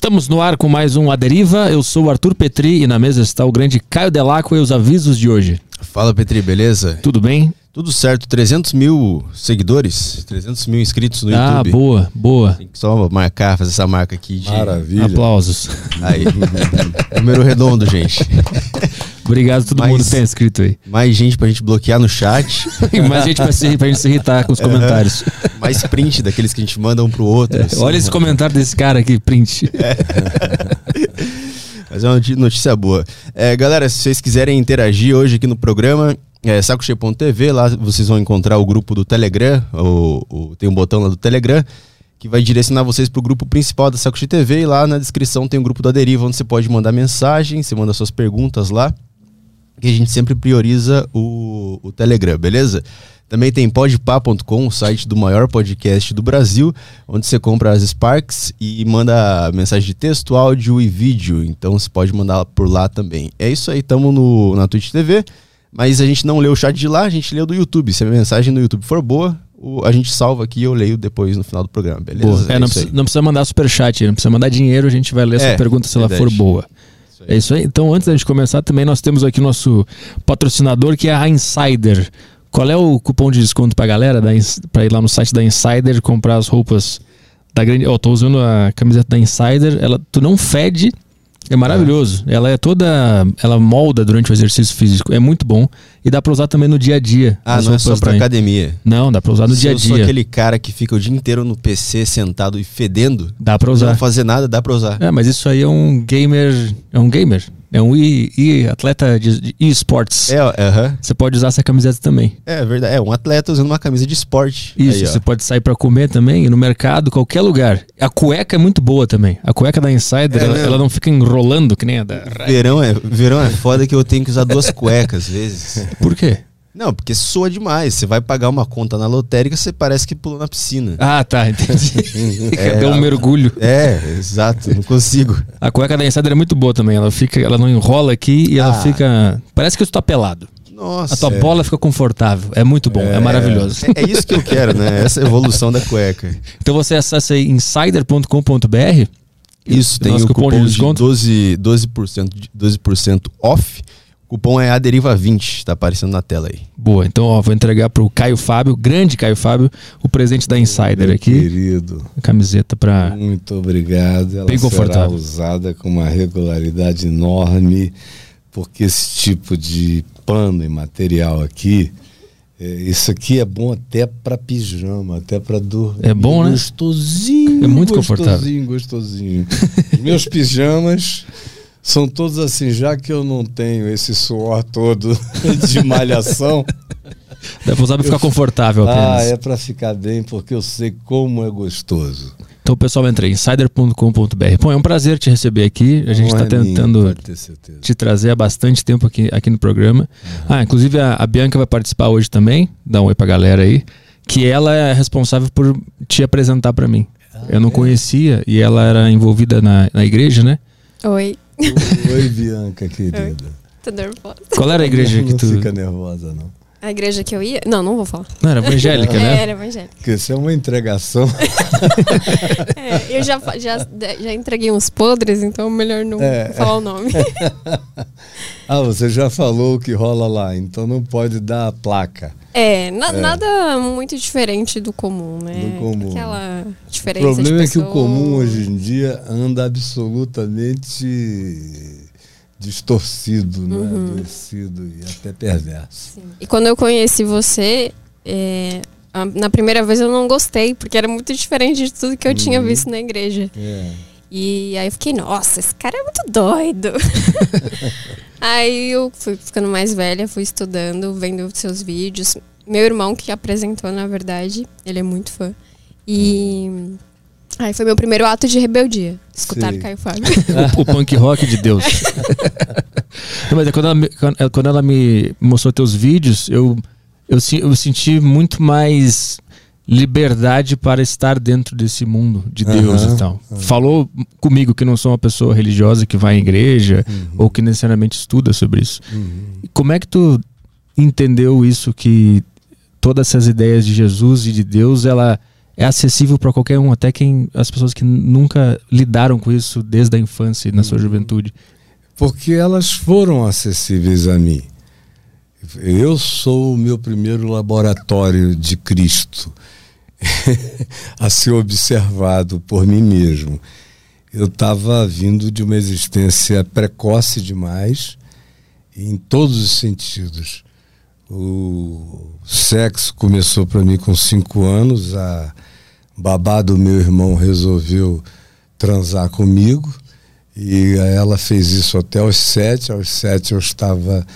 Estamos no ar com mais um A Deriva. Eu sou o Arthur Petri e na mesa está o grande Caio Delaco e os avisos de hoje. Fala Petri, beleza? Tudo bem? Tudo certo, 300 mil seguidores, 300 mil inscritos no ah, YouTube. Ah, boa, boa. Tem que só marcar, fazer essa marca aqui de... Maravilha. Aplausos. Aí, número redondo, gente. Obrigado a todo Mais- mundo que tem inscrito aí. Mais gente pra gente bloquear no chat, E mais gente pra, se, pra gente se irritar com os comentários. mais print daqueles que a gente manda um pro outro. assim. Olha esse comentário desse cara aqui, print. Mas é uma notícia boa. É, galera, se vocês quiserem interagir hoje aqui no programa, é sacocheio.tv, lá vocês vão encontrar o grupo do Telegram, o, o- tem um botão lá do Telegram, que vai direcionar vocês pro grupo principal da Saco Cheio TV, e lá na descrição tem o grupo da Deriva, onde você pode mandar mensagem, você manda suas perguntas lá, que a gente sempre prioriza o, o Telegram, beleza? Também tem podpah.com, o site do maior podcast do Brasil, onde você compra as Sparks e manda mensagem de texto, áudio e vídeo. Então você pode mandar por lá também. É isso aí, estamos no, na Twitch TV, mas a gente não lê o chat de lá, a gente lê o do YouTube. Se a mensagem no YouTube for boa, o- a gente salva aqui e eu leio depois no final do programa, beleza? Boa. É, não, precisa, não precisa mandar superchat, não precisa mandar dinheiro, a gente vai ler essa É, pergunta se ela verdade. for boa. É isso aí. Então, antes da gente começar, também nós temos aqui nosso patrocinador, que é a Insider. Qual é o cupom de desconto pra galera pra ir lá no site da Insider comprar as roupas da grande. Ó, tô usando a camiseta da Insider. Ela, tu não fede. É maravilhoso. Ela é toda. Ela molda durante o exercício físico. É muito bom. E dá pra usar também no dia a dia. Ah, não é só pra academia. Não, dá pra usar no Se dia a eu sou dia. aquele cara que fica o dia inteiro no PC sentado e fedendo, Dá pra não usar. fazer nada, dá pra usar. É, mas isso aí é um gamer. É um gamer. É um e, e- atleta de, esportes. É, ó, aham. Você pode usar essa camiseta também. É verdade. É um atleta usando uma camisa de esporte. Isso, Aí, você pode sair pra comer também, no mercado, qualquer lugar. A cueca é muito boa também. A cueca da Insider, É ela, mesmo? ela não fica enrolando que nem a da. Verão é, verão é foda que eu tenho que usar duas cuecas às vezes. Por quê? Não, porque soa demais. Você vai pagar uma conta na lotérica, você parece que pulou na piscina. Ah, tá, entendi. É, Deu um mergulho. É, exato, não consigo. A cueca da Insider é muito boa também. Ela fica, ela não enrola aqui e ela Ah. fica. Parece que tu tá pelado. Nossa. A tua bola fica confortável. É muito bom, é, maravilhoso. É, é isso que eu quero, né? Essa evolução da cueca. Então você acessa aí insider.com.br. Isso, tem o cupom cupom, de de desconto? 12%, 12%, de- 12% off. O cupom é a deriva 20, tá aparecendo na tela aí. Boa, então ó, vou entregar pro Caio Fábio, grande Caio Fábio, o presente da Insider Meu aqui. Querido, A camiseta pra. muito obrigado. Ela Bem será confortável. usada com uma regularidade enorme, porque esse tipo de pano e material aqui, é, isso aqui é bom até para pijama, até para dormir. É bom, né? Gostosinho. É muito confortável. Gostosinho, gostosinho. Os meus pijamas são todos assim, já que eu não tenho esse suor todo de malhação. Dá pra usar pra ficar confortável Ah, apenas. é para ficar bem, porque eu sei como é gostoso. Então, pessoal, entra aí, insider.com.br. Bom, é um prazer te receber aqui. A gente Não tá é minha, tentando certeza. te trazer há bastante tempo aqui, aqui no programa. Ah, inclusive a, a Bianca vai participar hoje também. Dá um oi pra galera aí. Que ela é responsável por te apresentar pra mim. Eu não conhecia e ela era envolvida na, na igreja, né? Oi, Oi, Bianca, querida. tô nervosa. Qual era a igreja que não tu. fica nervosa, não. A igreja que eu ia? Não, não vou falar. Não, era evangélica, É, né? era evangélica. Porque isso é uma entregação. É, eu já, já, já entreguei uns podres, então melhor não É. falar o nome. ah, você já falou o que rola lá, então não pode dar a placa. É, na- nada muito diferente do comum, né? Do comum. Aquela O diferença problema de é que o comum hoje em dia anda absolutamente distorcido, né? Uhum. adoecido e até perverso. Sim. E quando eu conheci você, é, a- na primeira vez eu não gostei, porque era muito diferente de tudo que eu tinha Uhum. visto na igreja. É. E aí eu fiquei, nossa, esse cara é muito doido. aí eu fui ficando mais velha, fui estudando, vendo seus vídeos. Meu irmão que apresentou, na verdade, ele é muito fã. E aí foi meu primeiro ato de rebeldia, escutar. Caio Fábio. o, o punk rock de Deus. Não, Mas é quando ela, me, quando- quando ela me mostrou teus vídeos, eu, eu, eu senti muito mais liberdade para estar dentro desse mundo de Deus Aham, e tal. Falou comigo que não sou uma pessoa religiosa que vai à igreja ou que necessariamente estuda sobre isso. E Como é que tu entendeu isso que todas essas ideias de Jesus e de Deus, ela é acessível para qualquer um, até quem as pessoas que nunca lidaram com isso desde a infância e na sua juventude. Porque elas foram acessíveis a mim. Eu sou o meu primeiro laboratório de Cristo a ser observado por mim mesmo. Eu estava vindo de uma existência precoce demais, em todos os sentidos. O sexo começou para mim com cinco anos, a babá do meu irmão resolveu transar comigo e ela fez isso até aos sete. Aos sete eu estava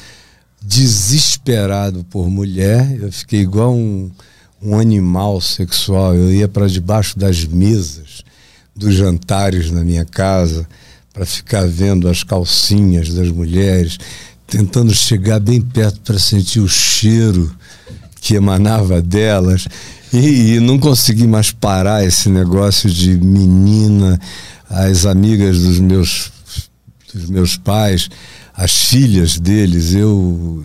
desesperado por mulher, eu fiquei igual um, um animal sexual. Eu ia para debaixo das mesas dos jantares na minha casa para ficar vendo as calcinhas das mulheres, tentando chegar bem perto para sentir o cheiro que emanava delas. E, não consegui mais parar esse negócio de menina, as amigas dos meus, dos meus pais, as filhas deles, eu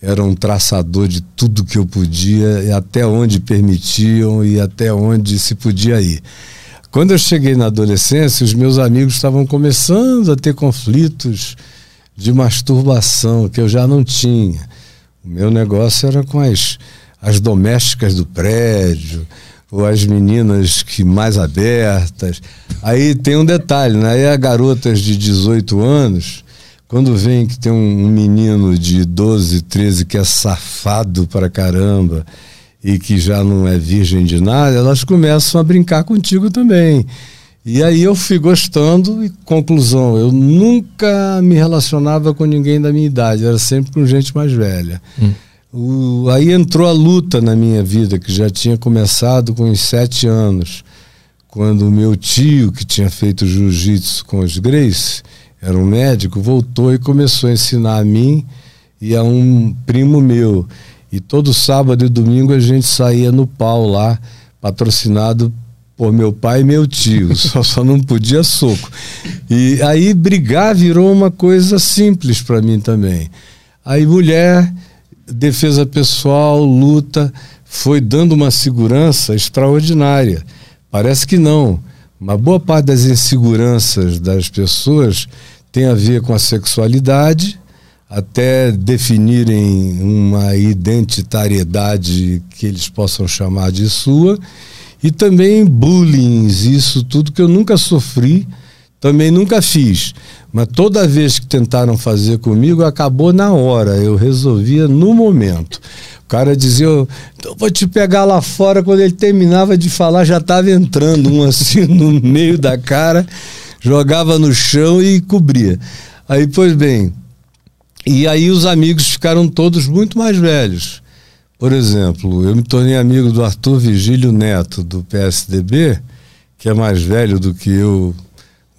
era um traçador de tudo que eu podia, até onde permitiam e até onde se podia ir. Quando eu cheguei na adolescência, os meus amigos estavam começando a ter conflitos de masturbação que eu já não tinha. O meu negócio era com as, as domésticas do prédio, ou as meninas que mais abertas. Aí tem um detalhe, né? Aí as garotas de 18 anos, quando vem que tem um, menino de 12, 13 que é safado para caramba e que já não é virgem de nada, elas começam a brincar contigo também. E aí eu fui gostando e conclusão, eu nunca me relacionava com ninguém da minha idade, era sempre com gente mais velha. Hum. Aí entrou a luta na minha vida, que já tinha começado com os sete anos, quando o meu tio, que tinha feito jiu-jitsu com os Grace, era um médico, voltou e começou a ensinar a mim e a um primo meu. E todo sábado e domingo a gente saía no pau lá, patrocinado por meu pai e meu tio, só, só não podia soco. E aí brigar virou uma coisa simples para mim também. Aí mulher, defesa pessoal, luta, foi dando uma segurança extraordinária. Parece que não. Uma boa parte das inseguranças das pessoas tem a ver com a sexualidade, até definirem uma identitariedade que eles possam chamar de sua, e também bullying, isso tudo que eu nunca sofri, também nunca fiz. Mas toda vez que tentaram fazer comigo, acabou na hora, eu resolvia no momento. O cara dizia, eu vou te pegar lá fora. Quando ele terminava de falar, já estava entrando um assim no meio da cara jogava no chão e cobria. Aí, pois bem, e aí os amigos ficaram todos muito mais velhos. Por exemplo, eu me tornei amigo do Arthur Vigílio Neto, do PSDB, que é mais velho do que eu,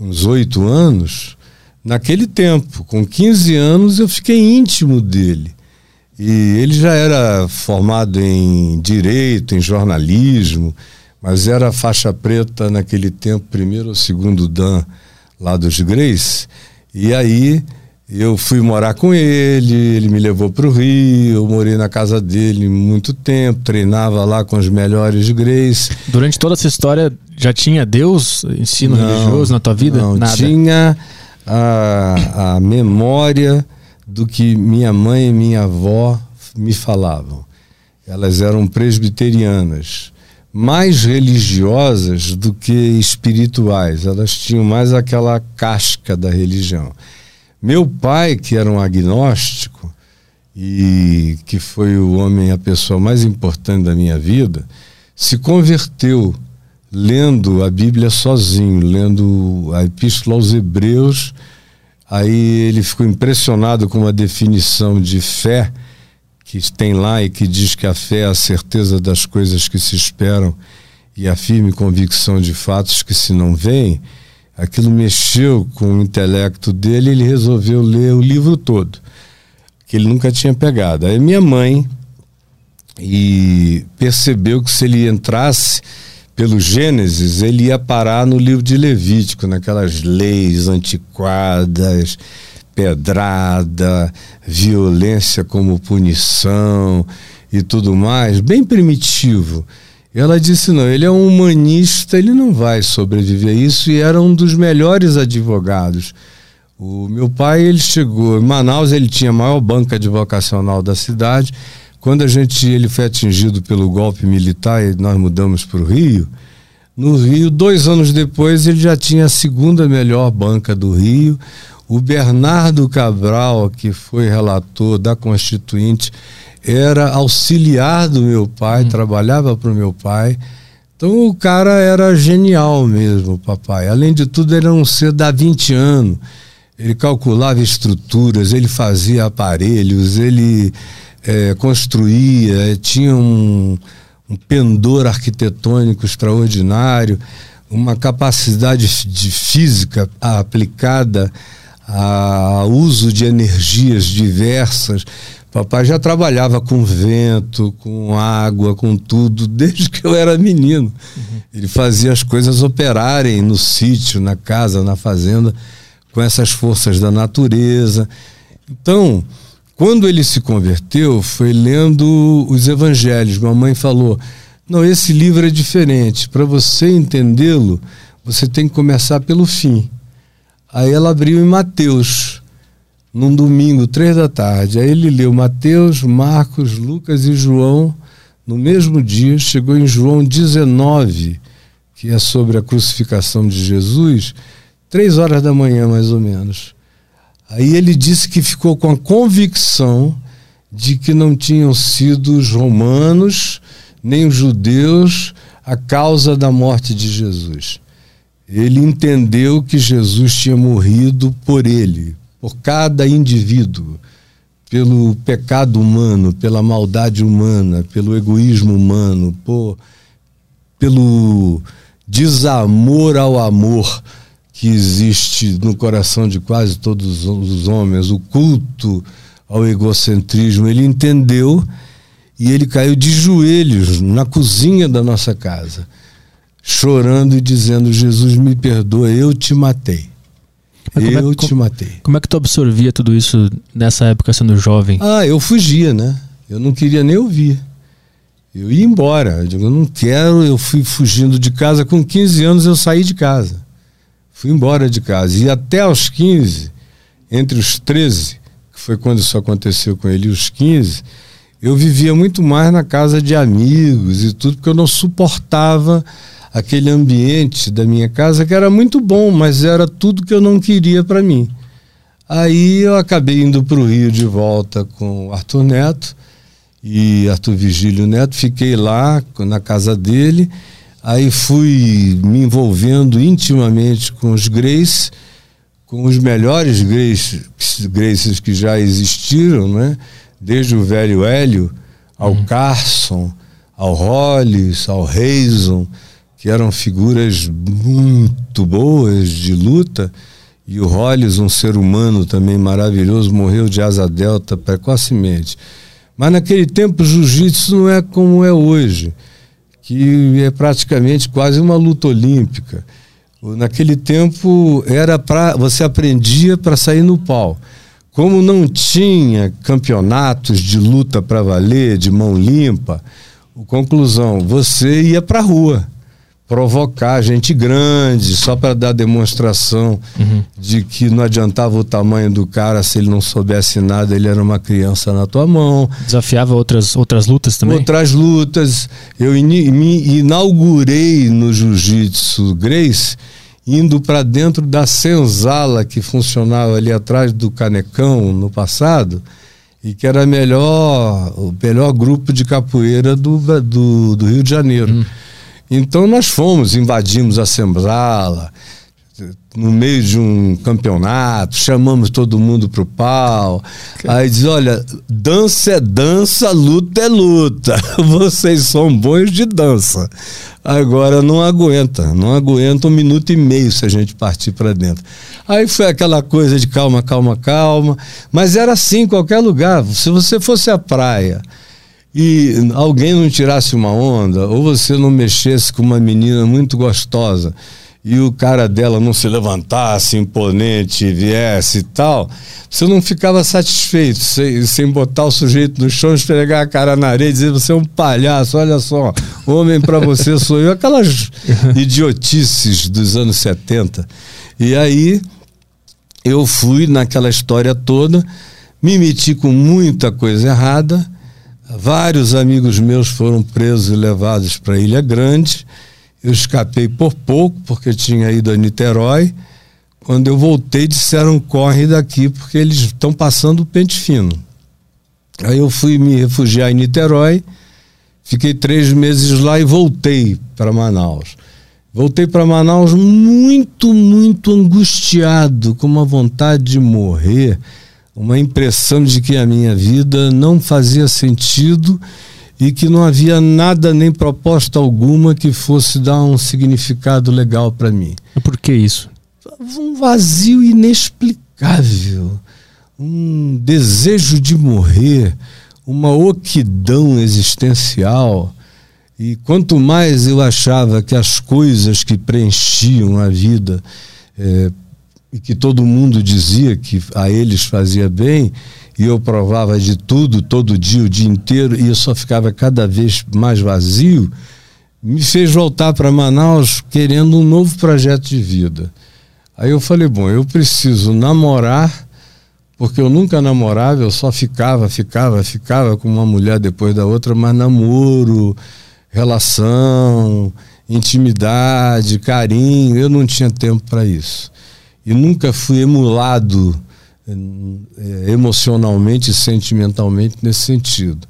uns oito anos. Naquele tempo, com 15 anos, eu fiquei íntimo dele. E ele já era formado em direito, em jornalismo, mas era faixa preta naquele tempo, primeiro ou segundo Dan lá dos Grace. E aí eu fui morar com ele, ele me levou para o Rio, eu morei na casa dele muito tempo, treinava lá com os melhores Grace. Durante toda essa história já tinha Deus, ensino não, religioso na tua vida? Não, Nada. tinha a, a memória do que minha mãe e minha avó me falavam. Elas eram presbiterianas mais religiosas do que espirituais. Elas tinham mais aquela casca da religião. Meu pai, que era um agnóstico e que foi o homem, a pessoa mais importante da minha vida, se converteu lendo a Bíblia sozinho, lendo a Epístola aos Hebreus. Aí ele ficou impressionado com uma definição de fé que tem lá e que diz que a fé é a certeza das coisas que se esperam e a firme convicção de fatos que se não veem, aquilo mexeu com o intelecto dele ele resolveu ler o livro todo, que ele nunca tinha pegado. Aí minha mãe e percebeu que se ele entrasse pelo Gênesis, ele ia parar no livro de Levítico, naquelas leis antiquadas, pedrada, violência como punição e tudo mais, bem primitivo. Ela disse: não, ele é um humanista, ele não vai sobreviver a isso, e era um dos melhores advogados. O meu pai, ele chegou em Manaus, ele tinha a maior banca advocacional da cidade. Quando a gente, ele foi atingido pelo golpe militar e nós mudamos para o Rio, no Rio, dois anos depois, ele já tinha a segunda melhor banca do Rio. O Bernardo Cabral, que foi relator da Constituinte, era auxiliar do meu pai, hum. trabalhava para o meu pai. Então o cara era genial mesmo, papai. Além de tudo, ele era um ser da 20 anos. Ele calculava estruturas, ele fazia aparelhos, ele é, construía, tinha um, um pendor arquitetônico extraordinário, uma capacidade de física aplicada ao uso de energias diversas. Papai já trabalhava com vento, com água, com tudo, desde que eu era menino. Uhum. Ele fazia as coisas operarem no sítio, na casa, na fazenda, com essas forças da natureza. Então, quando ele se converteu, foi lendo os evangelhos. Mamãe falou: Não, esse livro é diferente. Para você entendê-lo, você tem que começar pelo fim. Aí ela abriu em Mateus num domingo, três da tarde. Aí ele leu Mateus, Marcos, Lucas e João no mesmo dia. Chegou em João 19, que é sobre a crucificação de Jesus, três horas da manhã mais ou menos. Aí ele disse que ficou com a convicção de que não tinham sido os romanos nem os judeus a causa da morte de Jesus. Ele entendeu que Jesus tinha morrido por ele, por cada indivíduo, pelo pecado humano, pela maldade humana, pelo egoísmo humano, por, pelo desamor ao amor que existe no coração de quase todos os homens, o culto ao egocentrismo. Ele entendeu e ele caiu de joelhos na cozinha da nossa casa, chorando e dizendo: Jesus, me perdoa, eu te matei. Mas eu é, te como, matei. Como é que tu absorvia tudo isso nessa época sendo jovem? Ah, eu fugia, né? Eu não queria nem ouvir. Eu ia embora. Eu digo, eu não quero. Eu fui fugindo de casa. Com 15 anos eu saí de casa. Fui embora de casa. E até aos 15, entre os 13, que foi quando isso aconteceu com ele, e os 15, eu vivia muito mais na casa de amigos e tudo, porque eu não suportava aquele ambiente da minha casa que era muito bom, mas era tudo que eu não queria para mim. Aí eu acabei indo para o Rio de volta com Arthur Neto e Arthur Vigílio Neto, fiquei lá na casa dele, aí fui me envolvendo intimamente com os Grace, com os melhores Grace, Graces que já existiram, né? desde o velho Hélio ao. Carson, ao Hollis, ao Reison, que eram figuras muito boas de luta. E o Hollis, um ser humano também maravilhoso, morreu de asa delta precocemente. Mas naquele tempo o jiu-jitsu não é como é hoje, que é praticamente quase uma luta olímpica. Naquele tempo era para você aprendia para sair no pau. Como não tinha campeonatos de luta para valer, de mão limpa, conclusão, você ia para a rua provocar gente grande, só para dar demonstração uhum. de que não adiantava o tamanho do cara se ele não soubesse nada, ele era uma criança na tua mão. Desafiava outras, outras lutas também? Outras lutas. Eu in, me inaugurei no jiu-jitsu Grace indo para dentro da senzala que funcionava ali atrás do Canecão no passado e que era melhor, o melhor grupo de capoeira do, do, do Rio de Janeiro. Uhum. Então nós fomos, invadimos a Sembrala, no meio de um campeonato, chamamos todo mundo pro pau. Aí diz: olha, dança é dança, luta é luta. Vocês são bons de dança. Agora não aguenta, não aguenta um minuto e meio se a gente partir para dentro. Aí foi aquela coisa de calma, calma, calma. Mas era assim em qualquer lugar. Se você fosse à praia e alguém não tirasse uma onda, ou você não mexesse com uma menina muito gostosa e o cara dela não se levantasse imponente, viesse e tal, você não ficava satisfeito sem, sem botar o sujeito no chão, esfregar a cara na areia e dizer: você é um palhaço, olha só, homem para você sou eu. Aquelas idiotices dos anos 70. E aí eu fui naquela história toda, me meti com muita coisa errada. Vários amigos meus foram presos e levados para Ilha Grande eu escapei por pouco, porque tinha ido a Niterói. Quando eu voltei, disseram: corre daqui, porque eles estão passando o pente fino. Aí eu fui me refugiar em Niterói, fiquei três meses lá e voltei para Manaus. Voltei para Manaus muito, muito angustiado, com uma vontade de morrer, uma impressão de que a minha vida não fazia sentido e que não havia nada nem proposta alguma que fosse dar um significado legal para mim. Por que isso? Um vazio inexplicável, um desejo de morrer, uma oquidão existencial. E quanto mais eu achava que as coisas que preenchiam a vida é, e que todo mundo dizia que a eles fazia bem, e eu provava de tudo, todo dia, o dia inteiro, e eu só ficava cada vez mais vazio, me fez voltar para Manaus querendo um novo projeto de vida. Aí eu falei, bom, eu preciso namorar, porque eu nunca namorava, eu só ficava, ficava, ficava com uma mulher depois da outra, mas namoro, relação, intimidade, carinho, eu não tinha tempo para isso. E nunca fui emulado é, emocionalmente e sentimentalmente nesse sentido.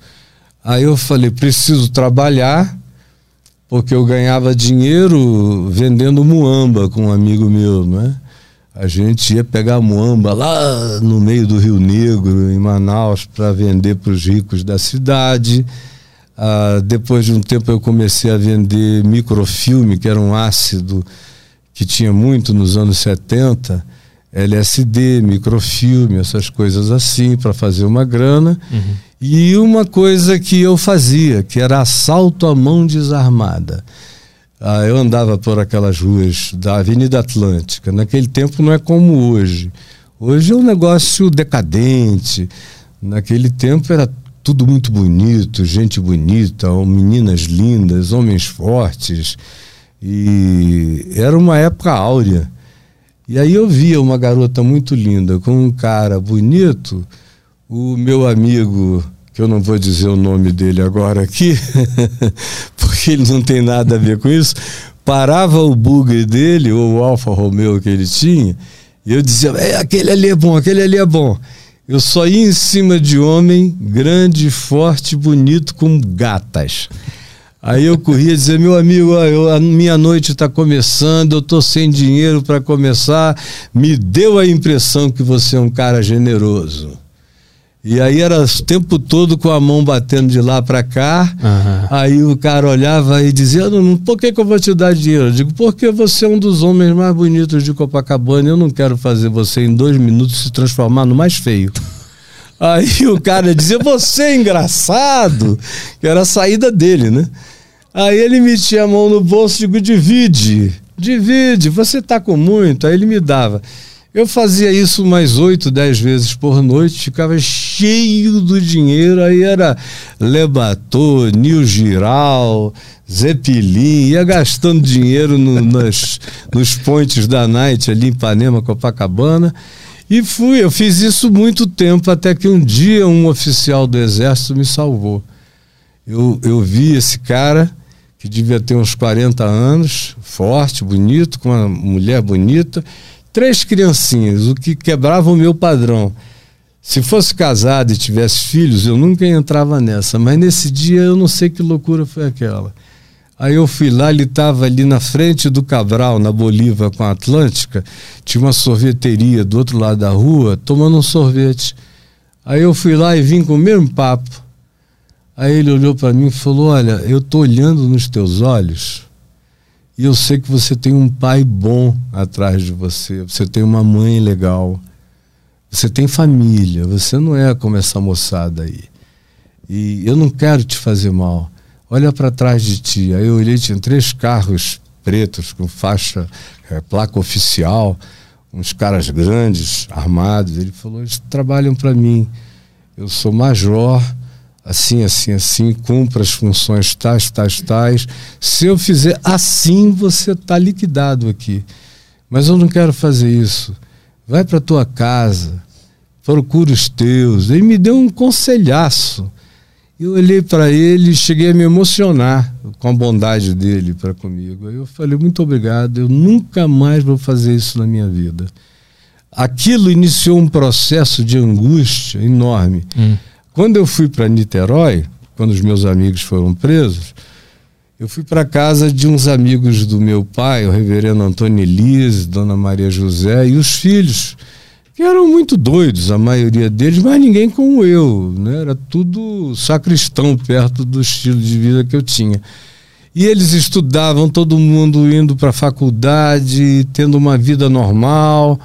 Aí eu falei, preciso trabalhar, porque eu ganhava dinheiro vendendo muamba com um amigo meu, não é? A gente ia pegar muamba lá no meio do Rio Negro, em Manaus, para vender para os ricos da cidade. Ah, depois de um tempo eu comecei a vender microfilme, que era um ácido que tinha muito nos anos 70 LSD, microfilme, essas coisas assim, para fazer uma grana. Uhum. E uma coisa que eu fazia, que era assalto à mão desarmada. Ah, eu andava por aquelas ruas da Avenida Atlântica. Naquele tempo não é como hoje. Hoje é um negócio decadente. Naquele tempo era tudo muito bonito, gente bonita, meninas lindas, homens fortes. E era uma época áurea. E aí eu via uma garota muito linda com um cara bonito, o meu amigo, que eu não vou dizer o nome dele agora aqui, porque ele não tem nada a ver com isso, parava o bugre dele, ou o Alfa Romeo que ele tinha, e eu dizia, é, aquele ali é bom, aquele ali é bom. Eu só ia em cima de homem grande, forte, bonito, com gatas. Aí eu corria dizer, meu amigo, eu, a minha noite está começando, eu estou sem dinheiro para começar, me deu a impressão que você é um cara generoso. E aí era o tempo todo com a mão batendo de lá para cá. Uhum. Aí o cara olhava e dizia: não, Por que, que eu vou te dar dinheiro? Eu digo: Porque você é um dos homens mais bonitos de Copacabana. Eu não quero fazer você em dois minutos se transformar no mais feio. Aí o cara dizia: Você é engraçado. Que era a saída dele, né? Aí ele metia a mão no bolso e digo, divide, divide, você tá com muito. Aí ele me dava. Eu fazia isso mais oito, dez vezes por noite, ficava cheio do dinheiro, aí era Lebatô, Nil Giral, Zeppelin, ia gastando dinheiro no, nas, nos pontes da Night ali em Ipanema, Copacabana. E fui, eu fiz isso muito tempo, até que um dia um oficial do exército me salvou. Eu, eu vi esse cara que devia ter uns 40 anos, forte, bonito, com uma mulher bonita, três criancinhas, o que quebrava o meu padrão. Se fosse casado e tivesse filhos, eu nunca entrava nessa, mas nesse dia eu não sei que loucura foi aquela. Aí eu fui lá, ele estava ali na frente do Cabral, na Bolívia com a Atlântica, tinha uma sorveteria do outro lado da rua, tomando um sorvete. Aí eu fui lá e vim com o mesmo papo. Aí ele olhou para mim e falou: Olha, eu estou olhando nos teus olhos e eu sei que você tem um pai bom atrás de você, você tem uma mãe legal, você tem família, você não é como essa moçada aí. E eu não quero te fazer mal. Olha para trás de ti. Aí eu olhei, tinha três carros pretos, com faixa, é, placa oficial, uns caras grandes, armados. Ele falou: eles trabalham para mim. Eu sou major, assim, assim, assim, cumpra as funções tais, tais, tais. Se eu fizer assim, você está liquidado aqui. Mas eu não quero fazer isso. Vai para tua casa, procura os teus. Ele me deu um conselhaço. Eu olhei para ele e cheguei a me emocionar com a bondade dele para comigo. Eu falei, muito obrigado, eu nunca mais vou fazer isso na minha vida. Aquilo iniciou um processo de angústia enorme. Hum. Quando eu fui para Niterói, quando os meus amigos foram presos, eu fui para casa de uns amigos do meu pai, o reverendo Antônio Elise, Dona Maria José e os filhos, que eram muito doidos, a maioria deles, mas ninguém como eu, né? Era tudo sacristão perto do estilo de vida que eu tinha. E eles estudavam, todo mundo indo para a faculdade, tendo uma vida normal.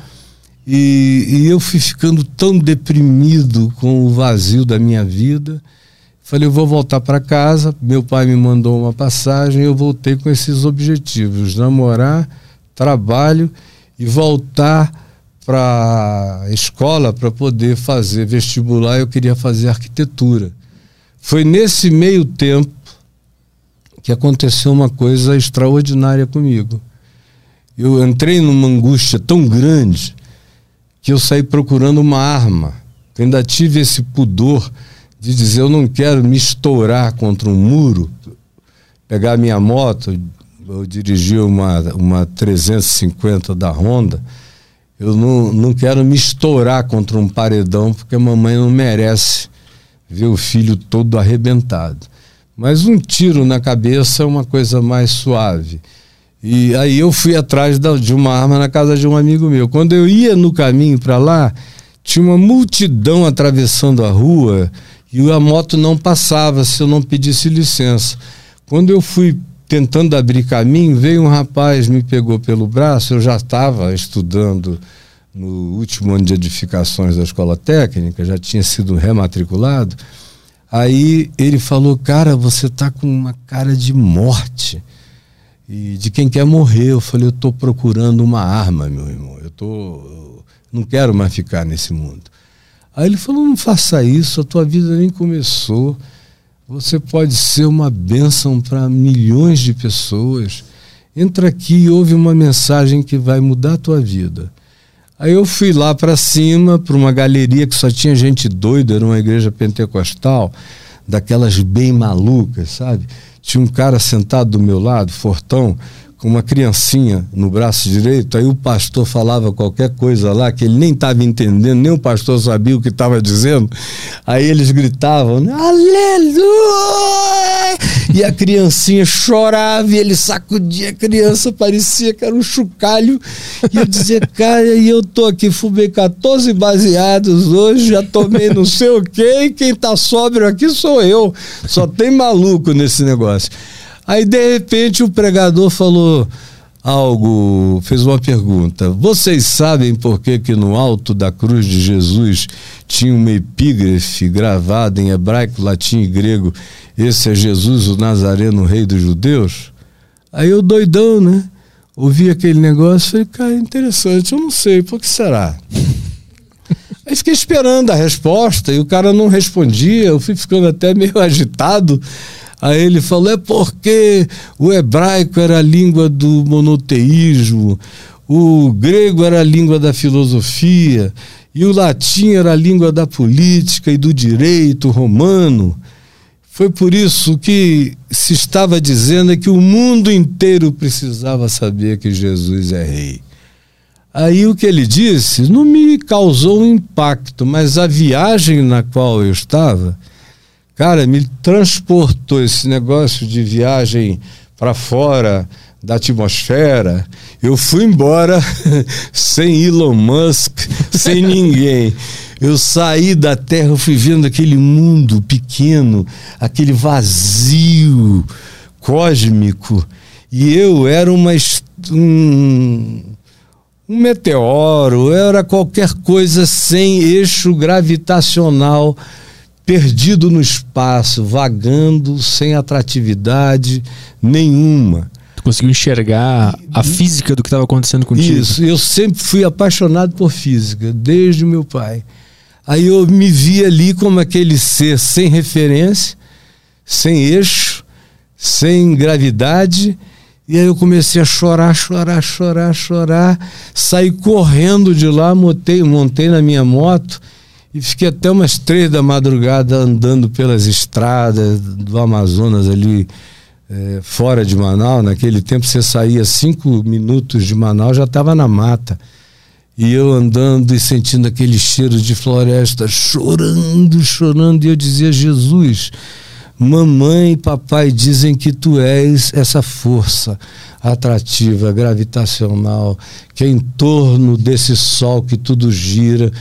E, e, eu fui ficando tão deprimido com o vazio da minha vida. Falei, eu vou voltar para casa. Meu pai me mandou uma passagem. Eu voltei com esses objetivos: namorar, trabalho e voltar para a escola para poder fazer vestibular. Eu queria fazer arquitetura. Foi nesse meio tempo que aconteceu uma coisa extraordinária comigo. Eu entrei numa angústia tão grande que eu saí procurando uma arma. Eu ainda tive esse pudor de dizer eu não quero me estourar contra um muro, pegar minha moto, eu dirigi uma, uma 350 da Honda, eu não, não quero me estourar contra um paredão, porque a mamãe não merece ver o filho todo arrebentado. Mas um tiro na cabeça é uma coisa mais suave. E aí eu fui atrás de uma arma na casa de um amigo meu. Quando eu ia no caminho para lá, tinha uma multidão atravessando a rua e a moto não passava se eu não pedisse licença. Quando eu fui tentando abrir caminho, veio um rapaz, me pegou pelo braço, eu já estava estudando no último ano de edificações da escola técnica, já tinha sido rematriculado. Aí ele falou: Cara, você está com uma cara de morte e de quem quer morrer. Eu falei, eu estou procurando uma arma, meu irmão. Eu tô, eu não quero mais ficar nesse mundo. Aí ele falou, não faça isso, a tua vida nem começou. Você pode ser uma bênção para milhões de pessoas. Entra aqui e ouve uma mensagem que vai mudar a tua vida. Aí eu fui lá para cima, para uma galeria que só tinha gente doida, era uma igreja pentecostal, daquelas bem malucas, sabe? Tinha um cara sentado do meu lado, fortão, com uma criancinha no braço direito, aí o pastor falava qualquer coisa lá que ele nem estava entendendo, nem o pastor sabia o que estava dizendo. Aí eles gritavam, aleluia! E a criancinha chorava e ele sacudia a criança, parecia que era um chocalho. E eu dizia, cara, e eu tô aqui, fumei 14 baseados hoje, já tomei não sei o quê, e quem tá sóbrio aqui sou eu. Só tem maluco nesse negócio. Aí, de repente, o pregador falou algo, fez uma pergunta. Vocês sabem por que, que no alto da cruz de Jesus tinha uma epígrafe gravada em hebraico, latim e grego? Esse é Jesus, o Nazareno, rei dos judeus? Aí eu doidão, né? Ouvi aquele negócio e falei, cara, interessante, eu não sei, por que será? Aí fiquei esperando a resposta e o cara não respondia, eu fui ficando até meio agitado. Aí ele falou: é porque o hebraico era a língua do monoteísmo, o grego era a língua da filosofia, e o latim era a língua da política e do direito romano. Foi por isso que se estava dizendo que o mundo inteiro precisava saber que Jesus é rei. Aí o que ele disse não me causou um impacto, mas a viagem na qual eu estava Cara, me transportou esse negócio de viagem para fora da atmosfera. Eu fui embora sem Elon Musk, sem ninguém. Eu saí da Terra, eu fui vendo aquele mundo pequeno, aquele vazio cósmico. E eu era uma, um, um meteoro, eu era qualquer coisa sem eixo gravitacional perdido no espaço, vagando sem atratividade nenhuma. conseguiu enxergar a física do que estava acontecendo contigo. Isso, eu sempre fui apaixonado por física, desde o meu pai. Aí eu me vi ali como aquele ser sem referência, sem eixo, sem gravidade. E aí eu comecei a chorar, chorar, chorar, chorar. Saí correndo de lá, montei, montei na minha moto e fiquei até umas três da madrugada andando pelas estradas do Amazonas ali, é, fora de Manaus. Naquele tempo você saía cinco minutos de Manaus, já estava na mata. E eu andando e sentindo aquele cheiro de floresta, chorando, chorando, e eu dizia: Jesus, mamãe e papai dizem que tu és essa força atrativa, gravitacional, que é em torno desse sol que tudo gira.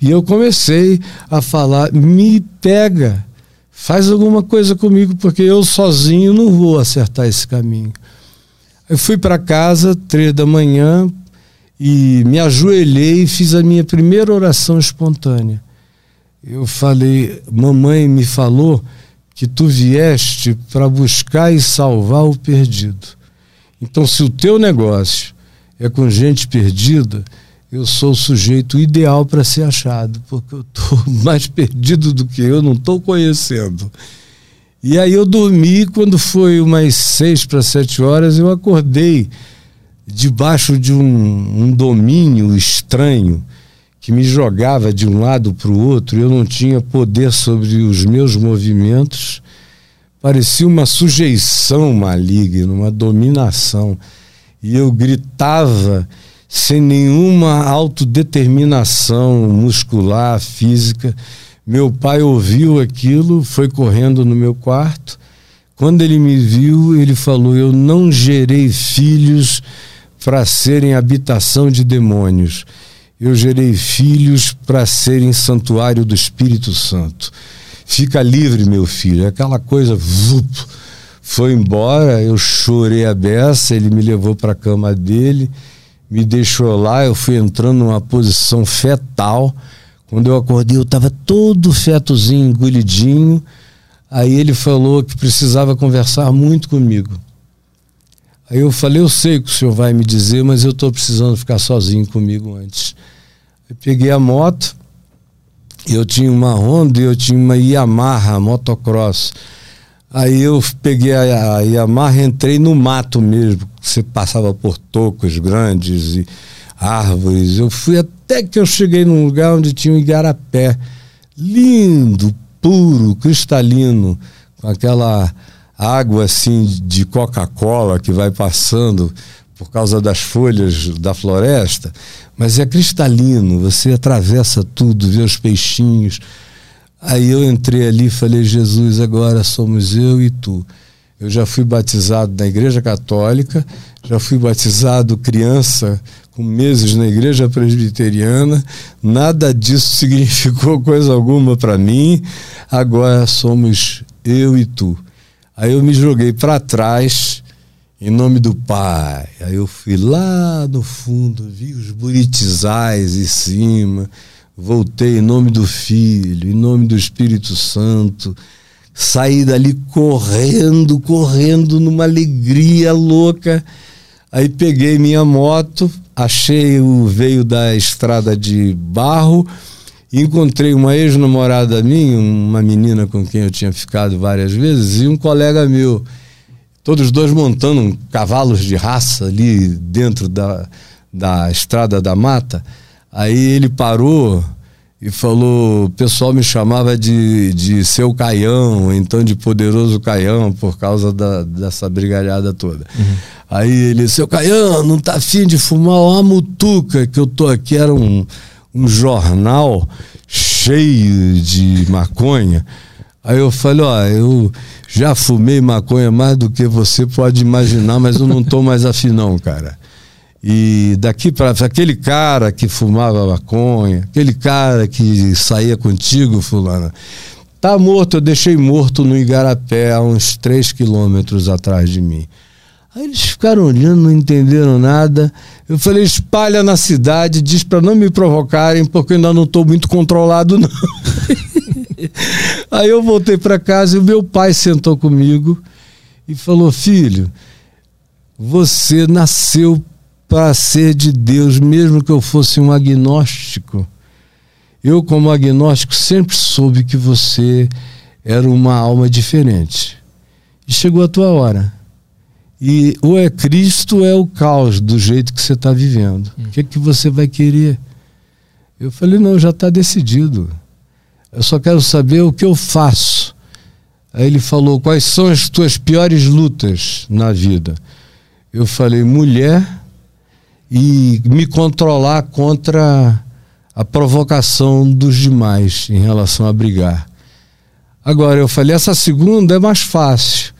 E eu comecei a falar: me pega, faz alguma coisa comigo, porque eu sozinho não vou acertar esse caminho. Eu fui para casa, três da manhã, e me ajoelhei e fiz a minha primeira oração espontânea. Eu falei, mamãe me falou que tu vieste para buscar e salvar o perdido. Então, se o teu negócio é com gente perdida, eu sou o sujeito ideal para ser achado, porque eu estou mais perdido do que eu, não estou conhecendo. E aí eu dormi, quando foi umas seis para sete horas, eu acordei debaixo de um, um domínio estranho que me jogava de um lado para o outro, eu não tinha poder sobre os meus movimentos, parecia uma sujeição maligna, uma dominação. E eu gritava sem nenhuma autodeterminação muscular, física. Meu pai ouviu aquilo, foi correndo no meu quarto. Quando ele me viu, ele falou: Eu não gerei filhos para serem habitação de demônios. Eu gerei filhos para serem santuário do Espírito Santo. Fica livre, meu filho. Aquela coisa vup, foi embora, eu chorei a beça, ele me levou para a cama dele, me deixou lá, eu fui entrando numa posição fetal. Quando eu acordei, eu estava todo fetozinho, engolidinho. Aí ele falou que precisava conversar muito comigo. Aí eu falei, eu sei o que o senhor vai me dizer, mas eu estou precisando ficar sozinho comigo antes. Eu peguei a moto, eu tinha uma Honda e eu tinha uma Yamaha motocross. Aí eu peguei a, a Yamaha entrei no mato mesmo. Você passava por tocos grandes e árvores. Eu fui até que eu cheguei num lugar onde tinha um igarapé. Lindo, puro, cristalino, com aquela água assim de Coca-Cola que vai passando por causa das folhas da floresta, mas é cristalino, você atravessa tudo, vê os peixinhos. Aí eu entrei ali e falei: Jesus, agora somos eu e tu. Eu já fui batizado na Igreja Católica, já fui batizado criança com meses na Igreja Presbiteriana, nada disso significou coisa alguma para mim. Agora somos eu e tu. Aí eu me joguei para trás, em nome do Pai. Aí eu fui lá no fundo, vi os buritizais em cima, voltei em nome do Filho, em nome do Espírito Santo. Saí dali correndo, correndo numa alegria louca. Aí peguei minha moto, achei o veio da estrada de barro encontrei uma ex-namorada minha, uma menina com quem eu tinha ficado várias vezes, e um colega meu. Todos dois montando cavalos de raça ali dentro da, da estrada da mata. Aí ele parou e falou: o pessoal me chamava de, de seu caião, então de poderoso caião, por causa da, dessa brigalhada toda. Uhum. Aí ele, seu caião, não tá afim de fumar uma mutuca que eu tô aqui, era um um jornal cheio de maconha. Aí eu falei, ó, eu já fumei maconha mais do que você pode imaginar, mas eu não tô mais afim não, cara. E daqui para aquele cara que fumava maconha, aquele cara que saía contigo, fulana, tá morto, eu deixei morto no Igarapé, a uns 3 quilômetros atrás de mim. Aí eles ficaram olhando, não entenderam nada. Eu falei, espalha na cidade, diz para não me provocarem, porque eu ainda não estou muito controlado, não. Aí eu voltei para casa e o meu pai sentou comigo e falou: Filho, Você nasceu para ser de Deus, mesmo que eu fosse um agnóstico. Eu, como agnóstico, sempre soube que você era uma alma diferente. E chegou a tua hora. E ou é Cristo ou é o caos do jeito que você está vivendo. Hum. O que, é que você vai querer? Eu falei, não, já está decidido. Eu só quero saber o que eu faço. Aí ele falou, quais são as tuas piores lutas na vida? Eu falei, mulher e me controlar contra a provocação dos demais em relação a brigar. Agora, eu falei, essa segunda é mais fácil.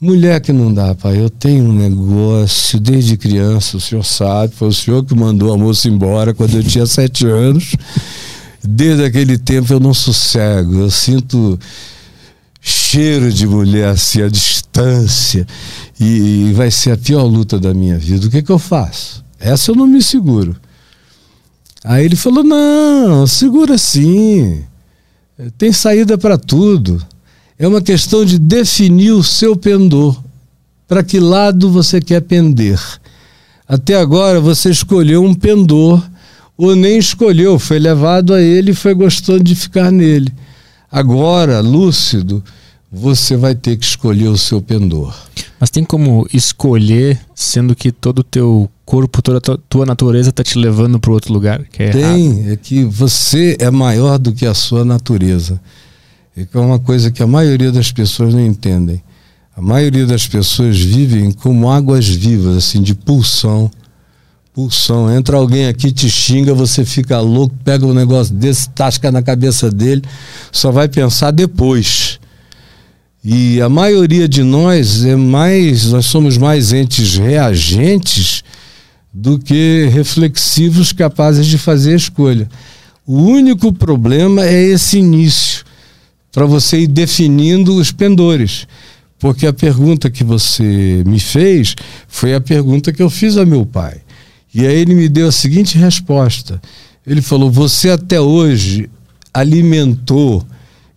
Mulher que não dá, pai. Eu tenho um negócio desde criança, o senhor sabe, foi o senhor que mandou a moça embora quando eu tinha sete anos. Desde aquele tempo eu não sossego. Eu sinto cheiro de mulher assim, a distância. E, e vai ser a pior luta da minha vida. O que, que eu faço? Essa eu não me seguro. Aí ele falou: não, segura sim. Tem saída para tudo. É uma questão de definir o seu pendor. Para que lado você quer pender? Até agora você escolheu um pendor, ou nem escolheu, foi levado a ele e foi gostando de ficar nele. Agora, lúcido, você vai ter que escolher o seu pendor. Mas tem como escolher, sendo que todo o teu corpo, toda a tua natureza está te levando para outro lugar? Que é tem, errado. é que você é maior do que a sua natureza. É que é uma coisa que a maioria das pessoas não entendem. A maioria das pessoas vivem como águas vivas, assim, de pulsão. Pulsão. Entra alguém aqui, te xinga, você fica louco, pega um negócio desse, tasca na cabeça dele, só vai pensar depois. E a maioria de nós é mais, nós somos mais entes reagentes do que reflexivos capazes de fazer a escolha. O único problema é esse início para você ir definindo os pendores. Porque a pergunta que você me fez foi a pergunta que eu fiz a meu pai. E aí ele me deu a seguinte resposta. Ele falou: Você até hoje alimentou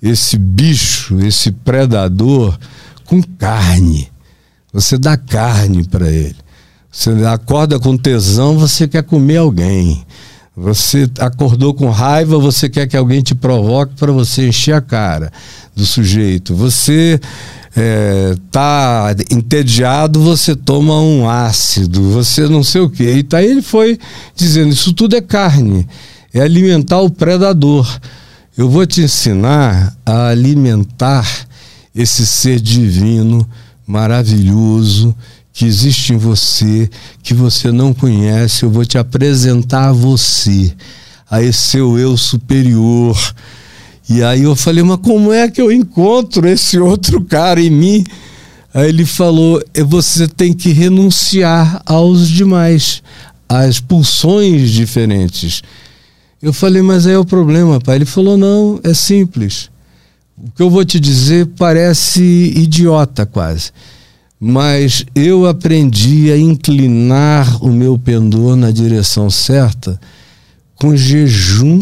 esse bicho, esse predador, com carne. Você dá carne para ele. Você acorda com tesão, você quer comer alguém. Você acordou com raiva, você quer que alguém te provoque para você encher a cara do sujeito. Você está é, entediado, você toma um ácido, você não sei o quê. E tá, ele foi dizendo: Isso tudo é carne, é alimentar o predador. Eu vou te ensinar a alimentar esse ser divino, maravilhoso, que existe em você, que você não conhece, eu vou te apresentar a você, a esse seu eu superior. E aí eu falei, mas como é que eu encontro esse outro cara em mim? Aí ele falou, é, você tem que renunciar aos demais, às pulsões diferentes. Eu falei, mas aí é o problema, pai. Ele falou, não, é simples. O que eu vou te dizer parece idiota quase mas eu aprendi a inclinar o meu pendor na direção certa com jejum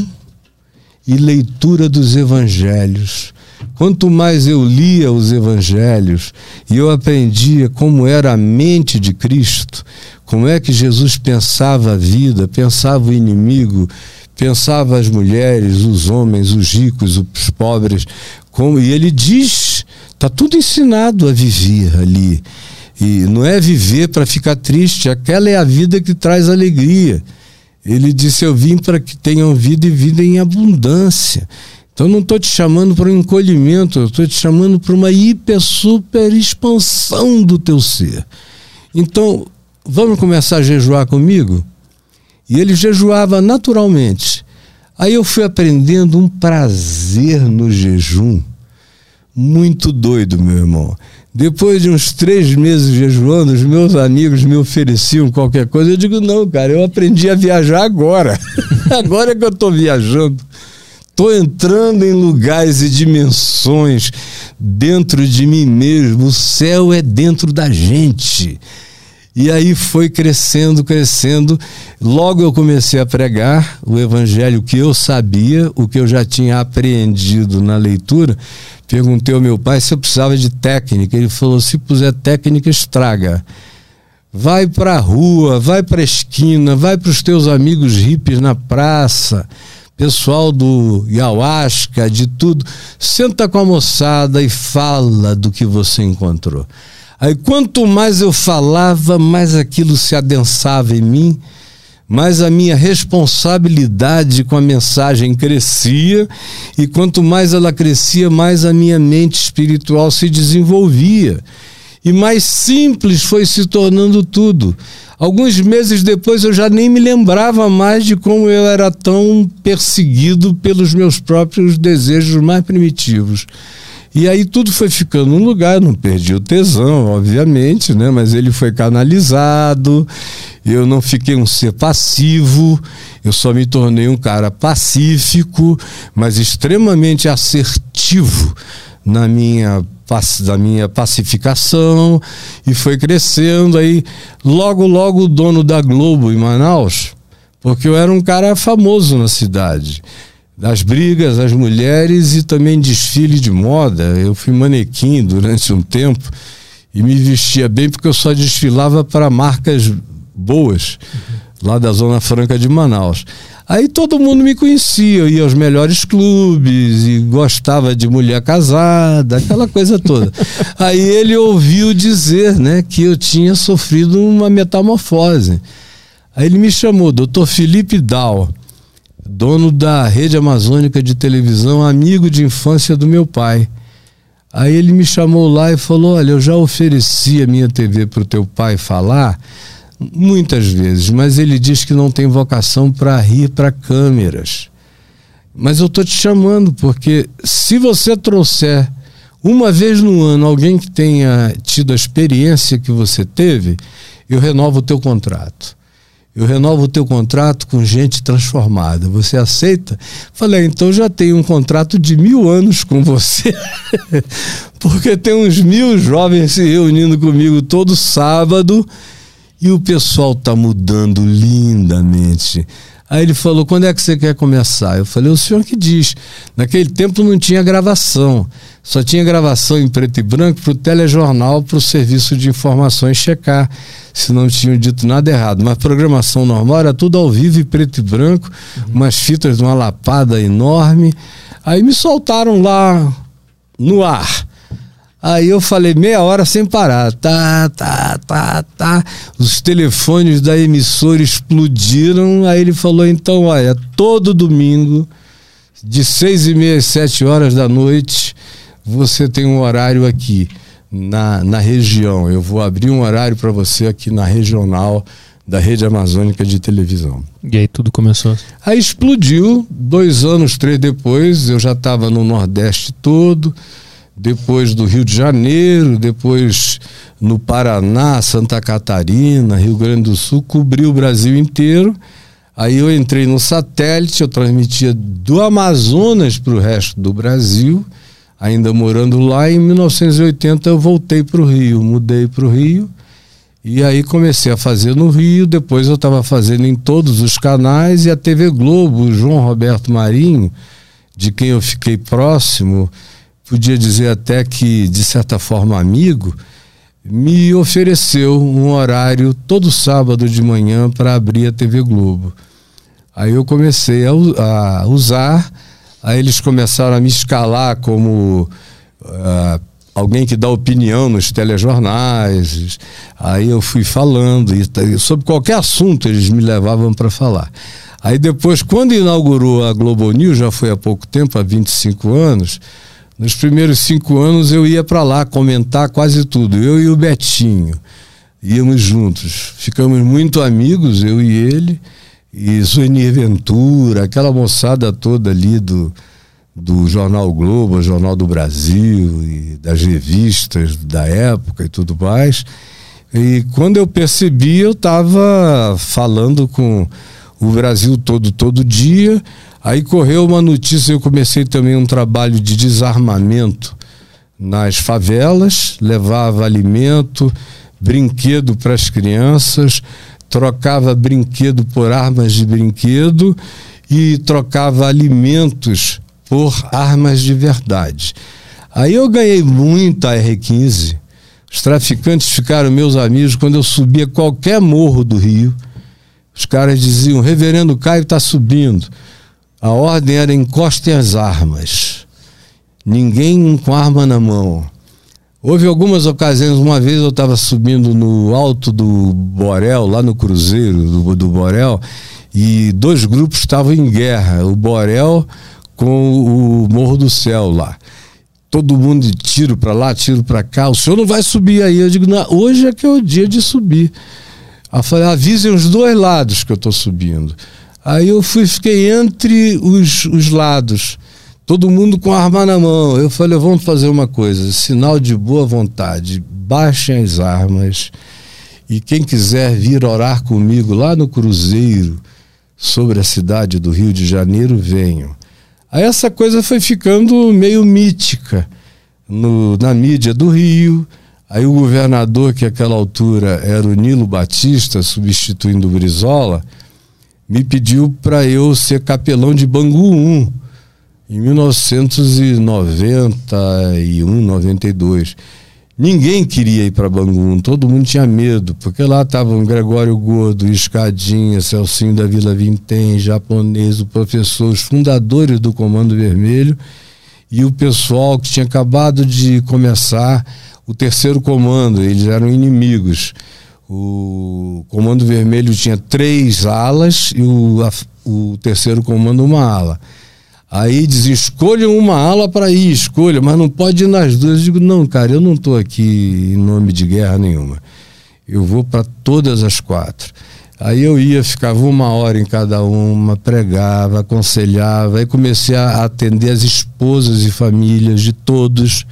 e leitura dos evangelhos. Quanto mais eu lia os evangelhos e eu aprendia como era a mente de Cristo, como é que Jesus pensava a vida, pensava o inimigo, pensava as mulheres, os homens, os ricos, os pobres, como e ele diz Está tudo ensinado a viver ali. E não é viver para ficar triste, aquela é a vida que traz alegria. Ele disse: Eu vim para que tenham vida e vida em abundância. Então não estou te chamando para um encolhimento, eu estou te chamando para uma hiper, super expansão do teu ser. Então, vamos começar a jejuar comigo? E ele jejuava naturalmente. Aí eu fui aprendendo um prazer no jejum muito doido, meu irmão. Depois de uns três meses jejuando, os meus amigos me ofereciam qualquer coisa. Eu digo, não, cara, eu aprendi a viajar agora. agora é que eu estou viajando. Estou entrando em lugares e dimensões dentro de mim mesmo. O céu é dentro da gente. E aí foi crescendo, crescendo. Logo eu comecei a pregar o evangelho que eu sabia, o que eu já tinha aprendido na leitura. Perguntei ao meu pai se eu precisava de técnica. Ele falou: se puser técnica, estraga. vai para a rua, vai para a esquina, vai para os teus amigos hippies na praça, pessoal do Yahuasca, de tudo. Senta com a moçada e fala do que você encontrou. Aí quanto mais eu falava, mais aquilo se adensava em mim, mais a minha responsabilidade com a mensagem crescia, e quanto mais ela crescia, mais a minha mente espiritual se desenvolvia. E mais simples foi se tornando tudo. Alguns meses depois eu já nem me lembrava mais de como eu era tão perseguido pelos meus próprios desejos mais primitivos. E aí tudo foi ficando no lugar, não perdi o tesão, obviamente, né? Mas ele foi canalizado, eu não fiquei um ser passivo, eu só me tornei um cara pacífico, mas extremamente assertivo na minha da minha pacificação e foi crescendo aí logo logo o dono da Globo em Manaus porque eu era um cara famoso na cidade das brigas, as mulheres e também desfile de moda. Eu fui manequim durante um tempo e me vestia bem porque eu só desfilava para marcas boas lá da Zona Franca de Manaus. Aí todo mundo me conhecia, eu ia aos melhores clubes e gostava de mulher casada, aquela coisa toda. Aí ele ouviu dizer, né, que eu tinha sofrido uma metamorfose. Aí ele me chamou, doutor Felipe Dal dono da rede amazônica de televisão, amigo de infância do meu pai. Aí ele me chamou lá e falou: Olha, eu já ofereci a minha TV para o teu pai falar muitas vezes, mas ele diz que não tem vocação para rir para câmeras. Mas eu estou te chamando porque se você trouxer uma vez no ano alguém que tenha tido a experiência que você teve, eu renovo o teu contrato eu renovo o teu contrato com gente transformada. Você aceita? Falei, então já tenho um contrato de mil anos com você, porque tem uns mil jovens se reunindo comigo todo sábado e o pessoal está mudando lindamente. Aí ele falou: quando é que você quer começar? Eu falei: o senhor que diz. Naquele tempo não tinha gravação, só tinha gravação em preto e branco para o telejornal, para o serviço de informações checar se não tinham dito nada errado. Mas programação normal era tudo ao vivo e preto e branco, uhum. umas fitas de uma lapada enorme. Aí me soltaram lá no ar. Aí eu falei meia hora sem parar. Tá, tá, tá, tá. Os telefones da emissora explodiram. Aí ele falou: então, olha, todo domingo, de seis e meia às sete horas da noite, você tem um horário aqui na, na região. Eu vou abrir um horário para você aqui na regional da rede amazônica de televisão. E aí tudo começou? Aí explodiu. Dois anos, três depois, eu já estava no Nordeste todo depois do Rio de Janeiro, depois no Paraná, Santa Catarina, Rio Grande do Sul, cobriu o Brasil inteiro. Aí eu entrei no satélite, eu transmitia do Amazonas para o resto do Brasil, ainda morando lá. Em 1980 eu voltei para o Rio, mudei para o Rio. E aí comecei a fazer no Rio, depois eu estava fazendo em todos os canais e a TV Globo, o João Roberto Marinho, de quem eu fiquei próximo, podia dizer até que, de certa forma, amigo, me ofereceu um horário todo sábado de manhã para abrir a TV Globo. Aí eu comecei a, a, usar, aí eles começaram a me escalar como uh, alguém que dá opinião nos telejornais. Aí eu fui falando, e sobre qualquer assunto eles me levavam para falar. Aí depois, quando inaugurou a Globo News, já foi há pouco tempo, há 25 anos, nos primeiros cinco anos eu ia para lá comentar quase tudo, eu e o Betinho. Íamos juntos. Ficamos muito amigos, eu e ele, e Zuenir Ventura, aquela moçada toda ali do, do Jornal Globo, Jornal do Brasil, e das revistas da época e tudo mais. E quando eu percebi, eu estava falando com o Brasil todo, todo dia. Aí correu uma notícia, eu comecei também um trabalho de desarmamento nas favelas, levava alimento, brinquedo para as crianças, trocava brinquedo por armas de brinquedo e trocava alimentos por armas de verdade. Aí eu ganhei muita R15, Os traficantes ficaram meus amigos quando eu subia qualquer morro do Rio. Os caras diziam: Reverendo Caio está subindo. A ordem era encostem as armas. Ninguém com arma na mão. Houve algumas ocasiões, uma vez eu estava subindo no alto do Borel, lá no Cruzeiro do, do Borel, e dois grupos estavam em guerra, o Borel com o Morro do Céu lá. Todo mundo de tiro para lá, tiro para cá. O senhor não vai subir aí? Eu digo, não, hoje é que é o dia de subir. Eu falei, avisem os dois lados que eu estou subindo. Aí eu fui, fiquei entre os, os lados todo mundo com a arma na mão. Eu falei, vamos fazer uma coisa, sinal de boa vontade, baixem as armas e quem quiser vir orar comigo lá no Cruzeiro sobre a cidade do Rio de Janeiro, venham. Aí essa coisa foi ficando meio mítica no, na mídia do Rio. Aí o governador, que àquela altura era o Nilo Batista, substituindo o Brizola, me pediu para eu ser capelão de Bangu 1 em 1991, 92. Ninguém queria ir para Bangu, todo mundo tinha medo, porque lá estavam Gregório Gordo, Escadinha, Celcinho da Vila Vintém, japonês, o professor, os fundadores do Comando Vermelho e o pessoal que tinha acabado de começar o terceiro comando, eles eram inimigos. O Comando Vermelho tinha três alas e o, a, o terceiro comando uma ala. Aí diz: escolham uma ala para ir, escolha, mas não pode ir nas duas. Eu digo: não, cara, eu não estou aqui em nome de guerra nenhuma. Eu vou para todas as quatro. Aí eu ia, ficava uma hora em cada uma, pregava, aconselhava, aí comecei a atender as esposas e famílias de todos.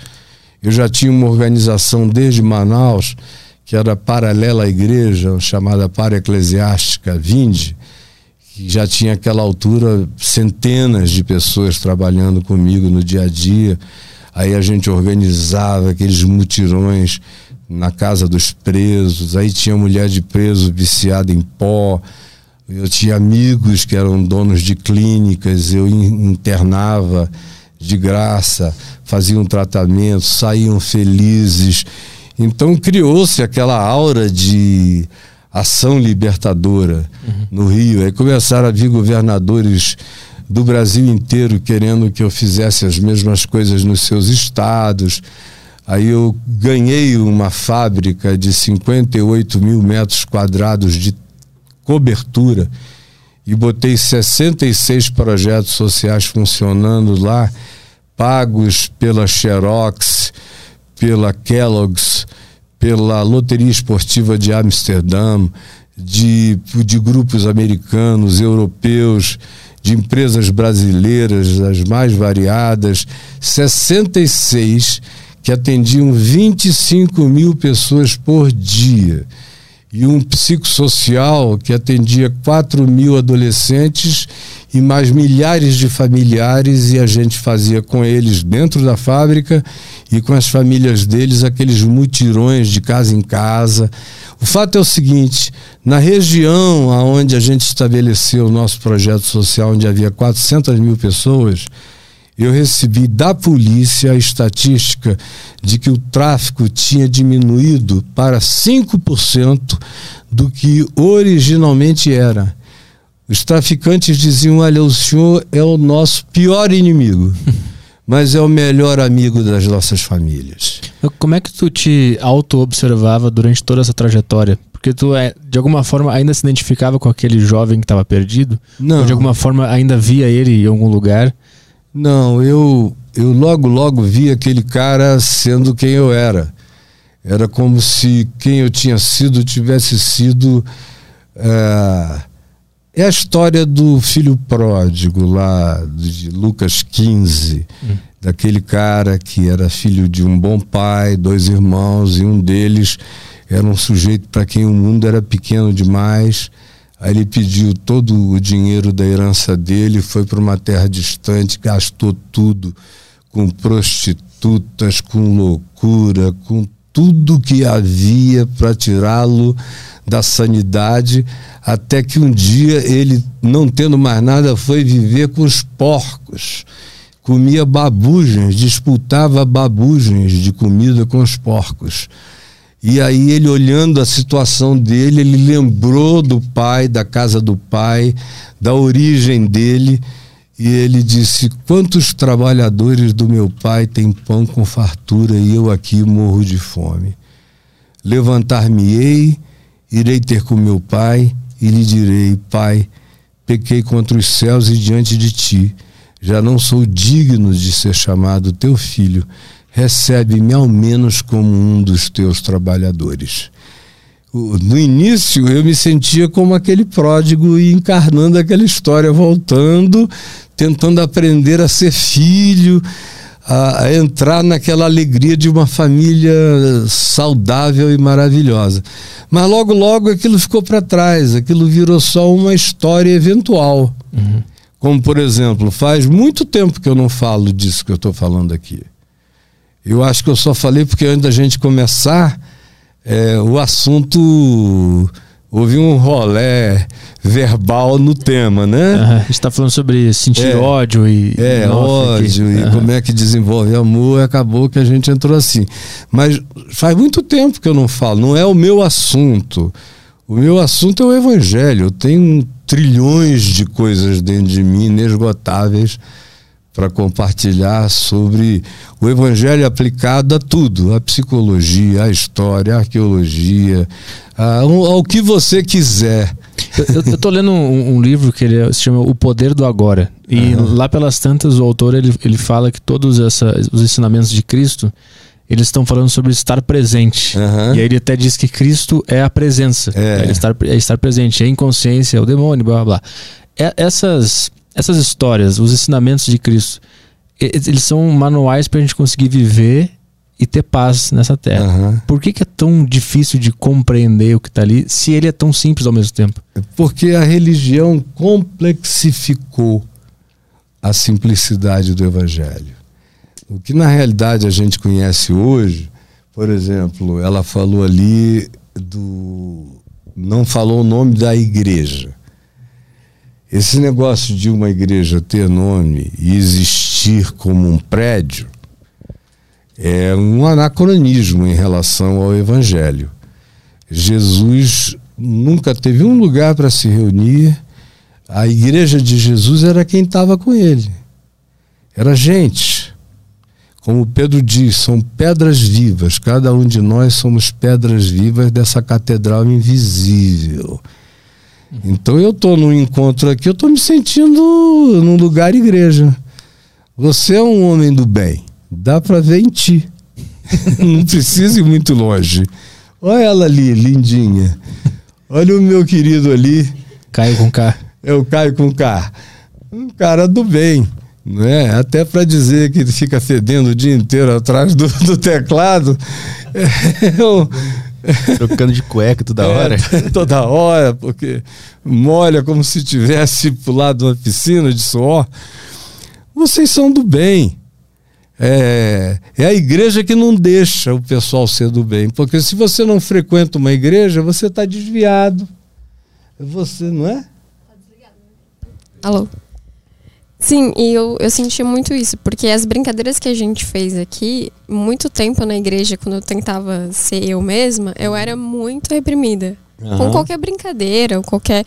Eu já tinha uma organização desde Manaus, que era paralela à igreja, chamada Para Eclesiástica Vinde, que já tinha aquela altura centenas de pessoas trabalhando comigo no dia a dia. Aí a gente organizava aqueles mutirões na casa dos presos, aí tinha mulher de preso viciada em pó. Eu tinha amigos que eram donos de clínicas, eu internava de graça, faziam tratamento, saíam felizes. Então criou-se aquela aura de ação libertadora uhum. no Rio. Aí começaram a vir governadores do Brasil inteiro querendo que eu fizesse as mesmas coisas nos seus estados. Aí eu ganhei uma fábrica de 58 mil metros quadrados de cobertura e botei 66 projetos sociais funcionando lá, pagos pela Xerox, pela Kellogg's, pela Loteria Esportiva de Amsterdã, de, de grupos americanos, europeus, de empresas brasileiras, das mais variadas, 66 que atendiam 25 mil pessoas por dia. E um psicossocial que atendia 4 mil adolescentes e mais milhares de familiares, e a gente fazia com eles dentro da fábrica e com as famílias deles aqueles mutirões de casa em casa. O fato é o seguinte: na região onde a gente estabeleceu o nosso projeto social, onde havia 400 mil pessoas, eu recebi da polícia a estatística de que o tráfico tinha diminuído para 5% do que originalmente era. Os traficantes diziam: Olha, o senhor é o nosso pior inimigo, mas é o melhor amigo das nossas famílias. Como é que tu te auto-observava durante toda essa trajetória? Porque tu, é, de alguma forma, ainda se identificava com aquele jovem que estava perdido? Não. Ou de alguma forma ainda via ele em algum lugar? Não, eu, eu logo, logo vi aquele cara sendo quem eu era. Era como se quem eu tinha sido tivesse sido. É, é a história do filho pródigo lá de Lucas 15, hum. daquele cara que era filho de um bom pai, dois irmãos, e um deles era um sujeito para quem o mundo era pequeno demais. Aí ele pediu todo o dinheiro da herança dele, foi para uma terra distante, gastou tudo com prostitutas, com loucura, com tudo que havia para tirá-lo da sanidade, até que um dia ele, não tendo mais nada, foi viver com os porcos. Comia babugens, disputava babugens de comida com os porcos. E aí ele olhando a situação dele, ele lembrou do pai, da casa do pai, da origem dele, e ele disse: "Quantos trabalhadores do meu pai têm pão com fartura e eu aqui morro de fome? Levantar-me-ei, irei ter com meu pai e lhe direi: Pai, pequei contra os céus e diante de ti. Já não sou digno de ser chamado teu filho recebe-me ao menos como um dos teus trabalhadores. No início eu me sentia como aquele pródigo e encarnando aquela história, voltando, tentando aprender a ser filho, a, a entrar naquela alegria de uma família saudável e maravilhosa. Mas logo, logo aquilo ficou para trás, aquilo virou só uma história eventual. Uhum. Como, por exemplo, faz muito tempo que eu não falo disso que eu estou falando aqui. Eu acho que eu só falei porque antes da gente começar, é, o assunto. Houve um rolé verbal no tema, né? Uhum. A gente está falando sobre sentir é, ódio e. É, ódio e uhum. como é que desenvolve amor, acabou que a gente entrou assim. Mas faz muito tempo que eu não falo, não é o meu assunto. O meu assunto é o evangelho. Eu tenho trilhões de coisas dentro de mim, inesgotáveis para compartilhar sobre o evangelho aplicado a tudo, a psicologia, a história, a arqueologia, a, ao que você quiser. Eu estou lendo um, um, livro que ele é, se chama O Poder do Agora. E uhum. lá pelas tantas, o autor ele, ele fala que todos essa, os ensinamentos de Cristo eles estão falando sobre estar presente. Uhum. E aí ele até diz que Cristo é a presença. É, é estar, é estar presente, é inconsciência, é o demônio, blá blá blá. É, essas essas histórias, os ensinamentos de Cristo, eles são manuais para a gente conseguir viver e ter paz nessa terra. Uhum. Por que, que, é tão difícil de compreender o que está ali, se ele é tão simples ao mesmo tempo? Porque a religião complexificou a simplicidade do evangelho. O que na realidade a gente conhece hoje, por exemplo, ela falou ali do. não falou o nome da igreja. Esse negócio de uma igreja ter nome e existir como um prédio é um anacronismo em relação ao Evangelho. Jesus nunca teve um lugar para se reunir. A igreja de Jesus era quem estava com ele. Era gente. Como Pedro diz, são pedras vivas. Cada um de nós somos pedras vivas dessa catedral invisível. Então eu estou num encontro aqui, eu estou me sentindo num lugar igreja. Você é um homem do bem, dá para ver em ti. Não precisa ir muito longe. Olha ela ali, lindinha. Olha o meu querido ali. Caio com K. É o Caio com K. Um cara do bem. Né? Até para dizer que ele fica fedendo o dia inteiro atrás do, do teclado. É, eu, Trocando de cueca toda é, hora. É, toda hora, porque molha como se tivesse pulado uma piscina de suor. Vocês são do bem. É, é a igreja que não deixa o pessoal ser do bem. Porque se você não frequenta uma igreja, você está desviado. Você, não é? Alô? Sim, e eu, eu senti muito isso, porque as brincadeiras que a gente fez aqui, muito tempo na igreja, quando eu tentava ser eu mesma, eu era muito reprimida. Uhum. Com qualquer brincadeira, ou qualquer,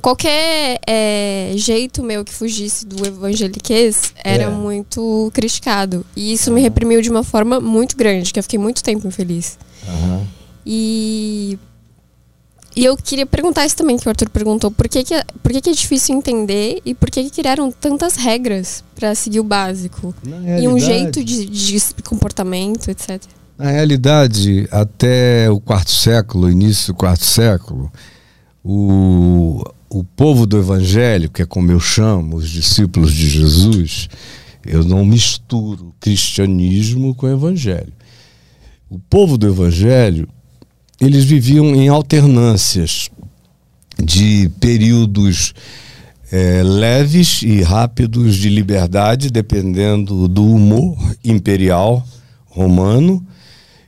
qualquer é, jeito meu que fugisse do evangeliquez era é. muito criticado. E isso uhum. me reprimiu de uma forma muito grande, que eu fiquei muito tempo infeliz. Uhum. E e eu queria perguntar isso também, que o Arthur perguntou, por que, que, é, por que, que é difícil entender e por que, que criaram tantas regras para seguir o básico? E um jeito de, de, comportamento, etc. Na realidade, até o quarto século, início do quarto século, o, o povo do evangelho, que é como eu chamo, os discípulos de Jesus, eu não misturo cristianismo com evangelho. O povo do evangelho eles viviam em alternâncias de períodos é, leves e rápidos de liberdade, dependendo do humor imperial romano,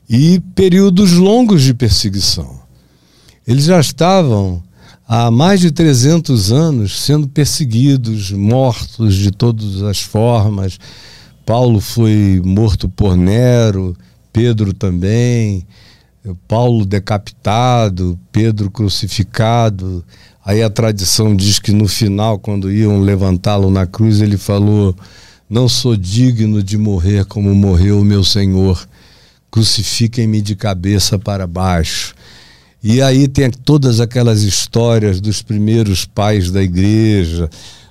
e períodos longos de perseguição. Eles já estavam há mais de 300 anos sendo perseguidos, mortos de todas as formas. Paulo foi morto por Nero, Pedro também Paulo decapitado, Pedro crucificado. Aí a tradição diz que no final, quando iam levantá-lo na cruz, ele falou: Não sou digno de morrer como morreu o meu Senhor. Crucifiquem-me de cabeça para baixo. E aí tem todas aquelas histórias dos primeiros pais da igreja,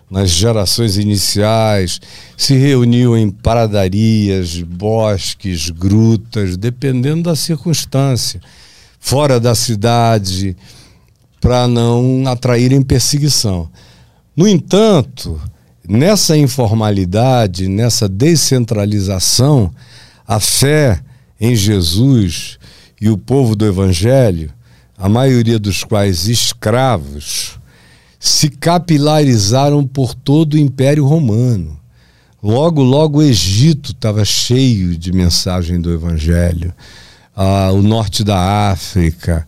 nas gerações iniciais, se reuniam em pradarias, bosques, grutas, dependendo da circunstância, fora da cidade, para não atraírem perseguição. No entanto, nessa informalidade, nessa descentralização, a fé em Jesus e o povo do Evangelho, a maioria dos quais escravos, se capilarizaram por todo o Império Romano. Logo, logo o Egito estava cheio de mensagem do Evangelho. Ah, o norte da África,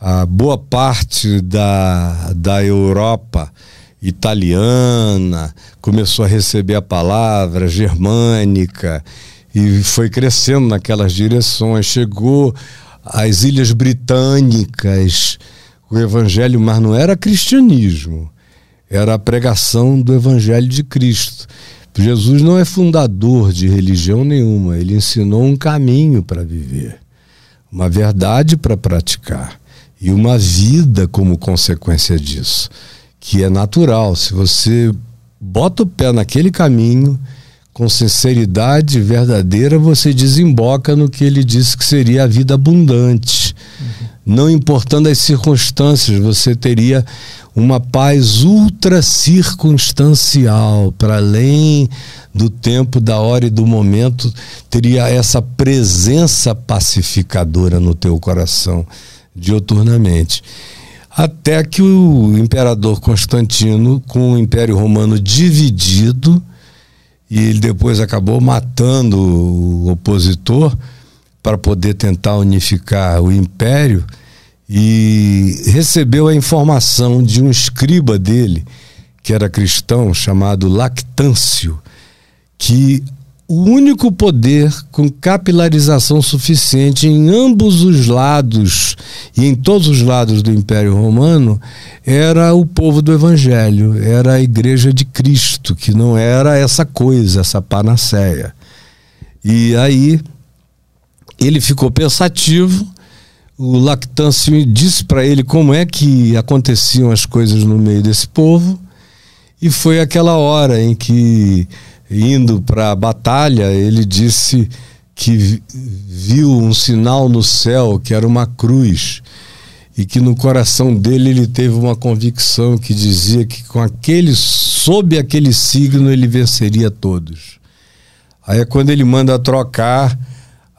a boa parte da, da Europa italiana começou a receber a palavra germânica e foi crescendo naquelas direções. Chegou às Ilhas Britânicas, o evangelho, mas não era cristianismo, era a pregação do evangelho de Cristo. Jesus não é fundador de religião nenhuma, ele ensinou um caminho para viver, uma verdade para praticar e uma vida como consequência disso, que é natural. Se você bota o pé naquele caminho, com sinceridade verdadeira, você desemboca no que ele disse que seria a vida abundante. Não importando as circunstâncias, você teria uma paz ultra circunstancial, para além do tempo, da hora e do momento, teria essa presença pacificadora no teu coração dioturnamente. Até que o imperador Constantino, com o Império Romano dividido, e ele depois acabou matando o opositor para poder tentar unificar o império, e recebeu a informação de um escriba dele, que era cristão, chamado Lactâncio, que o único poder com capilarização suficiente em ambos os lados e em todos os lados do Império Romano era o povo do Evangelho, era a Igreja de Cristo, que não era essa coisa, essa panaceia. E aí ele ficou pensativo o Lactâncio disse para ele como é que aconteciam as coisas no meio desse povo, e foi aquela hora em que, indo para a batalha, ele disse que viu um sinal no céu que era uma cruz e que no coração dele ele teve uma convicção que dizia que com aquele sob aquele signo ele venceria todos. Aí é quando ele manda trocar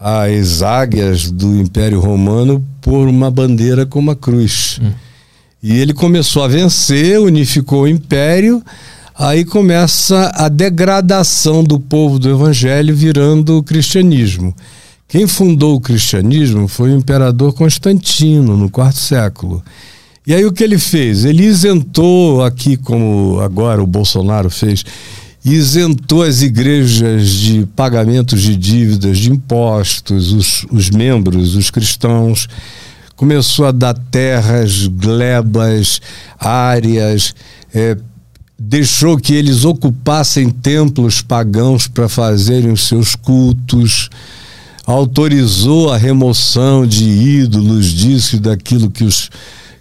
as águias do Império Romano por uma bandeira com uma cruz. Hum. E ele começou a vencer, unificou o império, aí começa a degradação do povo do evangelho virando o cristianismo. Quem fundou o cristianismo foi o imperador Constantino, no quarto século. E aí o que ele fez? Ele isentou aqui, como agora o Bolsonaro fez, isentou as igrejas de pagamentos de dívidas, de impostos, os, os membros, os cristãos, começou a dar terras, glebas, áreas, é, deixou que eles ocupassem templos pagãos para fazerem os seus cultos, autorizou a remoção de ídolos, disso e daquilo que os,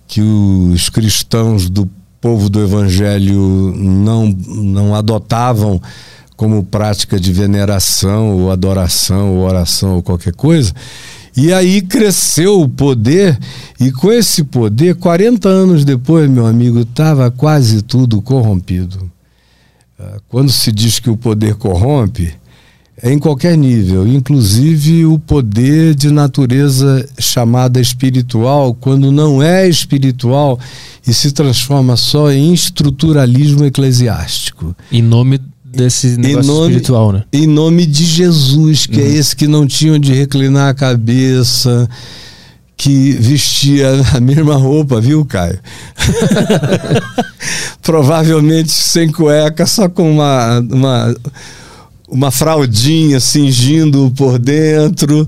que os cristãos do povo do evangelho não, não adotavam como prática de veneração ou adoração ou oração ou qualquer coisa. E aí cresceu o poder, e com esse poder, 40 anos depois, meu amigo, estava quase tudo corrompido. Ah, quando se diz que o poder corrompe, em qualquer nível, inclusive o poder de natureza chamada espiritual, quando não é espiritual e se transforma só em estruturalismo eclesiástico. Em nome desse negócio nome, espiritual, né? Em nome de Jesus, que é uhum. é esse que não tinha de reclinar a cabeça, que vestia a mesma roupa, viu, Caio? Provavelmente sem cueca, só com uma, uma uma fraldinha cingindo por dentro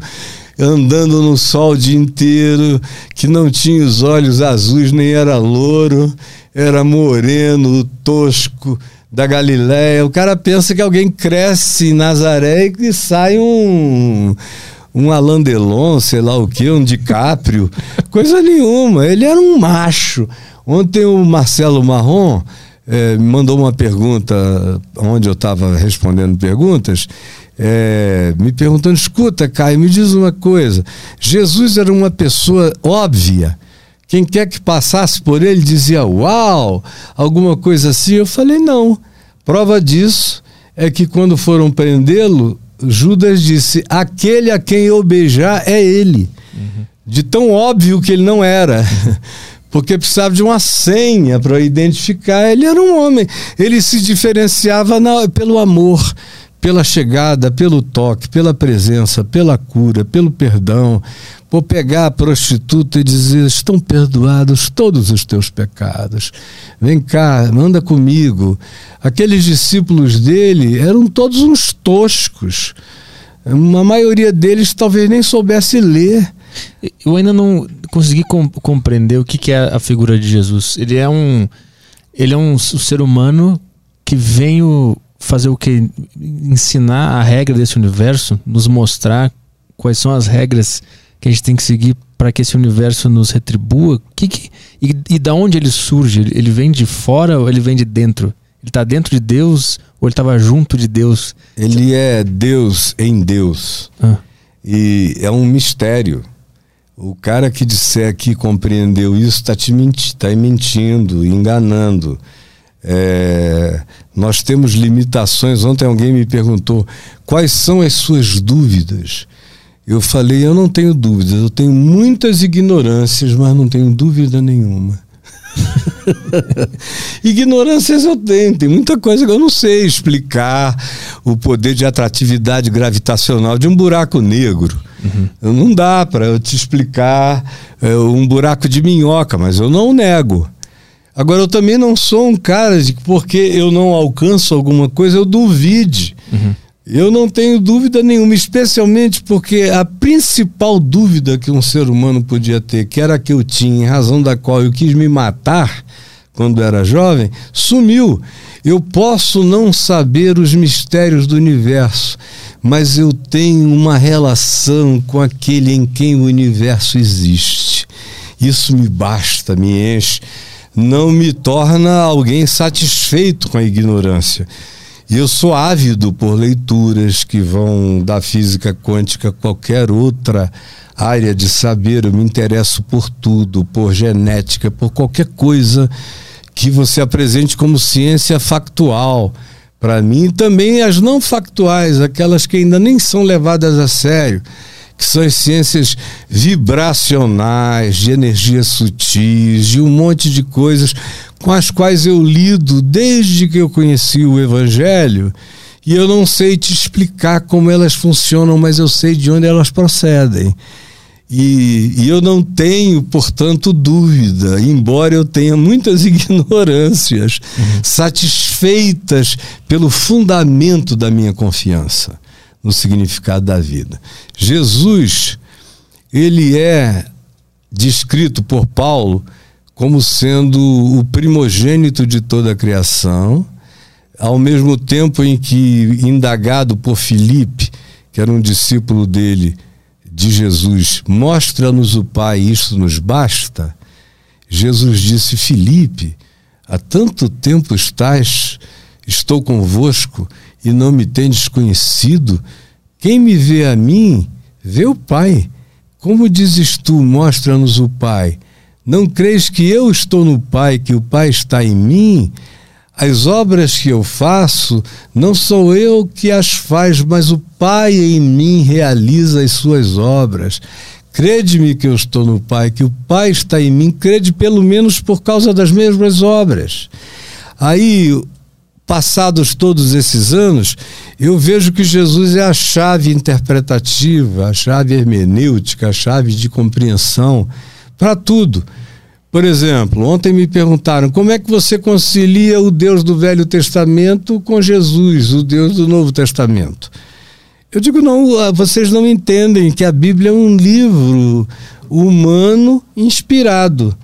andando no sol o dia inteiro, que não tinha os olhos azuis, nem era louro, era moreno, tosco, da Galiléia. O cara pensa que alguém cresce em Nazaré e sai um um Alain Delon, sei lá o que, um DiCaprio, coisa nenhuma. Ele era um macho. Ontem o Marcelo Marrom é, me mandou uma pergunta, onde eu estava respondendo perguntas, é, me perguntando: escuta, Caio, me diz uma coisa. Jesus era uma pessoa óbvia. Quem quer que passasse por ele dizia uau, alguma coisa assim. Eu falei: não. Prova disso é que quando foram prendê-lo, Judas disse: aquele a quem eu beijar é ele. Uhum. De tão óbvio que ele não era. porque precisava de uma senha para identificar. Ele era um homem. Ele se diferenciava na, pelo amor, pela chegada, pelo toque, pela presença, pela cura, pelo perdão. Por pegar a prostituta e dizer: estão perdoados todos os teus pecados. Vem cá, anda comigo. Aqueles discípulos dele eram todos uns toscos. Uma maioria deles talvez nem soubesse ler. Eu ainda não consegui compreender o que, que, é a figura de Jesus. Ele é um, ele é um, um ser humano que veio fazer o que? Ensinar a regra desse universo, nos mostrar quais são as regras que a gente tem que seguir para que esse universo nos retribua. Que que, e, e da onde ele surge? Ele vem de fora ou ele vem de dentro? Ele está dentro de Deus ou ele estava junto de Deus? Ele é Deus em Deus. Ah. E é um mistério. O cara que disser que compreendeu isso está te menti tá mentindo, enganando. É, nós temos limitações. Ontem alguém me perguntou quais são as suas dúvidas. Eu falei, eu não tenho dúvidas, eu tenho muitas ignorâncias, mas não tenho dúvida nenhuma. Ignorâncias eu tenho, tem muita coisa que eu não sei explicar. O poder de atratividade gravitacional de um buraco negro. Uhum. Não dá para eu te explicar é, um buraco de minhoca, mas eu não nego. Agora, eu também não sou um cara de que porque eu não alcanço alguma coisa, eu duvide. Uhum. Eu não tenho dúvida nenhuma, especialmente porque a principal dúvida que um ser humano podia ter, que era a que eu tinha, em razão da qual eu quis me matar quando era jovem, sumiu. Eu posso não saber os mistérios do universo, mas eu tenho uma relação com aquele em quem o universo existe. Isso me basta, me enche, não me torna alguém satisfeito com a ignorância. E eu sou ávido por leituras que vão da física quântica a qualquer outra área de saber. Eu me interesso por tudo, por genética, por qualquer coisa que você apresente como ciência factual. Para mim, também as não factuais, aquelas que ainda nem são levadas a sério que são as ciências vibracionais, de energias sutis, de um monte de coisas com as quais eu lido desde que eu conheci o Evangelho. E eu não sei te explicar como elas funcionam, mas eu sei de onde elas procedem. E, e, eu não tenho, portanto, dúvida, embora eu tenha muitas ignorâncias, uhum. satisfeitas pelo fundamento da minha confiança no significado da vida. Jesus, ele é descrito por Paulo como sendo o primogênito de toda a criação, ao mesmo tempo em que, indagado por Filipe, que era um discípulo dele, de Jesus, mostra-nos o Pai, isso nos basta. Jesus disse: Filipe, há tanto tempo estás, estou convosco e não me tendes conhecido? Quem me vê a mim, vê o Pai. Como dizes tu, mostra-nos o Pai? Não crês que eu estou no Pai, que o Pai está em mim? As obras que eu faço, não sou eu que as faz, mas o Pai em mim realiza as suas obras. Crede-me que eu estou no Pai, que o Pai está em mim, crede pelo menos por causa das mesmas obras. Aí passados todos esses anos, eu vejo que Jesus é a chave interpretativa, a chave hermenêutica, a chave de compreensão para tudo. Por exemplo, ontem me perguntaram como é que você concilia o Deus do Velho Testamento com Jesus, o Deus do Novo Testamento. Eu digo, não, ah, vocês não entendem que a Bíblia é um livro humano inspirado.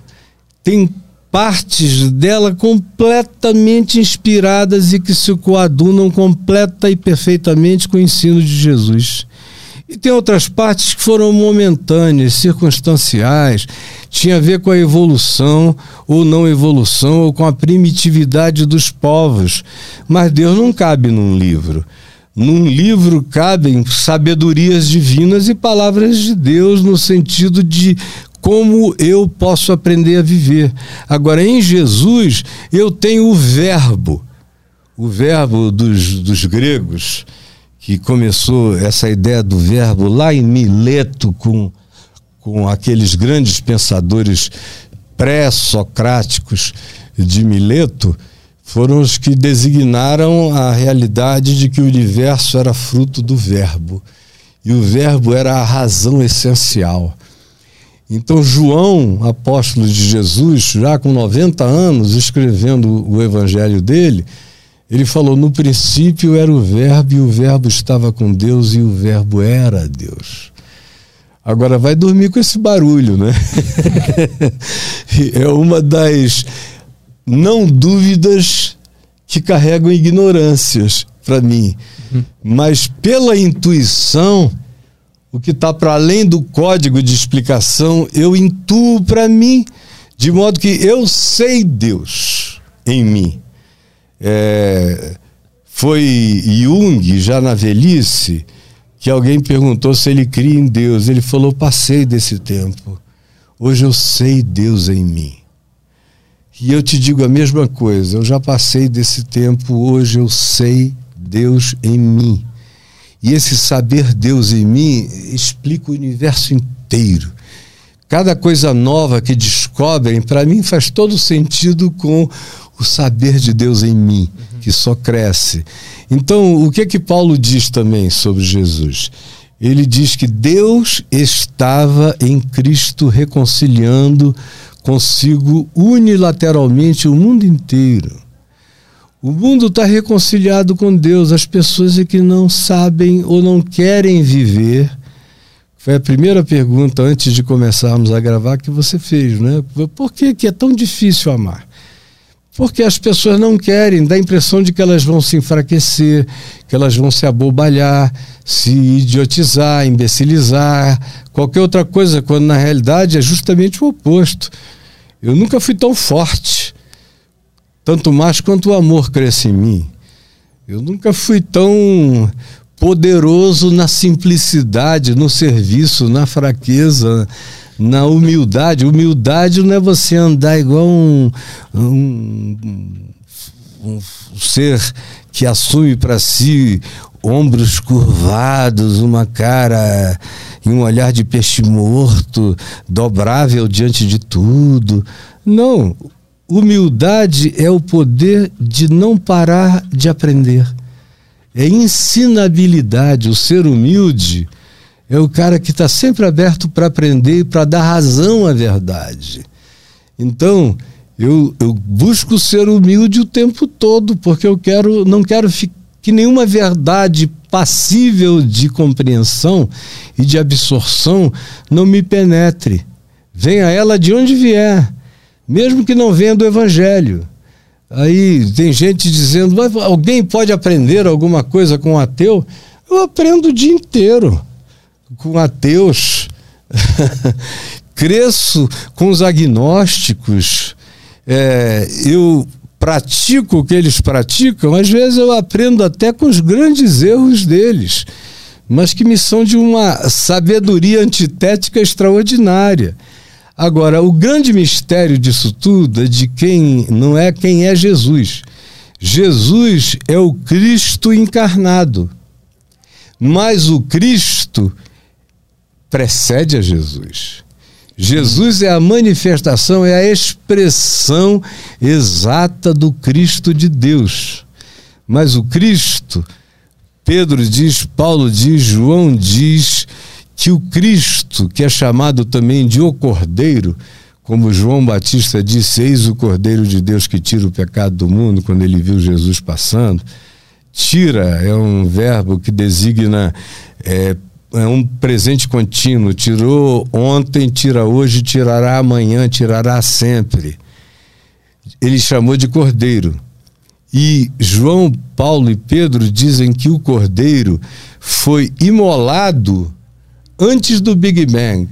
Tem partes dela completamente inspiradas e que se coadunam completa e perfeitamente com o ensino de Jesus. E tem outras partes que foram momentâneas, circunstanciais, tinha a ver com a evolução ou não evolução, ou com a primitividade dos povos. Mas Deus não cabe num livro. Num livro cabem sabedorias divinas e palavras de Deus no sentido de como eu posso aprender a viver. Agora, em Jesus, eu tenho o verbo, o verbo dos, dos gregos, que começou essa ideia do verbo lá em Mileto, com, com aqueles grandes pensadores pré-socráticos de Mileto, foram os que designaram a realidade de que o universo era fruto do verbo. E o verbo era a razão essencial. Então, João, apóstolo de Jesus, já com 90 anos, escrevendo o evangelho dele, ele falou: No princípio era o Verbo, e o Verbo estava com Deus, e o Verbo era Deus. Agora vai dormir com esse barulho, né? é uma das não dúvidas que carregam ignorâncias para mim. Uhum. Mas pela intuição, o que está para além do código de explicação, eu intuo para mim, de modo que eu sei Deus em mim. É, foi Jung, já na velhice, que alguém perguntou se ele cria em Deus. Ele falou: passei desse tempo. Hoje eu sei Deus em mim. E eu te digo a mesma coisa, eu já passei desse tempo, hoje eu sei Deus em mim. E esse saber Deus em mim explica o universo inteiro. Cada coisa nova que descobrem, para mim, faz todo sentido com o saber de Deus em mim, uhum. que só cresce. Então, o que é que Paulo diz também sobre Jesus? Ele diz que Deus estava em Cristo reconciliando consigo unilateralmente o mundo inteiro. O mundo está reconciliado com Deus, as pessoas é que não sabem ou não querem viver. Foi a primeira pergunta antes de começarmos a gravar que você fez, né? Por que, que é tão difícil amar? Porque as pessoas não querem, dá a impressão de que elas vão se enfraquecer, que elas vão se abobalhar, se idiotizar, imbecilizar, qualquer outra coisa, quando na realidade é justamente o oposto. Eu nunca fui tão forte tanto mais quanto o amor cresce em mim. Eu nunca fui tão poderoso na simplicidade, no serviço, na fraqueza, na humildade. Humildade não é você andar igual um, um, um ser que assume para si ombros curvados, uma cara e um olhar de peixe morto, dobrável diante de tudo. Não, Humildade é o poder de não parar de aprender. É ensinabilidade. O ser humilde é o cara que está sempre aberto para aprender e para dar razão à verdade. Então, eu, eu, busco ser humilde o tempo todo, porque eu quero, não quero que nenhuma verdade passível de compreensão e de absorção não me penetre. Venha ela de onde vier mesmo que não venha do Evangelho. Aí tem gente dizendo, alguém pode aprender alguma coisa com um ateu? Eu aprendo o dia inteiro com ateus. Cresço com os agnósticos. É, eu pratico o que eles praticam, às vezes eu aprendo até com os grandes erros deles, mas que me são de uma sabedoria antitética extraordinária. Agora, o grande mistério disso tudo é de quem não é quem é Jesus. Jesus é o Cristo encarnado. Mas o Cristo precede a Jesus. Jesus é a manifestação, é a expressão exata do Cristo de Deus. Mas o Cristo, Pedro diz, Paulo diz, João diz, que o Cristo, que é chamado também de o Cordeiro, como João Batista disse, eis o Cordeiro de Deus que tira o pecado do mundo, quando ele viu Jesus passando, tira é um verbo que designa é, é um presente contínuo. Tirou ontem, tira hoje, tirará amanhã, tirará sempre. Ele chamou de cordeiro. E João, Paulo e Pedro dizem que o cordeiro foi imolado antes do Big Bang,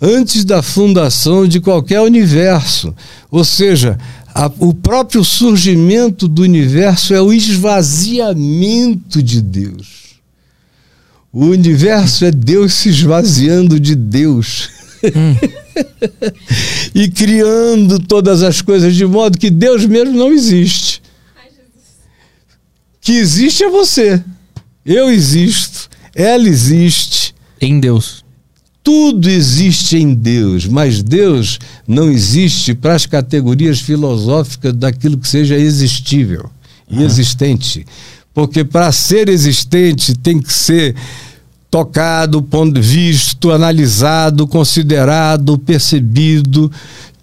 antes da fundação de qualquer universo. Ou seja, a, o próprio surgimento do universo é o esvaziamento de Deus. O universo é Deus se esvaziando de Deus. Hum. e criando todas as coisas de modo que Deus mesmo não existe. Que existe é você. Eu existo. Ela existe. Em Deus. Tudo existe em Deus, mas Deus não existe para as categorias filosóficas daquilo que seja existível e uhum. existente. Porque para ser existente tem que ser tocado, visto, analisado, considerado, percebido,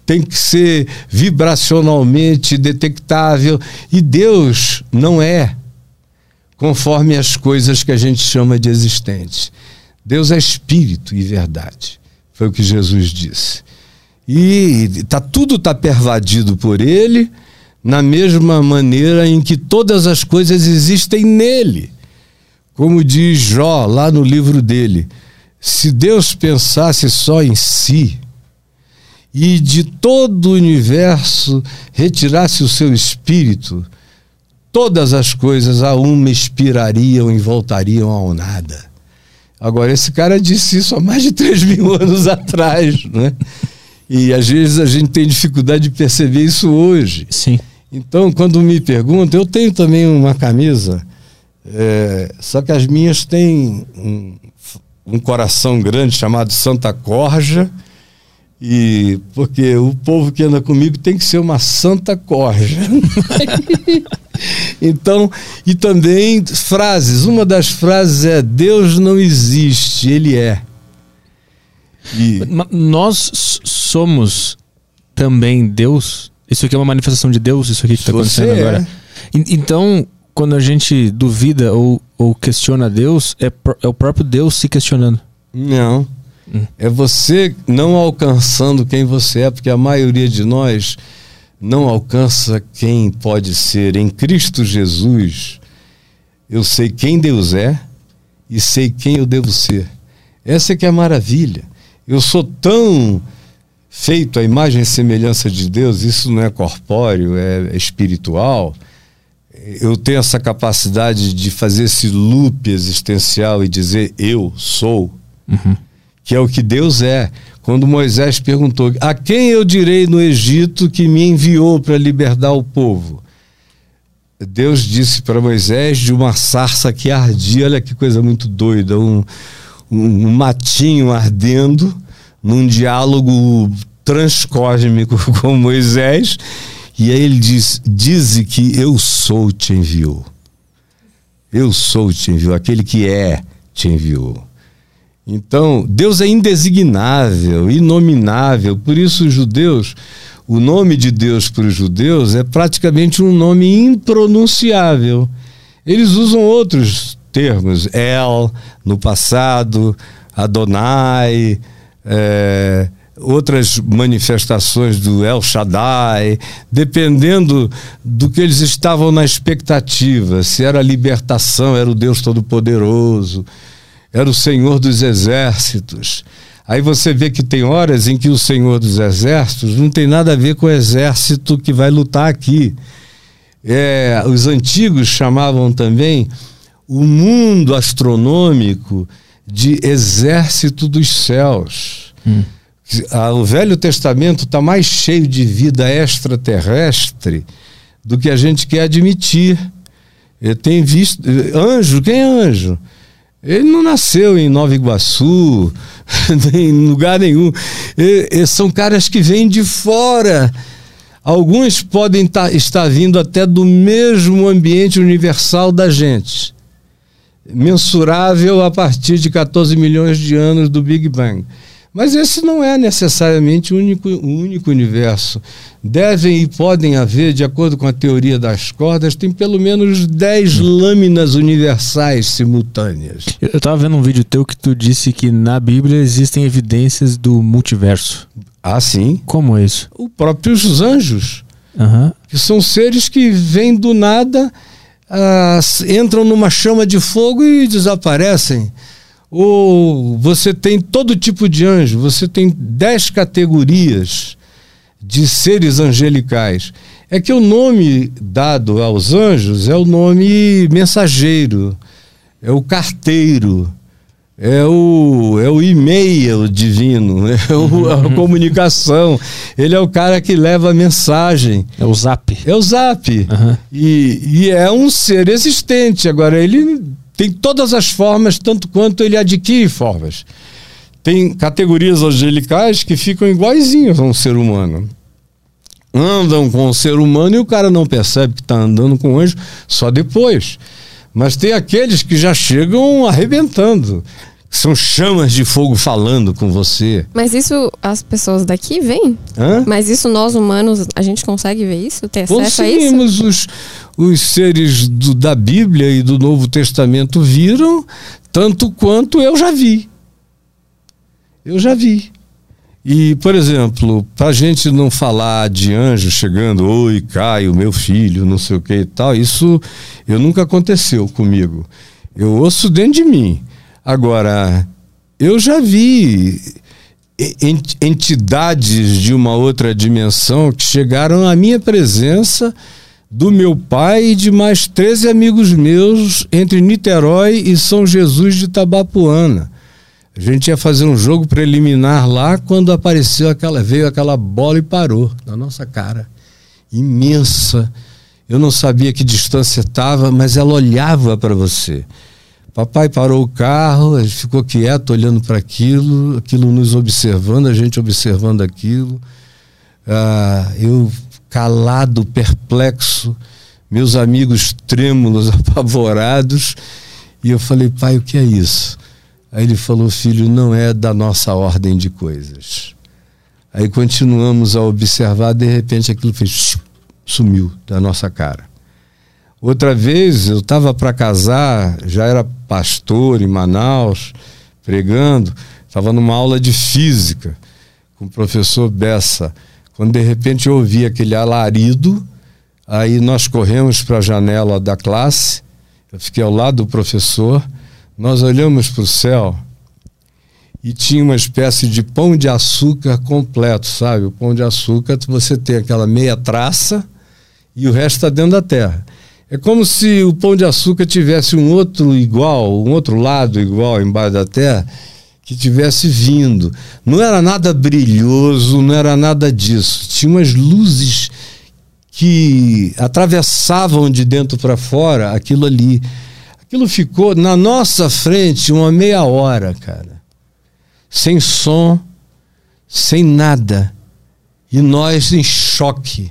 tem que ser vibracionalmente detectável. E Deus não é conforme as coisas que a gente chama de existentes. Deus é espírito e verdade. Foi o que Jesus disse. E tá, tudo está pervadido por ele na mesma maneira em que todas as coisas existem nele. Como diz Jó lá no livro dele, se Deus pensasse só em si e de todo o universo retirasse o seu espírito, todas as coisas a uma expirariam e voltariam ao nada. Agora, esse cara disse isso há mais de 3 mil anos atrás, né? E às vezes a gente tem dificuldade de perceber isso hoje. Sim. Então, quando me perguntam, eu tenho também uma camisa, é, só que as minhas têm um, um coração grande chamado Santa Corja, e porque o povo que anda comigo tem que ser uma santa corja. então, e também frases. Uma das frases é: Deus não existe, Ele é. E... Nós somos também Deus? Isso aqui é uma manifestação de Deus, isso aqui que está acontecendo é. agora. Então, quando a gente duvida ou, ou questiona Deus, é, é o próprio Deus se questionando. Não. É você não alcançando quem você é, porque a maioria de nós não alcança quem pode ser. Em Cristo Jesus, eu sei quem Deus é e sei quem eu devo ser. Essa é que é a maravilha. Eu sou tão feito à imagem e semelhança de Deus, isso não é corpóreo, é espiritual. Eu tenho essa capacidade de fazer esse loop existencial e dizer eu sou. Uhum que é o que Deus é. Quando Moisés perguntou: A quem eu direi no Egito que me enviou para libertar o povo? Deus disse para Moisés de uma sarça que ardia, olha que coisa muito doida, um, um, um matinho ardendo, num diálogo transcósmico com Moisés, e aí ele diz: Dize que eu sou te enviou. Eu sou te enviou, aquele que é te enviou. Então, Deus é indesignável, inominável. Por isso, os judeus, o nome de Deus para os judeus é praticamente um nome impronunciável. Eles usam outros termos, El, no passado, Adonai, é, outras manifestações do El Shaddai, dependendo do que eles estavam na expectativa, se era libertação, era o Deus Todo-Poderoso era o Senhor dos Exércitos. Aí você vê que tem horas em que o Senhor dos Exércitos não tem nada a ver com o exército que vai lutar aqui. É, os antigos chamavam também o mundo astronômico de exército dos céus. Hum. O Velho Testamento está mais cheio de vida extraterrestre do que a gente quer admitir. Eu tenho visto. Anjo, quem é anjo? Ele não nasceu em Nova Iguaçu, em lugar nenhum. E, são caras que vêm de fora. Alguns podem tá, estar vindo até do mesmo ambiente universal da gente, mensurável a partir de 14 milhões de anos do Big Bang. Mas esse não é necessariamente o único, o único universo. Devem e podem haver, de acordo com a teoria das cordas, tem pelo menos 10 lâminas universais simultâneas. Eu estava vendo um vídeo teu que tu disse que na Bíblia existem evidências do multiverso. Ah, sim. Como é isso? Os próprios anjos, Aham. que são seres que vêm do nada, ah, entram numa chama de fogo e desaparecem. Ou você tem todo tipo de anjo, você tem dez categorias de seres angelicais. É que o nome dado aos anjos é o nome mensageiro, é o carteiro, é o, é o e-mail divino, é o, a comunicação. Ele é o cara que leva a mensagem. É o Zap. É o Zap. Aham. E, e é um ser existente. Agora, ele tem todas as formas, tanto quanto ele adquire formas. Tem categorias angelicais que ficam iguaizinhas a um ser humano. Andam com o ser humano e o cara não percebe que está andando com o anjo só depois. Mas tem aqueles que já chegam arrebentando. São chamas de fogo falando com você. Mas isso as pessoas daqui veem? Hã? Mas isso nós humanos, a gente consegue ver isso? Ter acesso a isso? Conseguimos os, os seres do- da Bíblia e do Novo Testamento viram, tanto quanto eu já vi. Eu já vi. E, por exemplo, para a gente não falar de anjo chegando, oi, Caio, meu filho, não sei o que e tal, isso eu nunca aconteceu comigo. Eu ouço dentro de mim. Agora, eu já vi en- entidades de uma outra dimensão que chegaram à minha presença do meu pai e de mais 13 amigos meus entre Niterói e São Jesus de Tabapuana. A gente ia fazer um jogo preliminar lá quando apareceu aquela veio aquela bola e parou na nossa cara. Imensa. Eu não sabia que distância estava, mas ela olhava para você. Papai parou o carro, ele ficou quieto olhando para aquilo, aquilo nos observando, a gente observando aquilo. Ah, eu calado, perplexo, meus amigos trêmulos, apavorados. E eu falei, pai, o que é isso? Aí ele falou, filho, não é da nossa ordem de coisas. Aí continuamos a observar, de repente aquilo fez, sumiu da nossa cara. Outra vez eu estava para casar, já era pastor em Manaus, pregando, estava numa aula de física com o professor Bessa. Quando de repente eu ouvi aquele alarido, aí nós corremos para a janela da classe, eu fiquei ao lado do professor, nós olhamos para o céu e tinha uma espécie de pão de açúcar completo, sabe? O pão de açúcar, você tem aquela meia traça e o resto está dentro da terra. É como se o pão de açúcar tivesse um outro igual, um outro lado igual embaixo da terra, que tivesse vindo. Não era nada brilhoso, não era nada disso. Tinha umas luzes que atravessavam de dentro para fora aquilo ali. Aquilo ficou na nossa frente uma meia hora, cara. Sem som, sem nada. E nós em choque.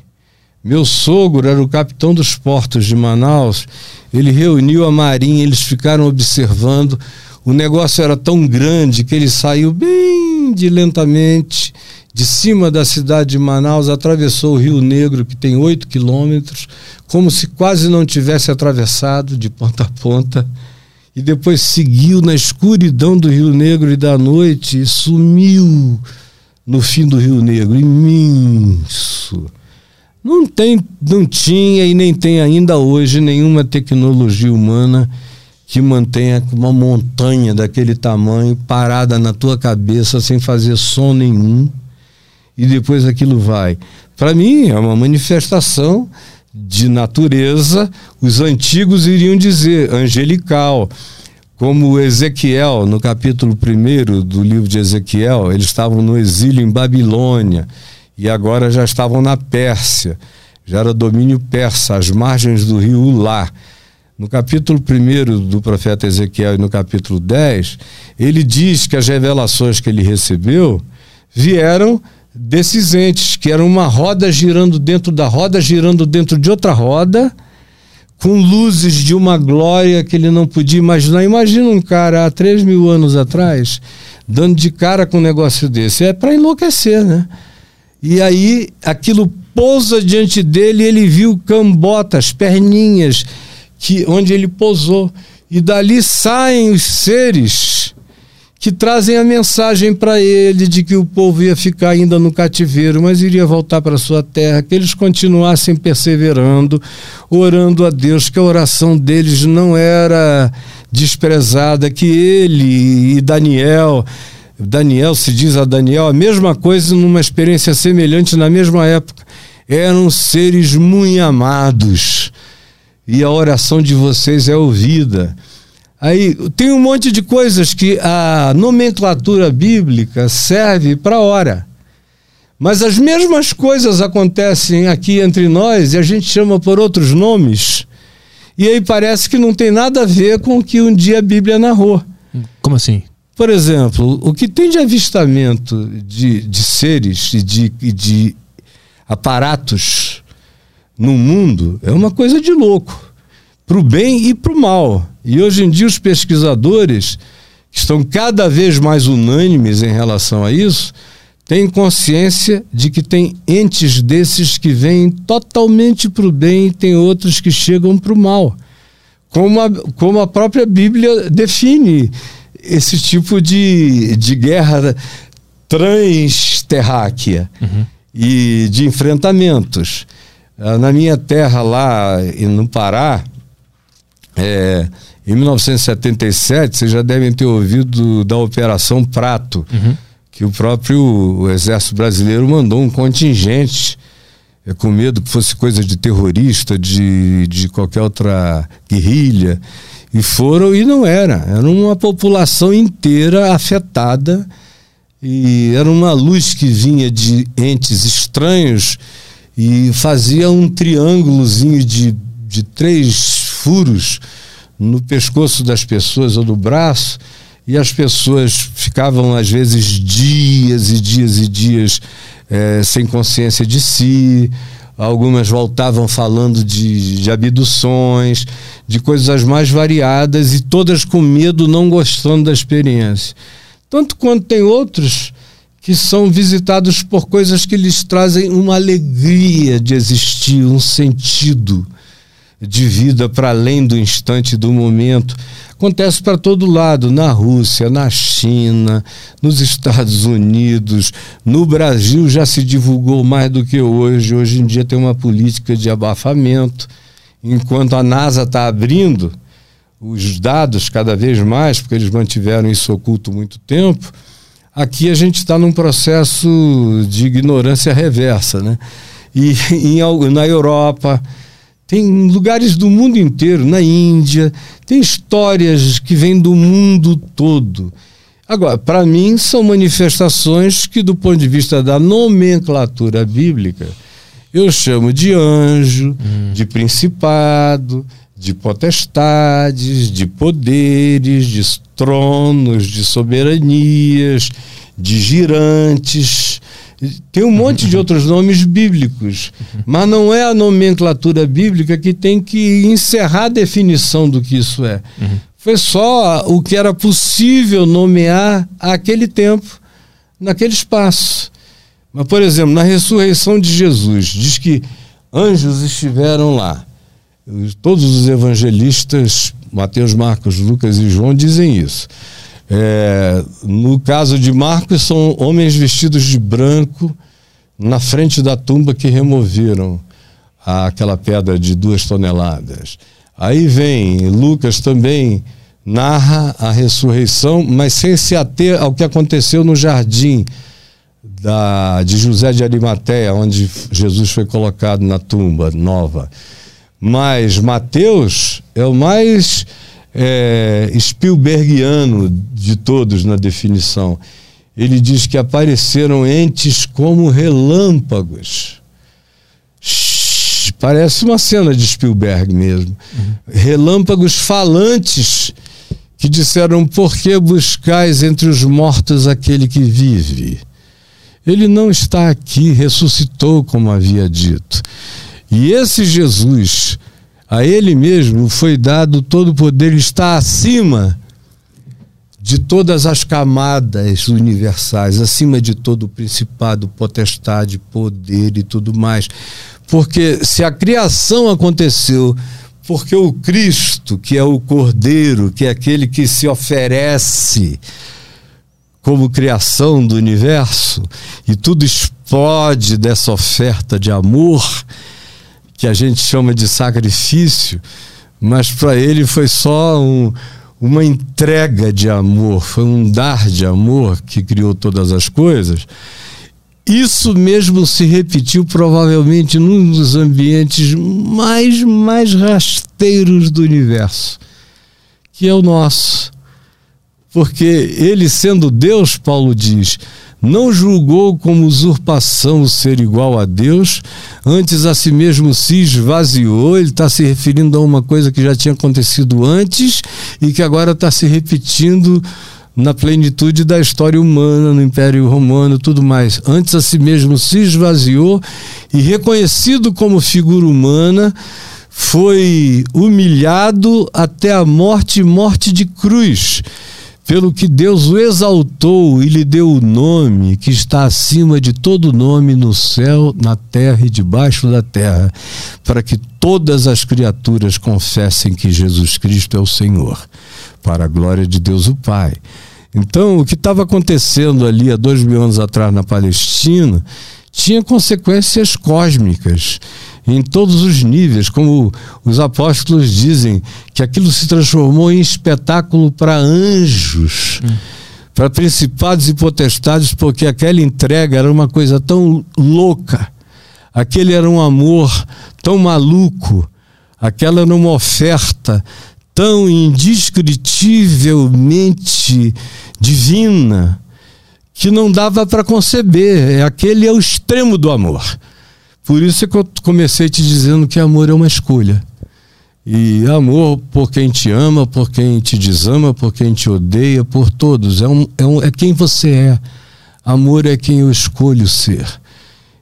Meu sogro era o capitão dos portos de Manaus. Ele reuniu a marinha, eles ficaram observando. O negócio era tão grande que ele saiu bem de lentamente de cima da cidade de Manaus, atravessou o Rio Negro, que tem 8 quilômetros, como se quase não tivesse atravessado de ponta a ponta, e depois seguiu na escuridão do Rio Negro e da noite e sumiu no fim do Rio Negro, imenso. Não tem, não tinha e nem tem ainda hoje nenhuma tecnologia humana que mantenha uma montanha daquele tamanho parada na tua cabeça sem fazer som nenhum e depois aquilo vai. Para mim é uma manifestação de natureza, os antigos iriam dizer angelical, como Ezequiel, no capítulo 1 do livro de Ezequiel, eles estavam no exílio em Babilônia e agora já estavam na Pérsia, já era domínio persa, às margens do rio Ulá. No capítulo 1 do profeta Ezequiel e no capítulo 10, ele diz que as revelações que ele recebeu vieram desses entes, que era uma roda girando dentro da roda, girando dentro de outra roda, com luzes de uma glória que ele não podia imaginar. Imagina um cara há 3 mil anos atrás, dando de cara com um negócio desse. É para enlouquecer, né? E aí aquilo pousa diante dele, ele viu cambotas, perninhas, que onde ele pousou. E dali saem os seres que trazem a mensagem para ele de que o povo ia ficar ainda no cativeiro, mas iria voltar para sua terra, que eles continuassem perseverando, orando a Deus, que a oração deles não era desprezada, que ele e Daniel, Daniel se diz a Daniel a mesma coisa numa experiência semelhante na mesma época, eram seres muito amados e a oração de vocês é ouvida. Aí tem um monte de coisas que a nomenclatura bíblica serve para hora. Mas as mesmas coisas acontecem aqui entre nós e a gente chama por outros nomes. E aí parece que não tem nada a ver com o que um dia a Bíblia narrou. Como assim? Por exemplo, o que tem de avistamento de, de seres e de, de aparatos no mundo é uma coisa de louco, para o bem e para o mal. E hoje em dia os pesquisadores, que estão cada vez mais unânimes em relação a isso, têm consciência de que tem entes desses que vêm totalmente para o bem e tem outros que chegam para o mal. Como a, como a própria Bíblia define esse tipo de, de guerra transterráquea uhum. e de enfrentamentos. Ah, na minha terra lá no Pará, é, em 1977, vocês já devem ter ouvido da Operação Prato, uhum. que o próprio o Exército Brasileiro mandou um contingente é, com medo que fosse coisa de terrorista, de, de qualquer outra guerrilha. E foram, e não era. Era uma população inteira afetada. E era uma luz que vinha de entes estranhos e fazia um triângulozinho de, de três furos no pescoço das pessoas ou no braço, e as pessoas ficavam, às vezes, dias e dias e dias é, sem consciência de si. Algumas voltavam falando de, de abduções, de coisas mais variadas e todas com medo, não gostando da experiência. Tanto quanto tem outros que são visitados por coisas que lhes trazem uma alegria de existir, um sentido de vida para além do instante do momento. Acontece para todo lado, na Rússia, na China, nos Estados Unidos, no Brasil já se divulgou mais do que hoje. Hoje em dia tem uma política de abafamento, enquanto a NASA está abrindo os dados cada vez mais, porque eles mantiveram isso oculto muito tempo. Aqui a gente está num processo de ignorância reversa, né? E em, na Europa, tem lugares do mundo inteiro, na Índia, tem histórias que vêm do mundo todo. Agora, para mim, são manifestações que, do ponto de vista da nomenclatura bíblica, eu chamo de anjo, hum. de principado, de potestades, de poderes, de tronos, de soberanias, de girantes tem um monte de outros nomes bíblicos, mas não é a nomenclatura bíblica que tem que encerrar a definição do que isso é. Foi só o que era possível nomear àquele tempo, naquele espaço. Mas, por exemplo, na ressurreição de Jesus, diz que anjos estiveram lá. Todos os evangelistas, Mateus, Marcos, Lucas e João, dizem isso. É, no caso de Marcos, são homens vestidos de branco na frente da tumba que removeram aquela pedra de duas toneladas. Aí vem Lucas também narra a ressurreição, mas sem se ater ao que aconteceu no jardim da, de José de Arimateia, onde Jesus foi colocado na tumba nova. Mas Mateus é o mais é, Spielbergiano de todos na definição. Ele diz que apareceram entes como relâmpagos. Shhh, parece uma cena de Spielberg mesmo. Uhum. Relâmpagos falantes que disseram: Por que buscais entre os mortos aquele que vive? Ele não está aqui, ressuscitou, como havia dito. E esse Jesus a ele mesmo foi dado todo o poder, está acima de todas as camadas universais, acima de todo o principado, potestade, poder e tudo mais. Porque se a criação aconteceu porque o Cristo, que é o Cordeiro, que é aquele que se oferece como criação do universo, e tudo explode dessa oferta de amor, que a gente chama de sacrifício, mas para ele foi só um, uma entrega de amor, foi um dar de amor que criou todas as coisas. Isso mesmo se repetiu provavelmente num dos ambientes mais, mais rasteiros do universo, que é o nosso. Porque ele, sendo Deus, Paulo diz, não julgou como usurpação o ser igual a Deus, antes a si mesmo se esvaziou. Ele está se referindo a uma coisa que já tinha acontecido antes e que agora está se repetindo na plenitude da história humana, no Império Romano, tudo mais. Antes a si mesmo se esvaziou e reconhecido como figura humana, foi humilhado até a morte morte de cruz. Pelo que Deus o exaltou e lhe deu o nome que está acima de todo nome no céu, na terra e debaixo da terra, para que todas as criaturas confessem que Jesus Cristo é o Senhor, para a glória de Deus o Pai. Então, o que estava acontecendo ali há dois mil anos atrás na Palestina tinha consequências cósmicas em todos os níveis, como os apóstolos dizem, que aquilo se transformou em espetáculo para anjos, hum. para principados e potestades, porque aquela entrega era uma coisa tão louca, aquele era um amor tão maluco, aquela era uma oferta tão indescritivelmente divina que não dava para conceber. É, aquele é o extremo do amor. Por isso é que eu comecei te dizendo que amor é uma escolha. E amor por quem te ama, por quem te desama, por quem te odeia, por todos. É, um, é, um, é quem você é. Amor é quem eu escolho ser.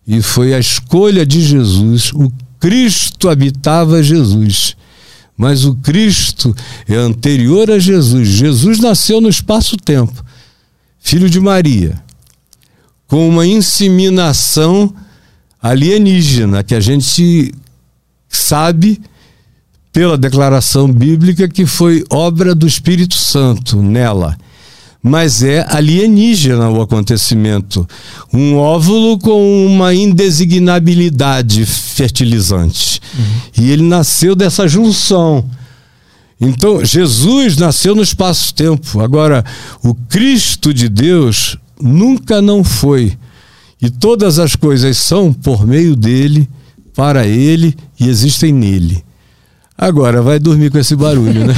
E foi a escolha de Jesus. O Cristo habitava Jesus. Mas o Cristo é anterior a Jesus. Jesus nasceu no espaço-tempo, filho de Maria, com uma inseminação alienígena que a gente sabe pela declaração bíblica que foi obra do Espírito Santo nela mas é alienígena o acontecimento. Um óvulo com uma indesignabilidade fertilizante. Uhum. E ele nasceu dessa junção. Então, Jesus nasceu no espaço-tempo. Agora, o Cristo de Deus nunca não foi. E todas as coisas são por meio dele, para ele e existem nele. Agora, vai dormir com esse barulho, né?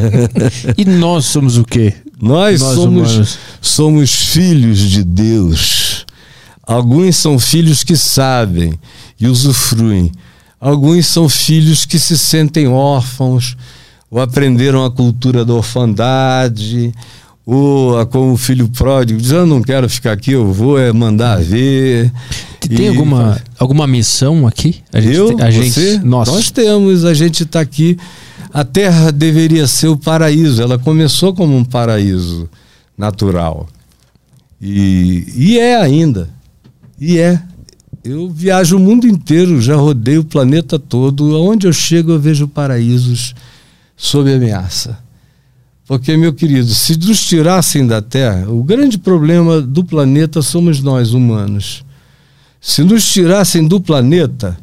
e nós somos o quê? Nós, Nós somos, somos filhos de Deus. Alguns são filhos que sabem e usufruem. Alguns são filhos que se sentem órfãos, ou aprenderam a cultura da orfandade, ou como o filho pródigo diz: Eu não quero ficar aqui, eu vou é mandar ver. Tem e... alguma, alguma missão aqui? A gente, eu? A gente, você? Nós. nós temos, a gente está aqui a Terra deveria ser o paraíso. Ela começou como um paraíso natural. E, e é ainda. E é. Eu viajo o mundo inteiro, já rodei o planeta todo. Aonde eu chego, eu vejo paraísos sob ameaça. Porque, meu querido, se nos tirassem da Terra, o grande problema do planeta somos nós, humanos. Se nos tirassem do planeta,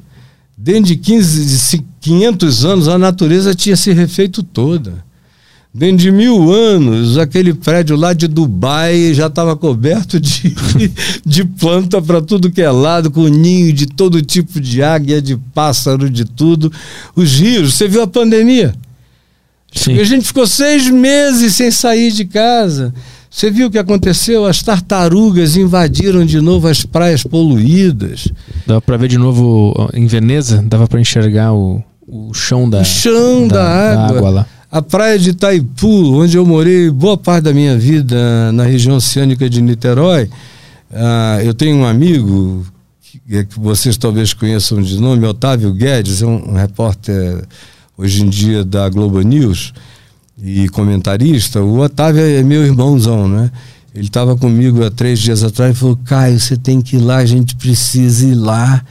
Dentro de 15, de 500 anos, a natureza tinha se refeito toda. Dentro de mil anos, aquele prédio lá de Dubai já estava coberto de, de planta para tudo que é lado, com ninho de todo tipo de águia, de pássaro, de tudo. Os rios, você viu a pandemia? Sim. A gente ficou seis meses sem sair de casa. Você viu o que aconteceu? As tartarugas invadiram de novo as praias poluídas. Dava para ver de novo em Veneza, dava para enxergar o, o chão da, o chão da, da, água. da água lá. A praia de Itaipu, onde eu morei boa parte da minha vida, na região oceânica de Niterói, uh, eu tenho um amigo que, é que, vocês talvez conheçam de nome, Otávio Guedes, é um, um repórter hoje em dia da Globo News e comentarista, o Otávio é meu irmãozão, né? Ele estava comigo há três dias atrás e falou: Caio, você tem que ir lá, a gente precisa ir lá.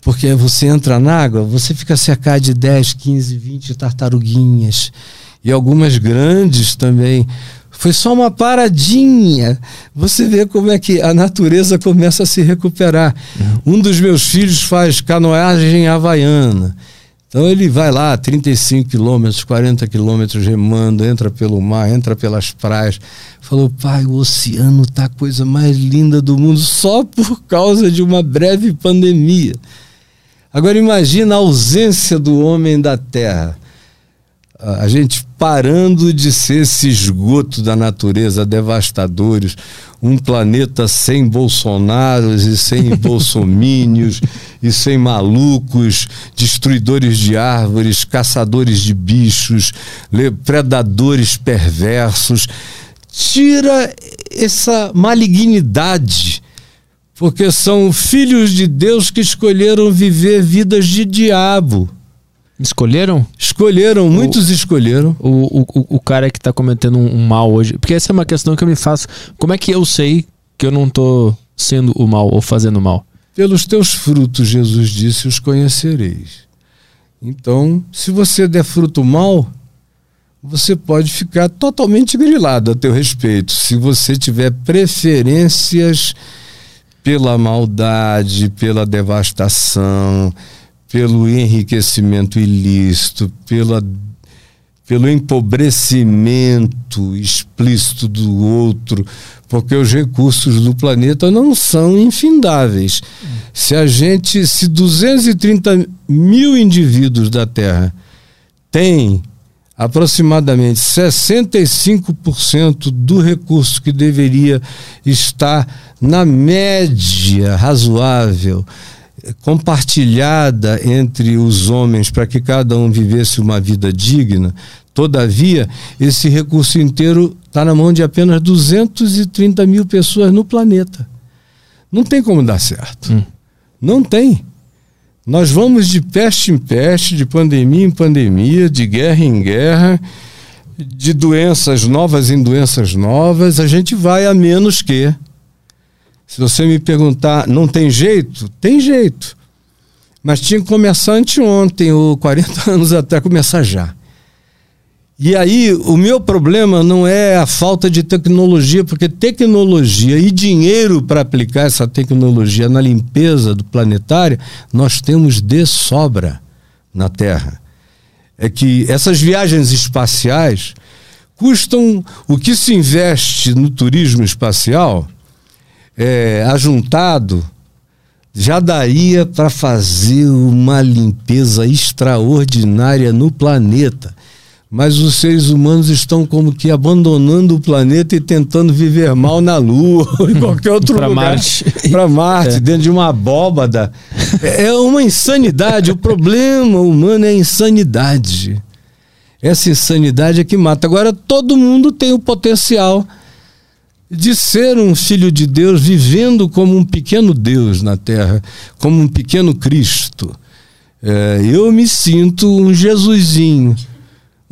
Porque você entra na água, você fica cercado de 10, 15, 20 tartaruguinhas. E algumas grandes também. Foi só uma paradinha. Você vê como é que a natureza começa a se recuperar. Uhum. Um dos meus filhos faz canoagem havaiana. Então ele vai lá 35 quilômetros, 40 quilômetros remando, entra pelo mar, entra pelas praias. Falou, pai, o oceano tá a coisa mais linda do mundo só por causa de uma breve pandemia. Agora imagina a ausência do homem da terra. A gente parando de ser esse esgoto da natureza devastadores, um planeta sem bolsonaros e sem bolsomínios e sem malucos, destruidores de árvores, caçadores de bichos, predadores perversos. Tira essa malignidade porque são filhos de Deus que escolheram viver vidas de diabo. Escolheram? Escolheram, muitos o, escolheram. O, o, o cara que está cometendo um, mal hoje. Porque essa é uma questão que eu me faço. Como é que eu sei que eu não estou sendo o mal ou fazendo mal? Pelos teus frutos, Jesus disse, os conhecereis. Então, se você der fruto mal, você pode ficar totalmente grilado a teu respeito. Se você tiver preferências pela maldade, pela devastação, pelo enriquecimento ilícito, pela, pelo empobrecimento explícito do outro, porque os recursos do planeta não são infindáveis. Se a gente, se 230 mil indivíduos da Terra têm aproximadamente 65% do recurso que deveria estar na média razoável, compartilhada entre os homens para que cada um vivesse uma vida digna. Todavia, esse recurso inteiro está na mão de apenas 230 mil pessoas no planeta. Não tem como dar certo. Hum. Não tem. Nós vamos de peste em peste, de pandemia em pandemia, de guerra em guerra, de doenças novas em doenças novas. A gente vai a menos que. Se você me perguntar, não tem jeito? Tem jeito. Mas tinha que começar anteontem, ou 40 anos até começar já. E aí, o meu problema não é a falta de tecnologia, porque tecnologia e dinheiro para aplicar essa tecnologia na limpeza do planetário, nós temos de sobra na Terra. É que essas viagens espaciais custam o que se investe no turismo espacial, é, ajuntado, já daria para fazer uma limpeza extraordinária no planeta mas os seres humanos estão como que abandonando o planeta e tentando viver mal na Lua ou em qualquer outro pra lugar. Marte. Para Marte, é. dentro de uma abóbada. É uma insanidade. o problema humano é a insanidade. Essa insanidade é que mata. Agora, todo mundo tem o potencial de ser um filho de Deus, vivendo como um pequeno Deus na Terra, como um pequeno Cristo. É, eu me sinto um Jesusinho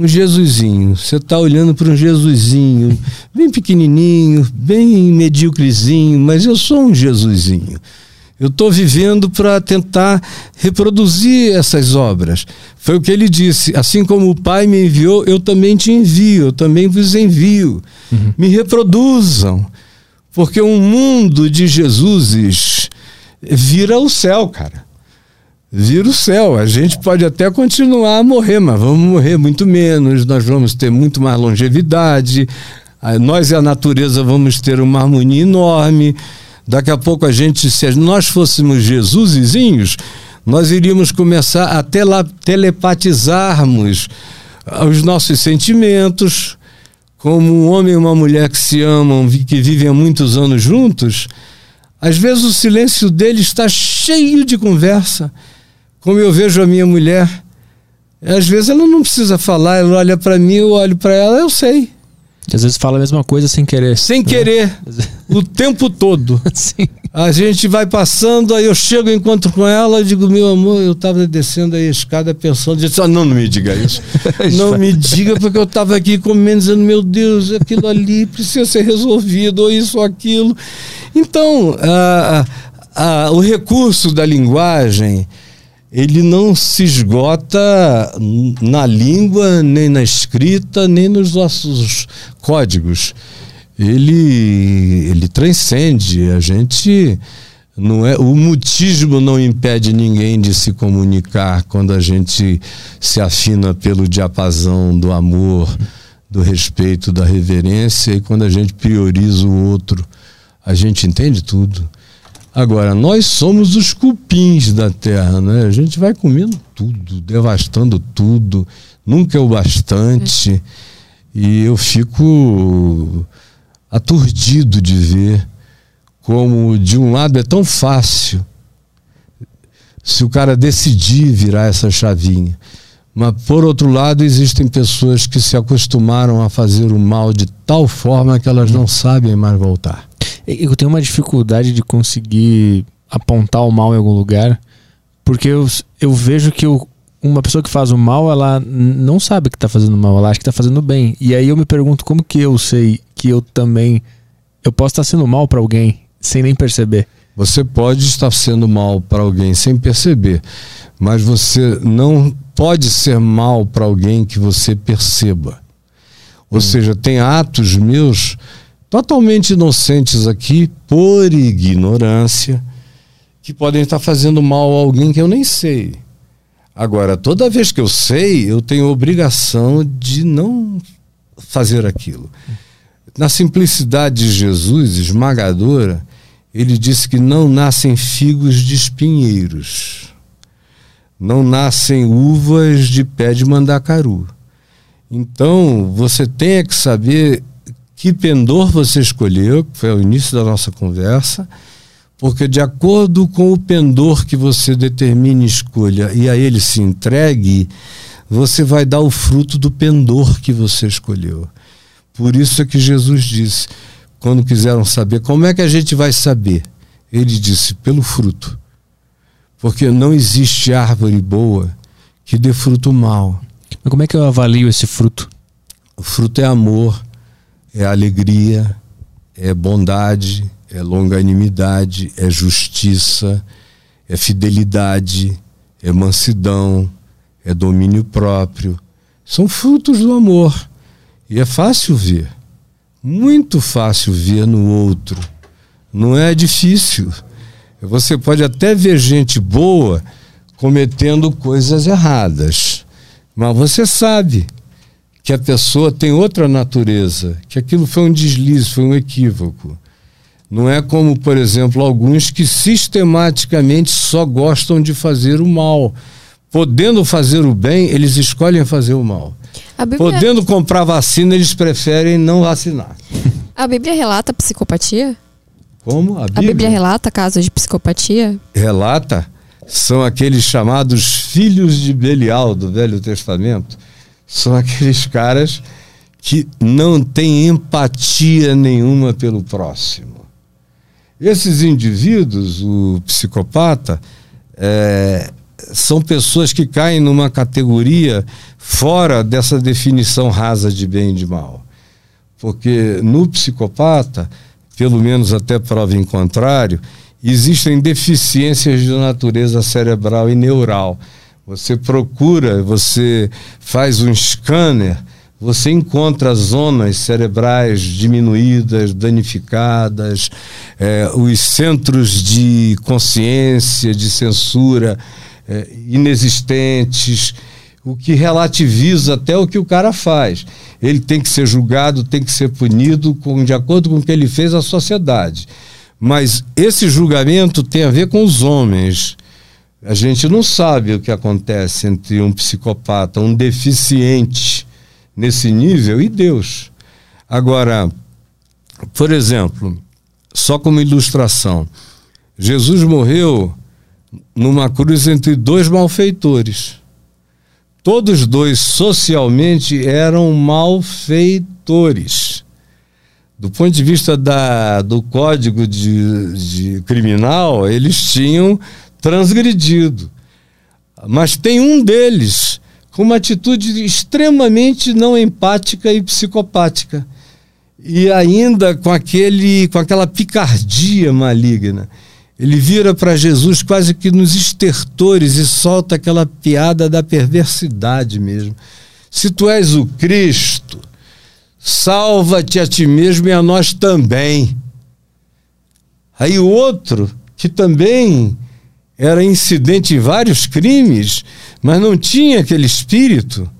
um Jesusinho. Você está olhando para um Jesusinho, bem pequenininho, bem medíocrezinho, mas eu sou um Jesusinho. Eu estou vivendo para tentar reproduzir essas obras. Foi o que ele disse. Assim como o Pai me enviou, eu também te envio, eu também vos envio. Uhum. Me reproduzam. Porque um mundo de Jesuses vira o céu, cara vira o céu. A gente pode até continuar a morrer, mas vamos morrer muito menos, nós vamos ter muito mais longevidade, nós e a natureza vamos ter uma harmonia enorme. Daqui a pouco a gente, se nós fôssemos Jesusinhos, nós iríamos começar a tela, telepatizarmos os nossos sentimentos, como um homem e uma mulher que se amam, que vivem há muitos anos juntos. Às vezes o silêncio dele está cheio de conversa como eu vejo a minha mulher, às vezes ela não precisa falar, ela olha para mim, eu olho para ela, eu sei. Às vezes fala a mesma coisa sem querer. Sem querer. o tempo todo. Sim. A gente vai passando, aí eu chego, encontro com ela, digo, meu amor, eu estava descendo a escada pensando, disse, ah, não, não me diga isso. não me diga, porque eu estava aqui comendo, dizendo, meu Deus, aquilo ali precisa ser resolvido, ou isso ou aquilo. Então, a, a, o recurso da linguagem, ele não se esgota na língua, nem na escrita, nem nos nossos códigos ele, ele transcende. A gente não é o mutismo não impede ninguém de se comunicar quando a gente se afina pelo diapasão do amor, do respeito, da reverência e quando a gente prioriza o outro, a gente entende tudo. Agora, nós somos os cupins da terra, né? A gente vai comendo tudo, devastando tudo, nunca é o bastante. E eu fico aturdido de ver como, de um lado, é tão fácil se o cara decidir virar essa chavinha. Mas, por outro lado, existem pessoas que se acostumaram a fazer o mal de tal forma que elas não sabem mais voltar. Eu tenho uma dificuldade de conseguir apontar o mal em algum lugar, porque eu, eu vejo que eu, uma pessoa que faz o mal, ela não sabe que está fazendo mal, ela acha que está fazendo bem. E aí eu me pergunto como que eu sei que eu também eu posso estar sendo mal para alguém sem nem perceber. Você pode estar sendo mal para alguém sem perceber, mas você não pode ser mal para alguém que você perceba. Ou hum. seja, tem atos meus totalmente inocentes aqui por ignorância que podem estar fazendo mal a alguém que eu nem sei. Agora, toda vez que eu sei, eu tenho obrigação de não fazer aquilo. Na simplicidade de Jesus, esmagadora, ele disse que não nascem figos de espinheiros, não nascem uvas de pé de mandacaru. Então, você tem que saber que pendor você escolheu, que foi o início da nossa conversa, porque de acordo com o pendor que você determine escolha e a ele se entregue, você vai dar o fruto do pendor que você escolheu. Por isso é que Jesus disse, quando quiseram saber, como é que a gente vai saber? Ele disse, pelo fruto. Porque não existe árvore boa que dê fruto mal. Mas como é que eu avalio esse fruto? O fruto é amor, é alegria, é bondade, é longanimidade, é justiça, é fidelidade, é mansidão, é domínio próprio. São frutos do amor. E é fácil ver. Muito fácil ver no outro. Não é difícil. Você pode até ver gente boa cometendo coisas erradas. Mas você sabe que a pessoa tem outra natureza, que aquilo foi um deslize, foi um equívoco. Não é como, por exemplo, alguns que sistematicamente só gostam de fazer o mal. Podendo fazer o bem, eles escolhem fazer o mal. Bíblia... Podendo comprar vacina, eles preferem não vacinar. A Bíblia relata psicopatia? Como? A Bíblia? A Bíblia relata casos de psicopatia? Relata. São aqueles chamados filhos de Belial do Velho Testamento. São aqueles caras que não têm empatia nenhuma pelo próximo. Esses indivíduos, o psicopata, é, são pessoas que caem numa categoria fora dessa definição rasa de bem e de mal. Porque no psicopata, pelo menos até prova em contrário, existem deficiências de natureza cerebral e neural. Você procura, você faz um scanner, você encontra zonas cerebrais diminuídas, danificadas, é, os centros de consciência, de censura é, inexistentes, o que relativiza até o que o cara faz. Ele tem que ser julgado, tem que ser punido com, de acordo com o que ele fez à sociedade. Mas esse julgamento tem a ver com os homens. A gente não sabe o que acontece entre um psicopata, um deficiente nesse nível e Deus. Agora, por exemplo, só como ilustração, Jesus morreu numa cruz entre dois malfeitores. Todos dois socialmente eram malfeitores. Do ponto de vista da, do código de, de criminal, eles tinham transgredido. Mas tem um deles com uma atitude extremamente não empática e psicopática. E ainda com, aquele, com aquela picardia maligna. Ele vira para Jesus quase que nos estertores e solta aquela piada da perversidade mesmo. Se tu és o Cristo, salva-te a ti mesmo e a nós também. Aí o outro, que também era incidente em vários crimes, mas não tinha aquele espírito,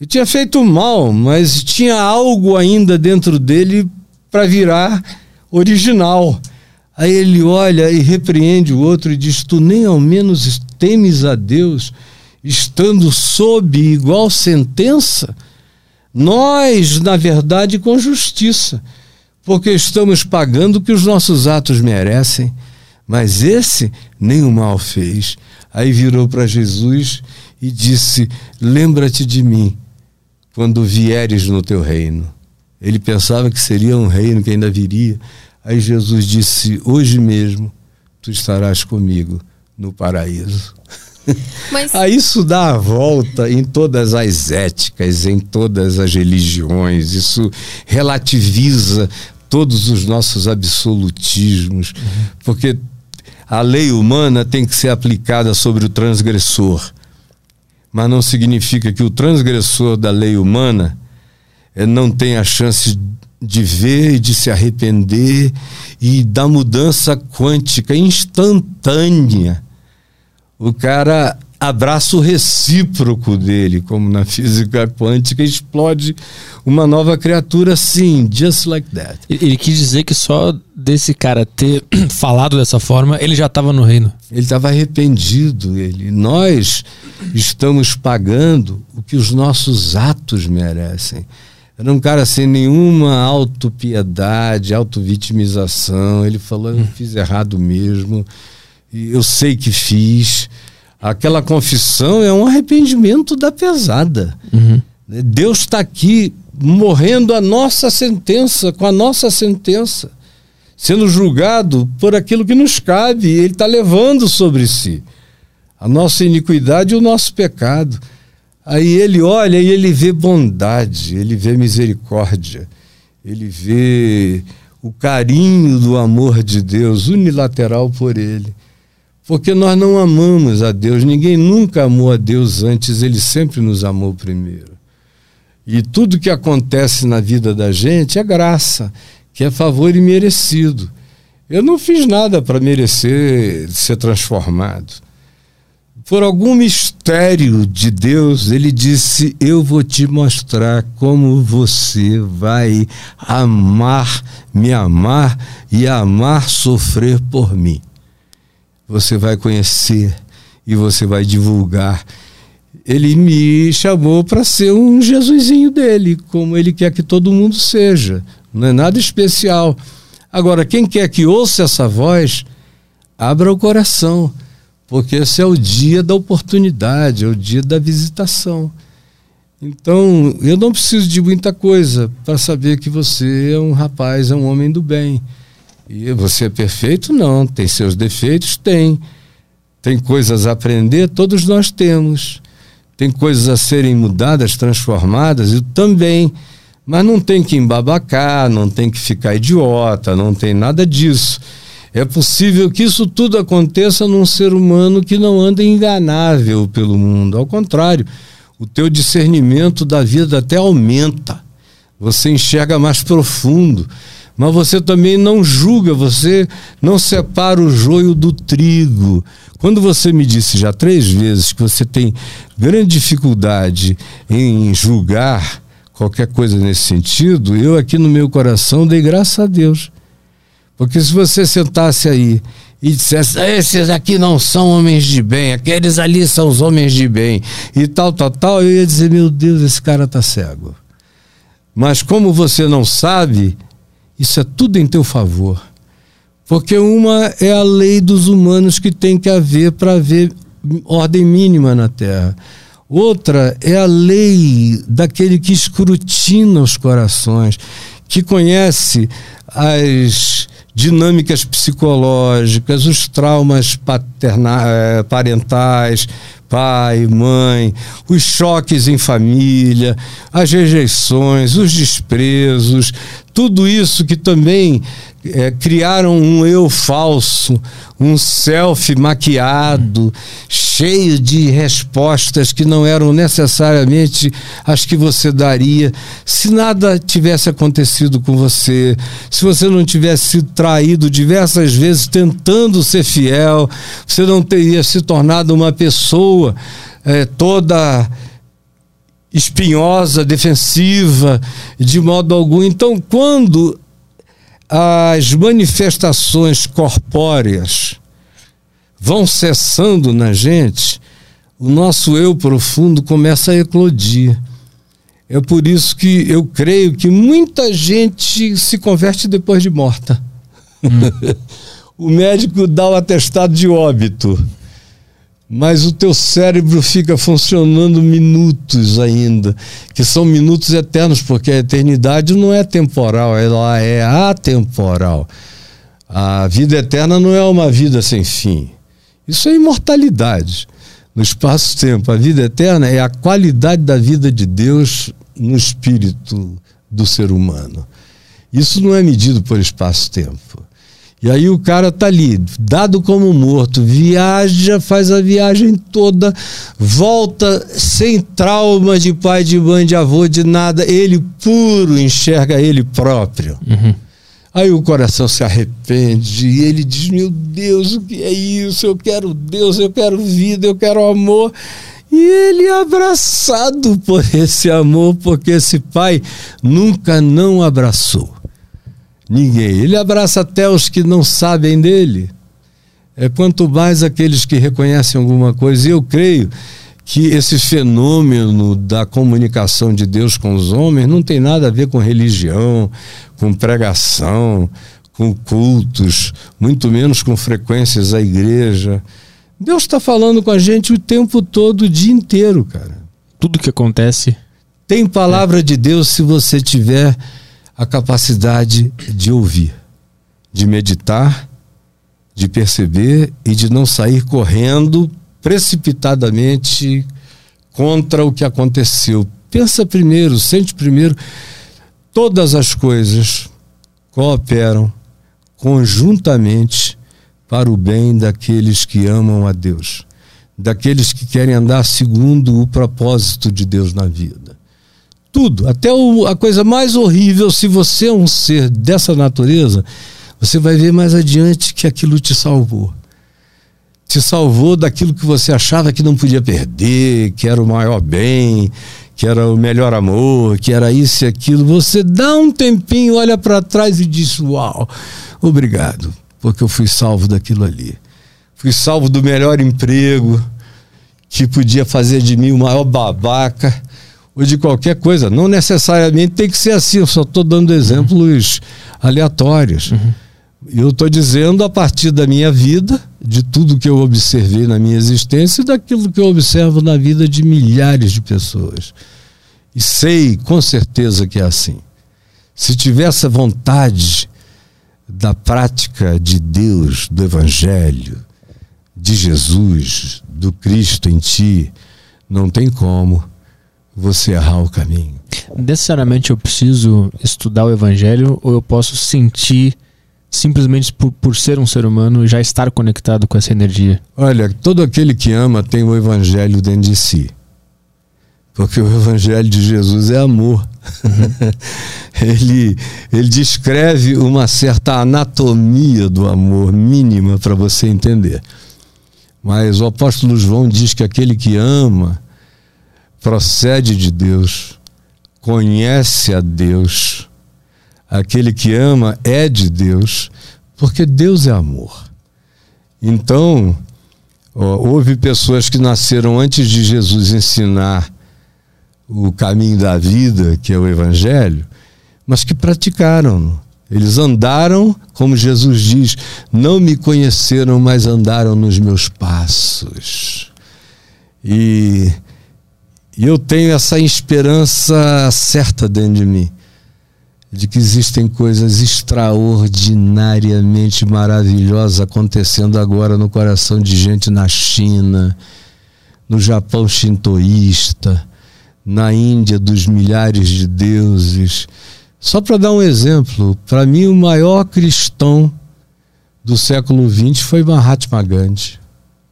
e tinha feito mal, mas tinha algo ainda dentro dele para virar original. Aí ele olha e repreende o outro e diz: Tu nem ao menos temes a Deus, estando sob igual sentença? Nós, na verdade, com justiça, porque estamos pagando o que os nossos atos merecem. Mas esse nem o mal fez. Aí virou para Jesus e disse: Lembra-te de mim quando vieres no teu reino. Ele pensava que seria um reino que ainda viria. Aí Jesus disse: Hoje mesmo tu estarás comigo no paraíso. Mas... Aí isso dá a volta em todas as éticas, em todas as religiões, isso relativiza todos os nossos absolutismos, uhum. porque a lei humana tem que ser aplicada sobre o transgressor, mas não significa que o transgressor da lei humana eh, não tenha a chance de ver e de se arrepender e da mudança quântica instantânea. O cara abraça o recíproco dele, como na física quântica, explode uma nova criatura assim, just like that. Ele quis dizer que só desse cara ter falado dessa forma, ele já estava no reino. Ele estava arrependido, ele. Nós estamos pagando o que os nossos atos merecem. Era um cara sem nenhuma autopiedade, autovitimização. Ele falou: eu fiz errado mesmo eu sei que fiz. Aquela confissão é um arrependimento da pesada. Uhum. Deus está aqui morrendo a nossa sentença, com a nossa sentença, sendo julgado por aquilo que nos cabe. Ele está levando sobre si a nossa iniquidade e o nosso pecado. Aí ele olha e ele vê bondade, ele vê misericórdia, ele vê o carinho do amor de Deus unilateral por ele. Porque nós não amamos a Deus, ninguém nunca amou a Deus antes, ele sempre nos amou primeiro. E tudo que acontece na vida da gente é graça, que é favor imerecido. Eu não fiz nada para merecer ser transformado. Por algum mistério de Deus, ele disse: Eu vou te mostrar como você vai amar, me amar e amar sofrer por mim você vai conhecer e você vai divulgar. Ele me chamou para ser um Jesusinho dele, como ele quer que todo mundo seja. Não é nada especial. Agora, quem quer que ouça essa voz, abra o coração, porque esse é o dia da oportunidade, é o dia da visitação. Então, eu não preciso de muita coisa para saber que você é um rapaz, é um homem do bem. E você é perfeito? Não. Tem seus defeitos? Tem. Tem coisas a aprender? Todos nós temos. Tem coisas a serem mudadas, transformadas? E também. Mas não tem que embabacar, não tem que ficar idiota, não tem nada disso. É possível que isso tudo aconteça num ser humano que não anda enganável pelo mundo. Ao contrário, o teu discernimento da vida até aumenta. Você enxerga mais profundo mas você também não julga, você não separa o joio do trigo. Quando você me disse já três vezes que você tem grande dificuldade em julgar qualquer coisa nesse sentido, eu aqui no meu coração dei graças a Deus. Porque se você sentasse aí e dissesse, esses aqui não são homens de bem, aqueles ali são os homens de bem, e tal, tal, tal, eu ia dizer, meu Deus, esse cara está cego. Mas como você não sabe, isso é tudo em teu favor. Porque uma é a lei dos humanos que tem que haver para haver ordem mínima na Terra. Outra é a lei daquele que escrutina os corações, que conhece as dinâmicas psicológicas, os traumas eh, parentais, pai, mãe, os choques em família, as rejeições, os desprezos, tudo isso que também é, criaram um eu falso, um self maquiado, cheio de respostas que não eram necessariamente as que você daria se nada tivesse acontecido com você, se você não tivesse sido traído diversas vezes tentando ser fiel, você não teria se tornado uma pessoa é, toda espinhosa, defensiva, de modo algum. Então, quando as manifestações corpóreas vão cessando na gente, o nosso eu profundo começa a eclodir. É por isso que eu creio que muita gente se converte depois de morta. Hum. o médico dá o atestado de óbito mas o teu cérebro fica funcionando minutos ainda, que são minutos eternos, porque a eternidade não é temporal, ela é atemporal. A vida eterna não é uma vida sem fim. Isso é imortalidade no espaço-tempo. A vida eterna é a qualidade da vida de Deus no espírito do ser humano. Isso não é medido por espaço-tempo. E aí o cara tá ali, dado como morto, viaja, faz a viagem toda, volta sem trauma de pai, de mãe, de avô, de nada, ele puro enxerga ele próprio. Uhum. Aí o coração se arrepende e ele diz: Meu Deus, o que é isso? Eu quero Deus, eu quero vida, eu quero amor. E ele é abraçado por esse amor, porque esse pai nunca não abraçou ninguém. Ele abraça até os que não sabem dele. É quanto mais aqueles que reconhecem alguma coisa. E eu creio que esse fenômeno da comunicação de Deus com os homens não tem nada a ver com religião, com pregação, com cultos, muito menos com frequências à igreja. Deus está falando com a gente o tempo todo, o dia inteiro, cara. Tudo que acontece. Tem palavra é. de Deus se você tiver a capacidade de ouvir, de meditar, de perceber e de não sair correndo precipitadamente contra o que aconteceu. Pensa primeiro, sente primeiro. Todas as coisas cooperam conjuntamente para o bem daqueles que amam a Deus, daqueles que querem andar segundo o propósito de Deus na vida. Tudo, até o, a coisa mais horrível, se você é um ser dessa natureza, você vai ver mais adiante que aquilo te salvou. Te salvou daquilo que você achava que não podia perder, que era o maior bem, que era o melhor amor, que era isso e aquilo. Você dá um tempinho, olha para trás e diz: Uau, obrigado, porque eu fui salvo daquilo ali. Fui salvo do melhor emprego, que podia fazer de mim o maior babaca ou de qualquer coisa. Não necessariamente tem que ser assim, eu só estou dando exemplos aleatórios. Uhum. Eu estou dizendo a partir da minha vida, de tudo que eu observei na minha existência e daquilo que eu observo na vida de milhares de pessoas. E sei com certeza que é assim. Se tivesse a vontade da prática de Deus, do Evangelho, de Jesus, do Cristo em ti, não tem como você errar o caminho. Necessariamente eu preciso estudar o evangelho ou eu posso sentir simplesmente por, por ser um ser humano já estar conectado com essa energia? Olha, todo aquele que ama tem o evangelho dentro de si. Porque o evangelho de Jesus é amor. Uhum. ele, ele descreve uma certa anatomia do amor mínima para você entender. Mas o apóstolo João diz que aquele que ama procede de Deus, conhece a Deus. Aquele que ama é de Deus, porque Deus é amor. Então, houve pessoas que nasceram antes de Jesus ensinar o caminho da vida, que é o Evangelho, mas que praticaram. Eles andaram, como Jesus diz, não me conheceram, mas andaram nos meus passos. E e eu tenho essa esperança certa dentro de mim, de que existem coisas extraordinariamente maravilhosas acontecendo agora no coração de gente na China, no Japão shintoísta, na Índia dos milhares de deuses. Só para dar um exemplo, para mim o maior cristão do século XX foi Mahatma Gandhi.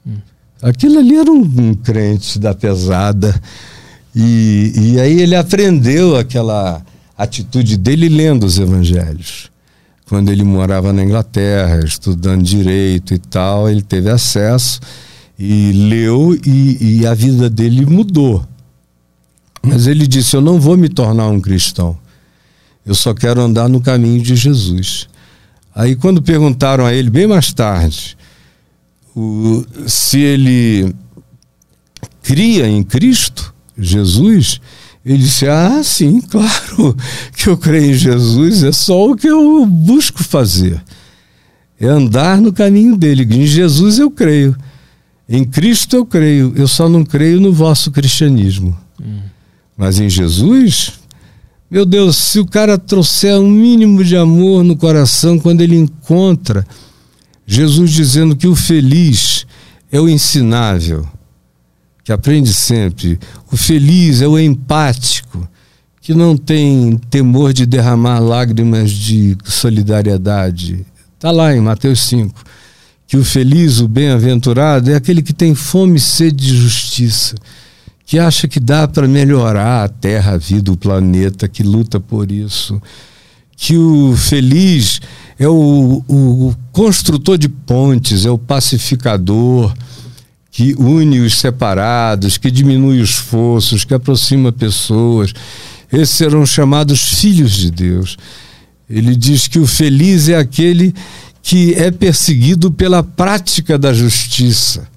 Hum. Aquilo ali era um, um crente da pesada. E, e aí ele aprendeu aquela atitude dele lendo os evangelhos. Quando ele morava na Inglaterra, estudando direito e tal, ele teve acesso e leu e, e a vida dele mudou. Mas ele disse: Eu não vou me tornar um cristão. Eu só quero andar no caminho de Jesus. Aí, quando perguntaram a ele, bem mais tarde, o, se ele cria em Cristo, Jesus, ele disse: Ah, sim, claro que eu creio em Jesus, é só o que eu busco fazer. É andar no caminho dele. Em Jesus eu creio. Em Cristo eu creio. Eu só não creio no vosso cristianismo. Hum. Mas em Jesus, meu Deus, se o cara trouxer um mínimo de amor no coração, quando ele encontra Jesus dizendo que o feliz é o ensinável que aprende sempre. O feliz é o empático, que não tem temor de derramar lágrimas de solidariedade. Está lá em Mateus 5. Que o feliz, o bem-aventurado, é aquele que tem fome e sede de justiça, que acha que dá para melhorar a terra, a vida, o planeta, que luta por isso. Que o feliz é o, o construtor de pontes, é o pacificador que une os separados, que diminui os esforços, que aproxima pessoas. Esses serão chamados filhos de Deus. Ele diz que o feliz é aquele que é perseguido pela prática da justiça.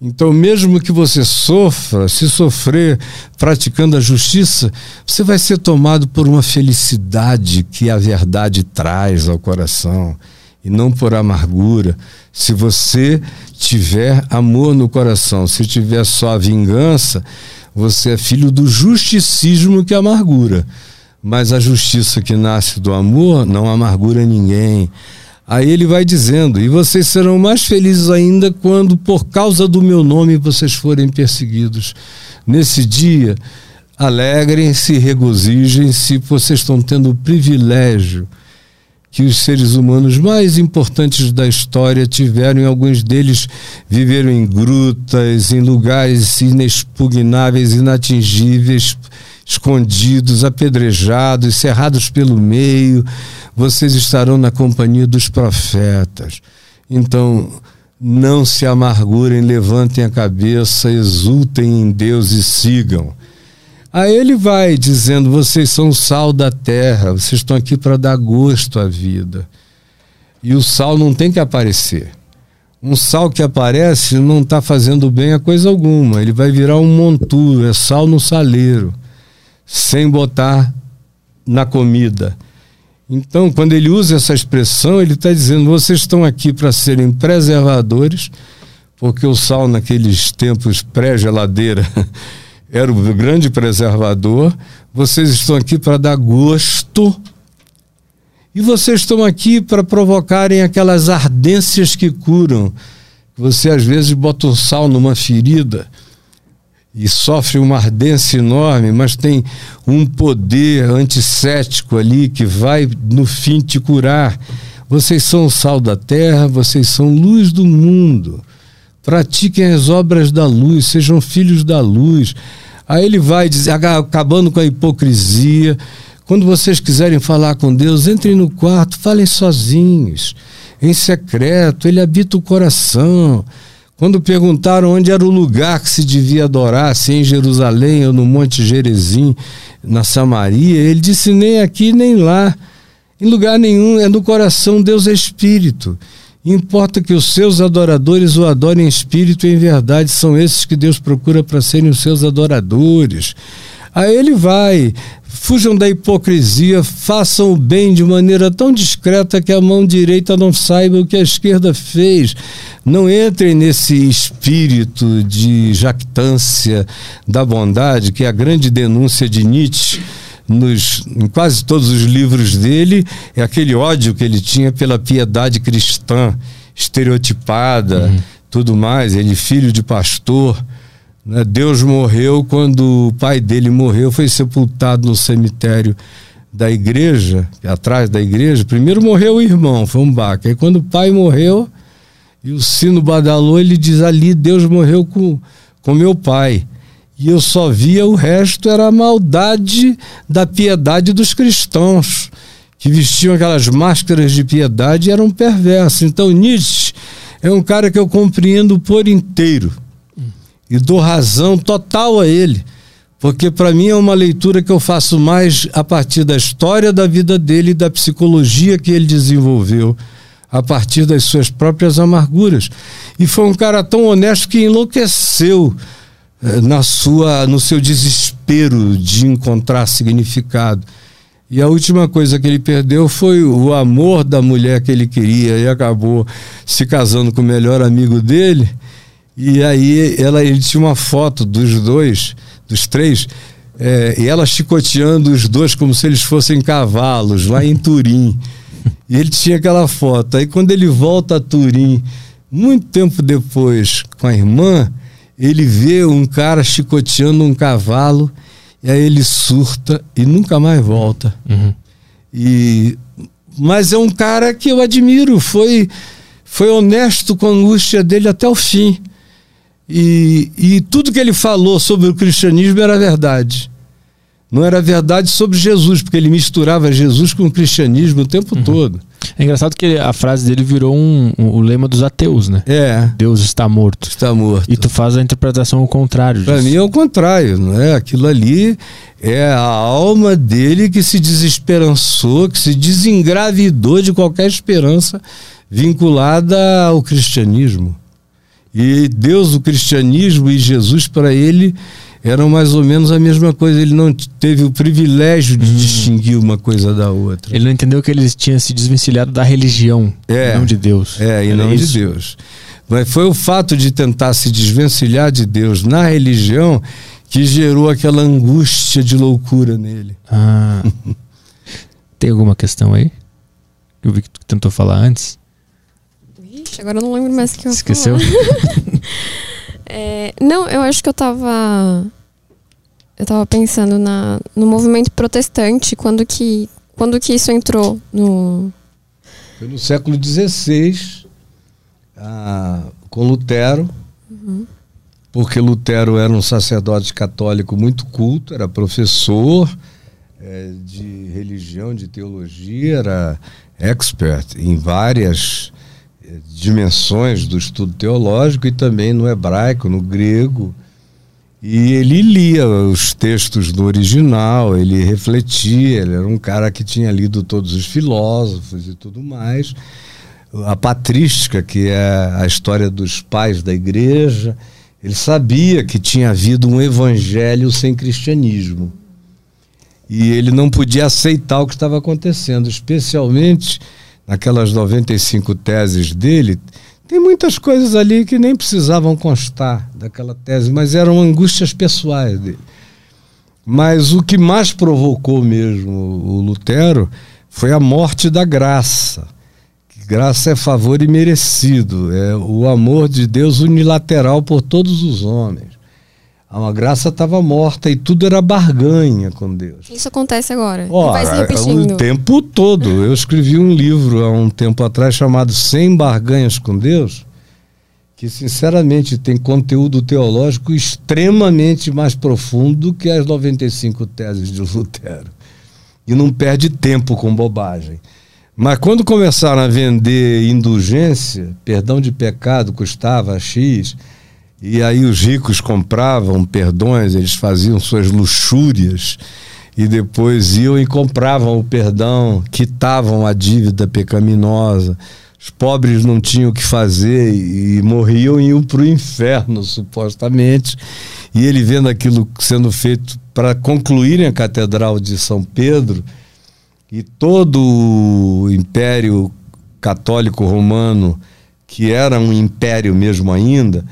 Então, mesmo que você sofra, se sofrer praticando a justiça, você vai ser tomado por uma felicidade que a verdade traz ao coração e não por amargura. Se você tiver amor no coração, se tiver só vingança, você é filho do justicismo que amargura. Mas a justiça que nasce do amor não amargura ninguém. Aí ele vai dizendo: E vocês serão mais felizes ainda quando, por causa do meu nome, vocês forem perseguidos. Nesse dia, alegrem-se, regozijem-se, vocês estão tendo o privilégio que os seres humanos mais importantes da história tiveram, e alguns deles viveram em grutas, em lugares inexpugnáveis, inatingíveis, escondidos, apedrejados, cerrados pelo meio. Vocês estarão na companhia dos profetas. Então, não se amargurem, levantem a cabeça, exultem em Deus e sigam. Aí ele vai dizendo: vocês são o sal da terra, vocês estão aqui para dar gosto à vida. E o sal não tem que aparecer. Um sal que aparece não está fazendo bem a coisa alguma. Ele vai virar um monturo, é sal no saleiro, sem botar na comida. Então, quando ele usa essa expressão, ele está dizendo: vocês estão aqui para serem preservadores, porque o sal, naqueles tempos pré-geladeira, era o grande preservador. Vocês estão aqui para dar gosto. E vocês estão aqui para provocarem aquelas ardências que curam. Você às vezes bota um sal numa ferida e sofre uma ardência enorme, mas tem um poder antissético ali que vai no fim te curar. Vocês são o sal da terra, vocês são luz do mundo. Pratiquem as obras da luz, sejam filhos da luz. Aí ele vai dizer, acabando com a hipocrisia. Quando vocês quiserem falar com Deus, entrem no quarto, falem sozinhos, em secreto, ele habita o coração. Quando perguntaram onde era o lugar que se devia adorar, se em Jerusalém ou no Monte Gerezim, na Samaria, ele disse: nem aqui nem lá, em lugar nenhum, é no coração, Deus é Espírito. Importa que os seus adoradores o adorem em espírito e em verdade, são esses que Deus procura para serem os seus adoradores. Aí ele vai, fujam da hipocrisia, façam o bem de maneira tão discreta que a mão direita não saiba o que a esquerda fez. Não entrem nesse espírito de jactância da bondade, que é a grande denúncia de Nietzsche nos, em quase todos os livros dele é aquele ódio que ele tinha pela piedade cristã, estereotipada, uhum. tudo mais. Ele, filho de pastor. Né? Deus morreu quando o pai dele morreu, foi sepultado no cemitério da igreja, atrás da igreja. Primeiro morreu o irmão, foi um baque. Aí quando o pai morreu e o sino badalou, ele diz: Ali Deus morreu com, com meu pai e eu só via o resto era a maldade da piedade dos cristãos, que vestiam aquelas máscaras de piedade e eram perversos. Então Nietzsche é um cara que eu compreendo por inteiro e dou razão total a ele, porque para mim é uma leitura que eu faço mais a partir da história da vida dele e da psicologia que ele desenvolveu a partir das suas próprias amarguras. E foi um cara tão honesto que enlouqueceu na sua, no seu desespero de encontrar significado. E a última coisa que ele perdeu foi o amor da mulher que ele queria e acabou se casando com o melhor amigo dele. E aí ela, ele tinha uma foto dos dois, dos três, é, e ela chicoteando os dois como se eles fossem cavalos lá em Turim. E ele tinha aquela foto. Aí quando ele volta a Turim, muito tempo depois, com a irmã, ele vê um cara chicoteando um cavalo e aí ele surta e nunca mais volta. Uhum. E mas é um cara que eu admiro, foi foi honesto com a angústia dele até o fim. E, e tudo que ele falou sobre o cristianismo era verdade. Não era verdade sobre Jesus, porque ele misturava Jesus com o cristianismo o tempo uhum. todo. É engraçado que a frase dele virou um, um, o lema dos ateus, né? É. Deus está morto. Está morto. E tu faz a interpretação ao contrário. Para mim é o contrário, não é? Aquilo ali é a alma dele que se desesperançou, que se desengravidou de qualquer esperança vinculada ao cristianismo. E Deus, o cristianismo e Jesus para ele eram mais ou menos a mesma coisa. Ele não teve o privilégio de hum. distinguir uma coisa da outra. Ele não entendeu que ele tinha se desvencilhado da religião, é, não de Deus. É, e não isso? de Deus. Mas foi o fato de tentar se desvencilhar de Deus na religião que gerou aquela angústia de loucura nele. Ah. Tem alguma questão aí? Eu vi que tu tentou falar antes. Ixi, agora eu não lembro mais o que eu Esqueceu? É, não, eu acho que eu tava. Eu tava pensando na, no movimento protestante, quando que, quando que isso entrou no. Foi no século XVI, ah, com Lutero, uhum. porque Lutero era um sacerdote católico muito culto, era professor é, de religião, de teologia, era expert em várias dimensões do estudo teológico e também no hebraico, no grego. E ele lia os textos do original, ele refletia, ele era um cara que tinha lido todos os filósofos e tudo mais. A patrística, que é a história dos pais da igreja, ele sabia que tinha havido um evangelho sem cristianismo. E ele não podia aceitar o que estava acontecendo, especialmente naquelas 95 teses dele, tem muitas coisas ali que nem precisavam constar daquela tese, mas eram angústias pessoais dele. Mas o que mais provocou mesmo o Lutero foi a morte da graça. Graça é favor imerecido, é o amor de Deus unilateral por todos os homens. A graça estava morta e tudo era barganha com Deus. Isso acontece agora. Ora, vai se repetindo. O tempo todo. Eu escrevi um livro há um tempo atrás chamado Sem Barganhas com Deus, que sinceramente tem conteúdo teológico extremamente mais profundo que as 95 teses de Lutero. E não perde tempo com bobagem. Mas quando começaram a vender indulgência, perdão de pecado custava X e aí os ricos compravam perdões, eles faziam suas luxúrias e depois iam e compravam o perdão, quitavam a dívida pecaminosa. Os pobres não tinham o que fazer e morriam e iam para o inferno, supostamente. E ele vendo aquilo sendo feito para concluírem a Catedral de São Pedro e todo o Império Católico Romano, que era um império mesmo ainda,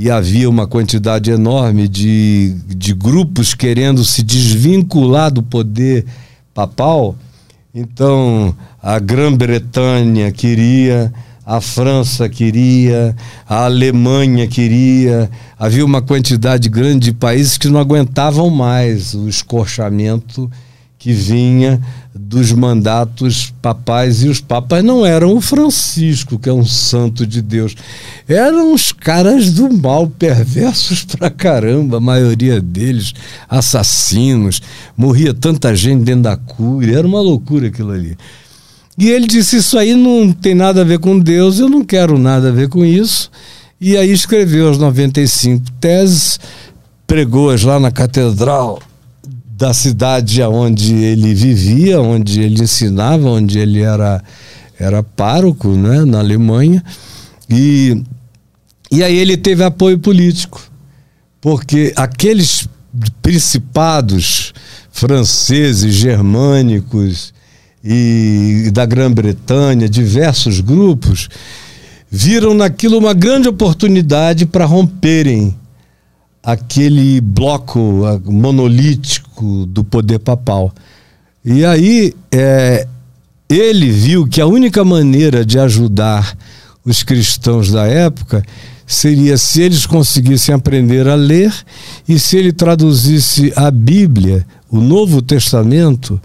e havia uma quantidade enorme de, de grupos querendo se desvincular do poder papal. Então, a Grã-Bretanha queria, a França queria, a Alemanha queria. Havia uma quantidade grande de países que não aguentavam mais o escorchamento que vinha dos mandatos papais e os papas não eram o Francisco, que é um santo de Deus. Eram os caras do mal, perversos pra caramba, a maioria deles, assassinos. Morria tanta gente dentro da cúria, era uma loucura aquilo ali. E ele disse: Isso aí não tem nada a ver com Deus, eu não quero nada a ver com isso. E aí escreveu as 95 teses, pregou-as lá na catedral da cidade onde ele vivia, onde ele ensinava, onde ele era, era pároco, né, na Alemanha. E, e aí ele teve apoio político, porque aqueles principados franceses, germânicos e da Grã-Bretanha, diversos grupos, viram naquilo uma grande oportunidade para romperem aquele bloco monolítico do poder papal. E aí é, ele viu que a única maneira de ajudar os cristãos da época seria se eles conseguissem aprender a ler e se ele traduzisse a Bíblia, o Novo Testamento,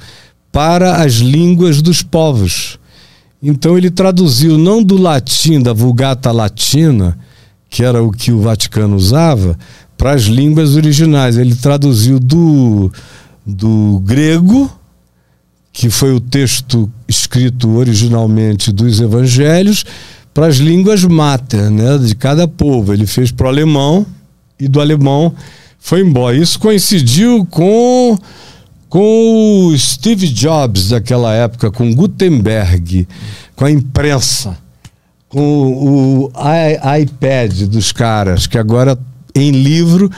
para as línguas dos povos. Então ele traduziu não do latim, da Vulgata Latina, que era o que o Vaticano usava, para as línguas originais. Ele traduziu do, do grego, que foi o texto escrito originalmente dos evangelhos, para as línguas mater, né, de cada povo. Ele fez para o alemão e do alemão foi embora. Isso coincidiu com com o Steve Jobs daquela época, com Gutenberg, com a imprensa, com o iPad dos caras, que agora em livro,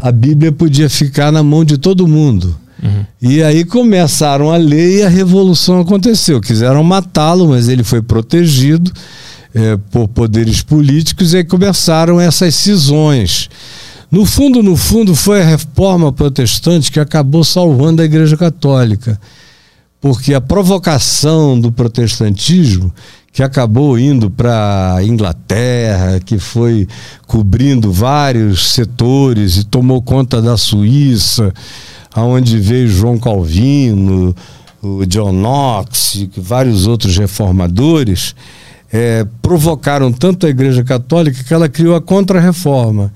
a Bíblia podia ficar na mão de todo mundo. Uhum. E aí começaram a ler e a revolução aconteceu. Quiseram matá-lo, mas ele foi protegido é, por poderes políticos e aí começaram essas cisões. No fundo, no fundo, foi a reforma protestante que acabou salvando a Igreja Católica. Porque a provocação do protestantismo que acabou indo para a Inglaterra, que foi cobrindo vários setores e tomou conta da Suíça, aonde veio João Calvino, o John Knox e vários outros reformadores, é, provocaram tanto a Igreja Católica que ela criou a Contra-Reforma.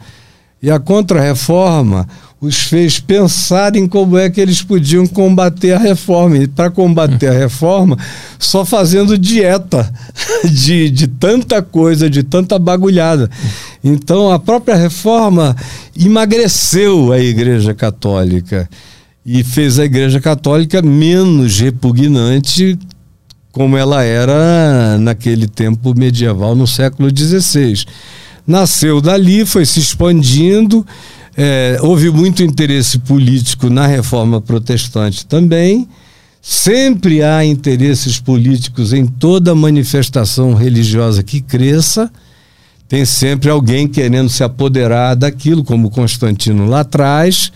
E a Contra-Reforma os fez pensar em como é que eles podiam combater a reforma. E para combater a reforma, só fazendo dieta de, de tanta coisa, de tanta bagulhada. Então a própria reforma emagreceu a Igreja Católica e fez a Igreja Católica menos repugnante como ela era naquele tempo medieval, no século XVI. Nasceu dali, foi se expandindo é, houve muito interesse político na reforma protestante também. Sempre há interesses políticos em toda manifestação religiosa que cresça. Tem sempre alguém querendo se apoderar daquilo, como Constantino lá atrás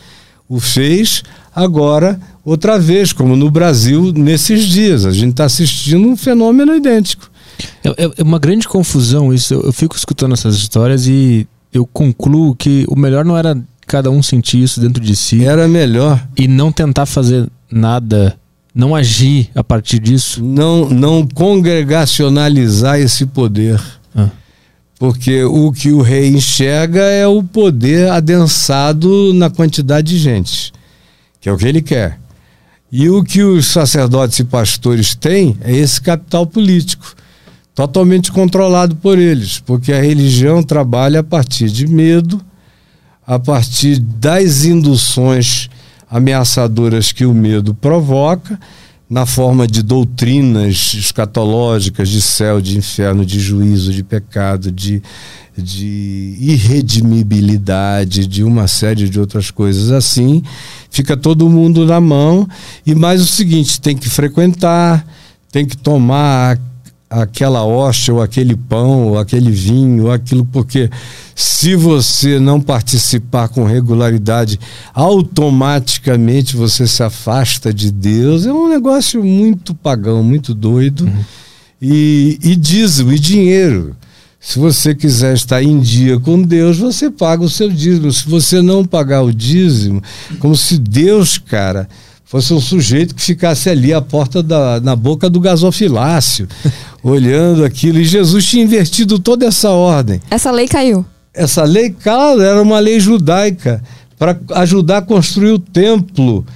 o fez. Agora, outra vez, como no Brasil nesses dias. A gente está assistindo um fenômeno idêntico. É, é, é, uma grande confusão isso. Eu, eu fico escutando essas histórias e eu concluo que o melhor não era cada um sentir isso dentro de si. Era melhor. E não tentar fazer nada, não agir a partir disso. Não, não congregacionalizar esse poder. Ah. Porque o que o rei enxerga é o poder adensado na quantidade de gente, que é o que ele quer. E o que os sacerdotes e pastores têm é esse capital político, totalmente controlado por eles, porque a religião trabalha a partir de medo, a partir das induções ameaçadoras que o medo provoca, na forma de doutrinas escatológicas de céu, de inferno, de juízo, de pecado, de, de irredimibilidade, de uma série de outras coisas assim. Fica todo mundo na mão. E mais o seguinte: tem que frequentar, tem que tomar aquela hóstia, ou aquele pão, ou aquele vinho, ou aquilo, porque se você não participar com regularidade, automaticamente você se afasta de Deus. É um negócio muito pagão, muito doido. Uhum. E, e dízimo, e dinheiro. Se você quiser estar em dia com Deus, você paga o seu dízimo. Se você não pagar o dízimo, como se Deus, cara, fosse um sujeito que ficasse ali à porta da, na boca do gasofilácio, olhando aquilo. E Jesus tinha invertido toda essa ordem. Essa lei caiu. Essa lei, claro, era uma lei judaica para ajudar a construir o templo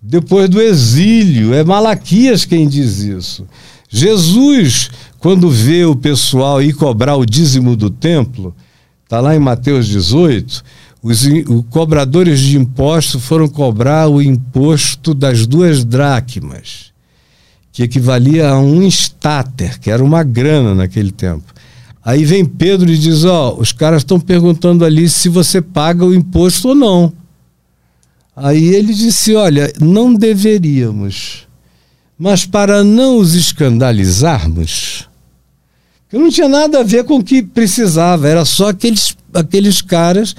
depois do exílio. É Malaquias quem diz isso. Jesus quando vê o pessoal ir cobrar o dízimo do templo, está lá em Mateus 18, os, cobradores de imposto foram cobrar o imposto das duas dracmas, que equivalia a um estáter, que era uma grana naquele tempo. Aí vem Pedro e diz: Ó, oh, os caras estão perguntando ali se você paga o imposto ou não. Aí ele disse: Olha, não deveríamos, mas para não os escandalizarmos, que não tinha nada a ver com o que precisava, era só aqueles, aqueles caras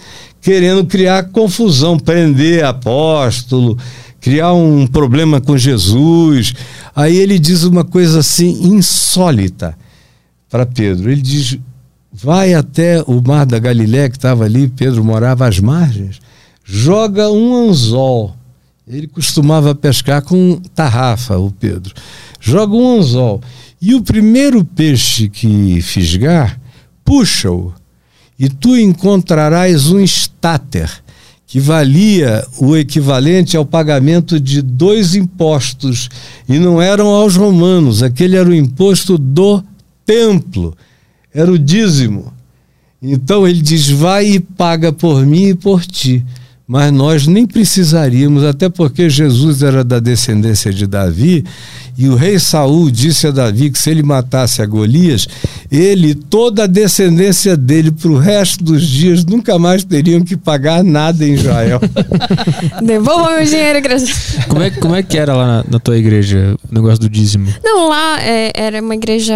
querendo criar confusão, prender apóstolo, criar um problema com Jesus. Aí ele diz uma coisa assim insólita para Pedro. Ele diz: vai até o mar da Galiléia, que estava ali, Pedro morava às margens, joga um anzol. Ele costumava pescar com tarrafa, o Pedro. Joga um anzol e o primeiro peixe que fisgar, puxa-o, e tu encontrarás um estáter, que valia o equivalente ao pagamento de dois impostos, e não eram aos romanos, aquele era o imposto do templo, era o dízimo. Então ele diz: vai e paga por mim e por ti mas nós nem precisaríamos, até porque Jesus era da descendência de Davi, e o rei Saul disse a Davi que se ele matasse a Golias, ele, toda a descendência dele, para o resto dos dias, nunca mais teriam que pagar nada em Israel. Devolva meu dinheiro, igreja. Como é, como é que era lá na, na tua igreja o negócio do dízimo? Não, lá é, era uma igreja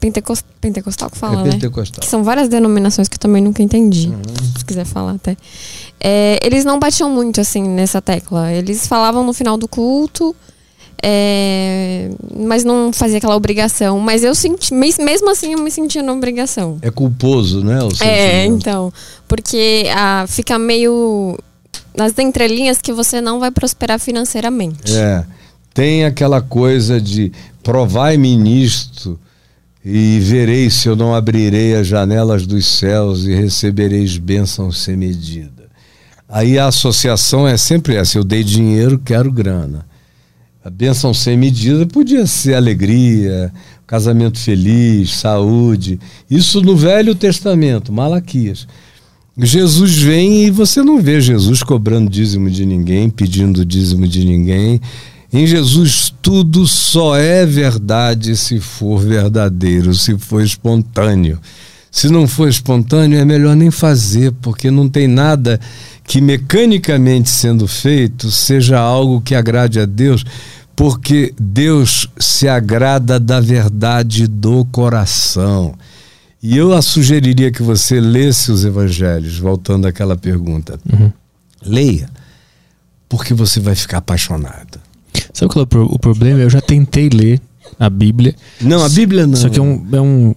pentecostal, pentecostal que fala, é né? pentecostal. Que são várias denominações que eu também nunca entendi. Uhum. Se quiser falar até. É, eles não batiam muito assim nessa tecla. Eles falavam no final do culto, é, mas não fazia aquela obrigação. Mas eu senti, mesmo assim, eu me sentia na obrigação. É culposo, né? é, então. Porque ah, fica meio nas entrelinhas que você não vai prosperar financeiramente. É. Tem aquela coisa de provai-me nisto e vereis se eu não abrirei as janelas dos céus e recebereis bênçãos sem medida. Aí a associação é sempre essa: eu dei dinheiro, quero grana. A bênção sem medida podia ser alegria, casamento feliz, saúde. Isso no Velho Testamento, Malaquias. Jesus vem e você não vê Jesus cobrando dízimo de ninguém, pedindo dízimo de ninguém. Em Jesus tudo só é verdade se for verdadeiro, se for espontâneo. Se não for espontâneo, é melhor nem fazer, porque não tem nada que mecanicamente sendo feito seja algo que agrade a Deus, porque Deus se agrada da verdade do coração. E eu a sugeriria que você lesse os evangelhos, voltando àquela pergunta. Uhum. Leia, porque você vai ficar apaixonado. Sabe qual é o problema? Eu já tentei ler a Bíblia. Não, a Bíblia não. Só que é um, é um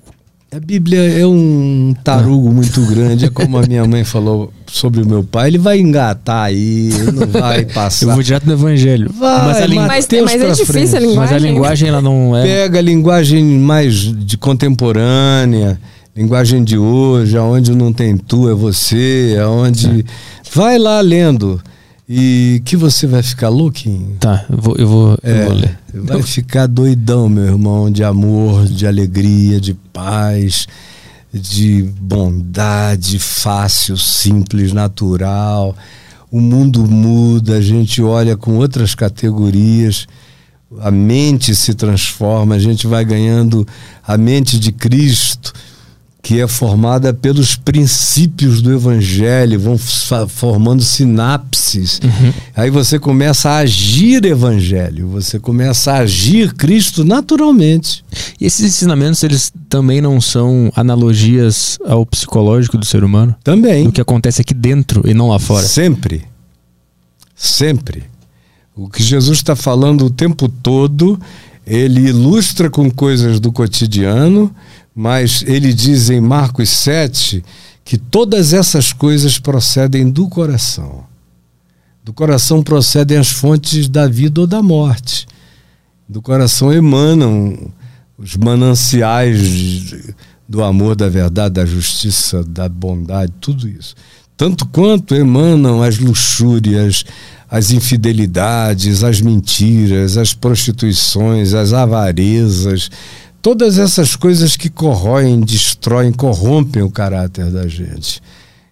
a Bíblia é um tarugo muito grande, é como a minha mãe falou sobre o meu pai. Ele vai engatar aí, não vai passar. Eu vou direto no Evangelho. Vai, mas, a mas, mas é difícil frente. a linguagem. Mas a linguagem ela não é. Pega a linguagem mais de contemporânea, linguagem de hoje, aonde não tem tu, é você, aonde. É. Vai lá lendo. E que você vai ficar louquinho. Tá, eu vou, eu vou, é, eu vou ler. Vai ficar doidão, meu irmão, de amor, de alegria, de paz, de bondade fácil, simples, natural. O mundo muda, a gente olha com outras categorias, a mente se transforma, a gente vai ganhando a mente de Cristo que é formada pelos princípios do evangelho, vão formando sinapses. Uhum. Aí você começa a agir evangelho, você começa a agir Cristo naturalmente. E esses ensinamentos, eles também não são analogias ao psicológico do ser humano? Também. Do que acontece aqui dentro e não lá fora? Sempre. Sempre. O que Jesus está falando o tempo todo, ele ilustra com coisas do cotidiano mas ele diz em Marcos 7 que todas essas coisas procedem do coração. Do coração procedem as fontes da vida ou da morte. Do coração emanam os mananciais do amor, da verdade, da justiça, da bondade, tudo isso. Tanto quanto emanam as luxúrias, as infidelidades, as mentiras, as prostituições, as avarezas, Todas essas coisas que corroem, destroem, corrompem o caráter da gente.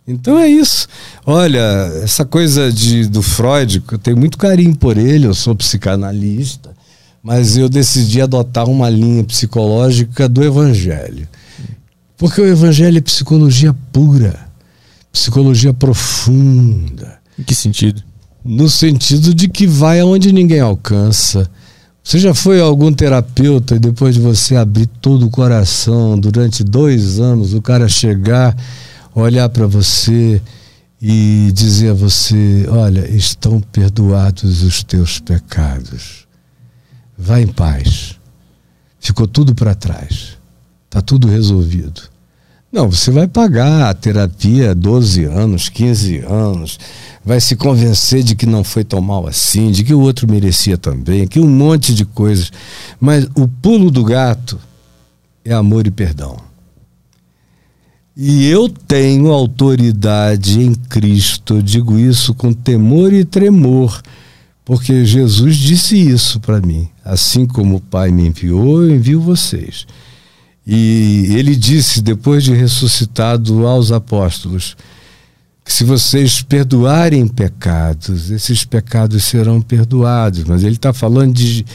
Então é isso. Olha, essa coisa de, do Freud, eu tenho muito carinho por ele, eu sou psicanalista, mas eu decidi adotar uma linha psicológica do Evangelho. Porque o Evangelho é psicologia pura, psicologia profunda. Em que sentido? No sentido de que vai aonde ninguém alcança você já foi algum terapeuta e depois de você abrir todo o coração durante dois anos, o cara chegar, olhar para você e dizer a você: Olha, estão perdoados os teus pecados. Vá em paz. Ficou tudo para trás. Está tudo resolvido. Não, você vai pagar a terapia 12 anos, 15 anos, vai se convencer de que não foi tão mal assim, de que o outro merecia também, que um monte de coisas. Mas o pulo do gato é amor e perdão. E eu tenho autoridade em Cristo, eu digo isso com temor e tremor, porque Jesus disse isso para mim. Assim como o Pai me enviou, eu envio vocês. E ele disse, depois de ressuscitado aos apóstolos, que se vocês perdoarem pecados, esses pecados serão perdoados. Mas ele está falando de,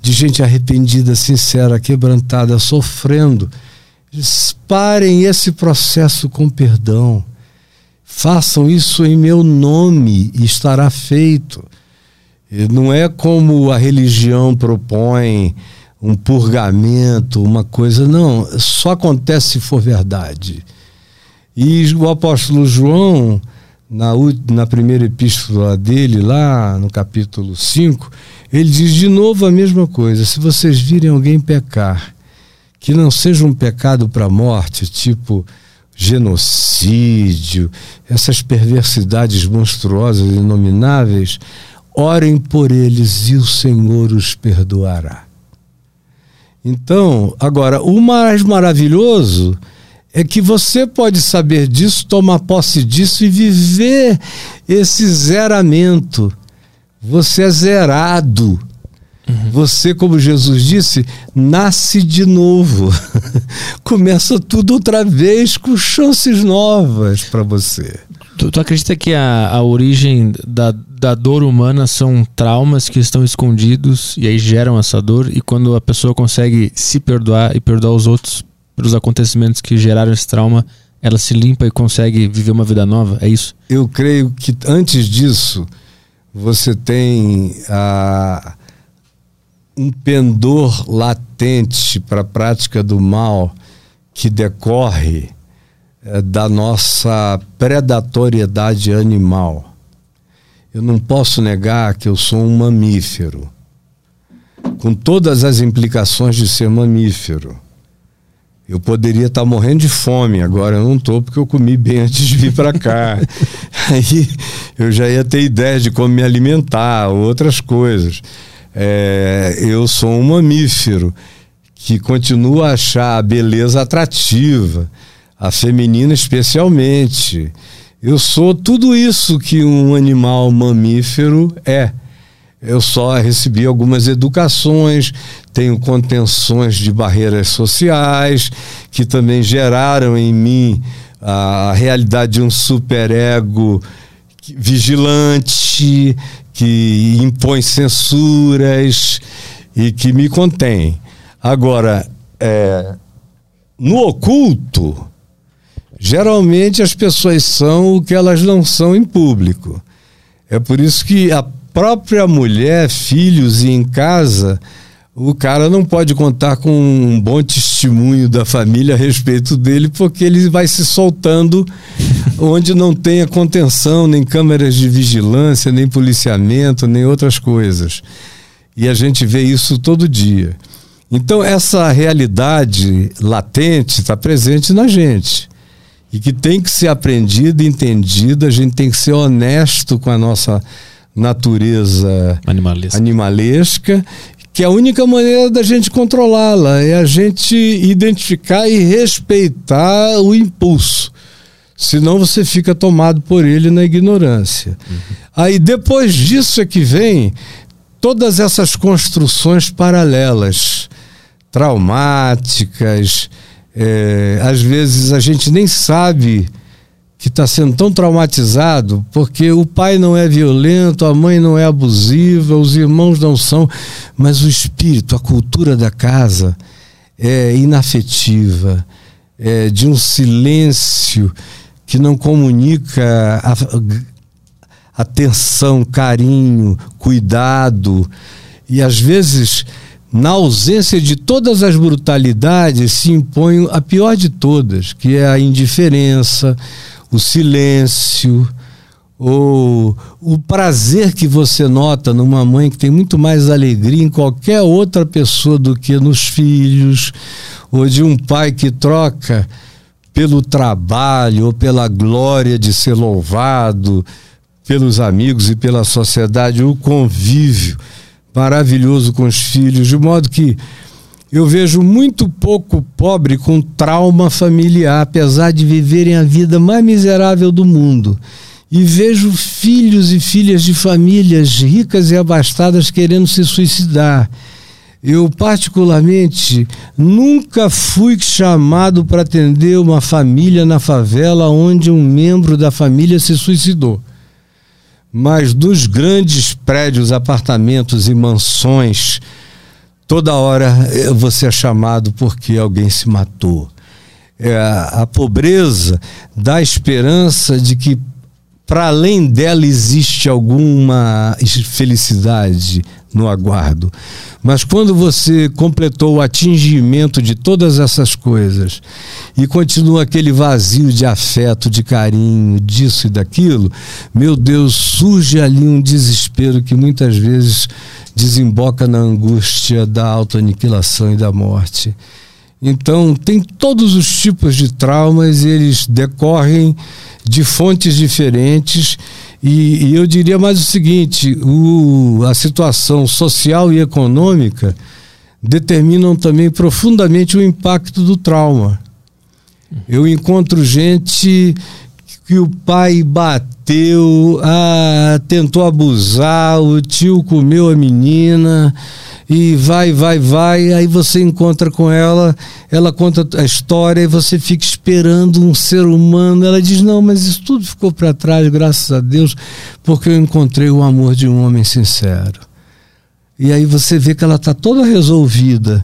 de gente arrependida, sincera, quebrantada, sofrendo. parem esse processo com perdão. Façam isso em meu nome e estará feito. Não é como a religião propõe um purgamento, uma coisa. Não, só acontece se for verdade. E o apóstolo João, na, na primeira epístola dele, lá no capítulo 5, ele diz de novo a mesma coisa. Se vocês virem alguém pecar, que não seja um pecado para a morte, tipo genocídio, essas perversidades monstruosas, inomináveis, orem por eles e o Senhor os perdoará. Então, agora, o mais maravilhoso é que você pode saber disso, tomar posse disso e viver esse zeramento. Você é zerado. Você, como Jesus disse, nasce de novo. Começa tudo outra vez com chances novas para você. Tu, tu, acredita que a, a origem da, da dor humana são traumas que estão escondidos e aí geram essa dor? E quando a pessoa consegue se perdoar e perdoar os outros pelos acontecimentos que geraram esse trauma, ela se limpa e consegue viver uma vida nova? É isso? Eu creio que antes disso, você tem a, um pendor latente para a prática do mal que decorre é, da nossa predatoriedade animal. Eu não posso negar que eu sou um mamífero, com todas as implicações de ser mamífero. Eu poderia estar morrendo de fome, agora eu não estou porque eu comi bem antes de vir para cá. Aí eu já ia ter ideia de como me alimentar, outras coisas. É, eu sou um mamífero que continua a achar a beleza atrativa a feminina especialmente. Eu sou tudo isso que um animal mamífero é. Eu só recebi algumas educações, tenho contenções de barreiras sociais, que também geraram em mim a realidade de um superego vigilante, que impõe censuras e que me contém. Agora, é, no oculto, Geralmente as pessoas são o que elas não são em público. É por isso que a própria mulher, filhos e em casa, o cara não pode contar com um bom testemunho da família a respeito dele, porque ele vai se soltando onde não tenha contenção, nem câmeras de vigilância, nem policiamento, nem outras coisas. E a gente vê isso todo dia. Então, essa realidade latente está presente na gente. E que tem que ser aprendida, entendida, a gente tem que ser honesto com a nossa natureza Animalesca. animalesca que a única maneira da gente controlá-la é a gente identificar e respeitar o impulso. Senão você fica tomado por ele na ignorância. Uhum. Aí depois disso é que vem todas essas construções paralelas, traumáticas, é, às vezes a gente nem sabe que está sendo tão traumatizado porque o pai não é violento, a mãe não é abusiva, os irmãos não são, mas o espírito, a cultura da casa é inafetiva, é de um silêncio que não comunica atenção, carinho, cuidado e às vezes na ausência de todas as brutalidades se impõe a pior de todas, que é a indiferença, o silêncio, ou o prazer que você nota numa mãe que tem muito mais alegria em qualquer outra pessoa do que nos filhos, ou de um pai que troca pelo trabalho ou pela glória de ser louvado pelos amigos e pela sociedade, o convívio maravilhoso com os filhos, de modo que eu vejo muito pouco pobre com trauma familiar, apesar de viverem a vida mais miserável do mundo. E vejo filhos e filhas de famílias ricas e abastadas querendo se suicidar. Eu, particularmente, nunca fui chamado para atender uma família na favela onde um membro da família se suicidou. Mas dos grandes prédios, apartamentos e mansões Toda hora você é chamado porque alguém se matou. É, a pobreza dá esperança de que para além dela existe alguma felicidade no aguardo. Mas quando você completou o atingimento de todas essas coisas e continua aquele vazio de afeto, de carinho, disso e daquilo, meu Deus, surge ali um desespero que muitas vezes desemboca na angústia da autoaniquilação e da morte. Então, tem todos os tipos de traumas, eles decorrem de fontes diferentes. E, e eu diria mais o seguinte: o, a situação social e econômica determinam também profundamente o impacto do trauma. Eu encontro gente que o pai bateu, ah, tentou abusar, o tio comeu a menina e vai, vai, vai. Aí você encontra com ela, ela conta a história e você fica esperando um ser humano. Ela diz: Não, mas isso tudo ficou para trás, graças a Deus, porque eu encontrei o amor de um homem sincero. E aí você vê que ela está toda resolvida.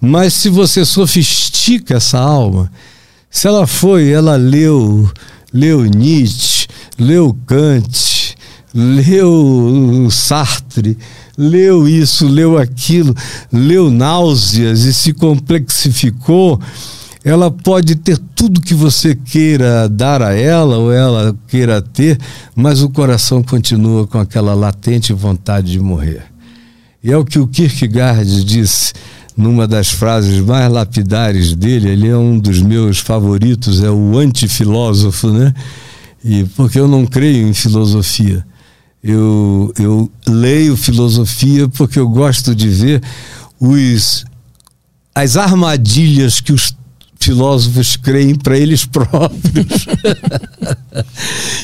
Mas se você sofistica essa alma, se ela foi, ela leu, leu Nietzsche, leu Kant, leu Sartre, leu isso, leu aquilo, leu náuseas e se complexificou, ela pode ter tudo que você queira dar a ela ou ela queira ter, mas o coração continua com aquela latente vontade de morrer. E é o que o Kierkegaard disse numa das frases mais lapidares dele, ele é um dos meus favoritos, é o antifilósofo, né? E porque eu não creio em filosofia. Eu, eu leio filosofia porque eu gosto de ver os, as armadilhas que os filósofos creem para eles próprios.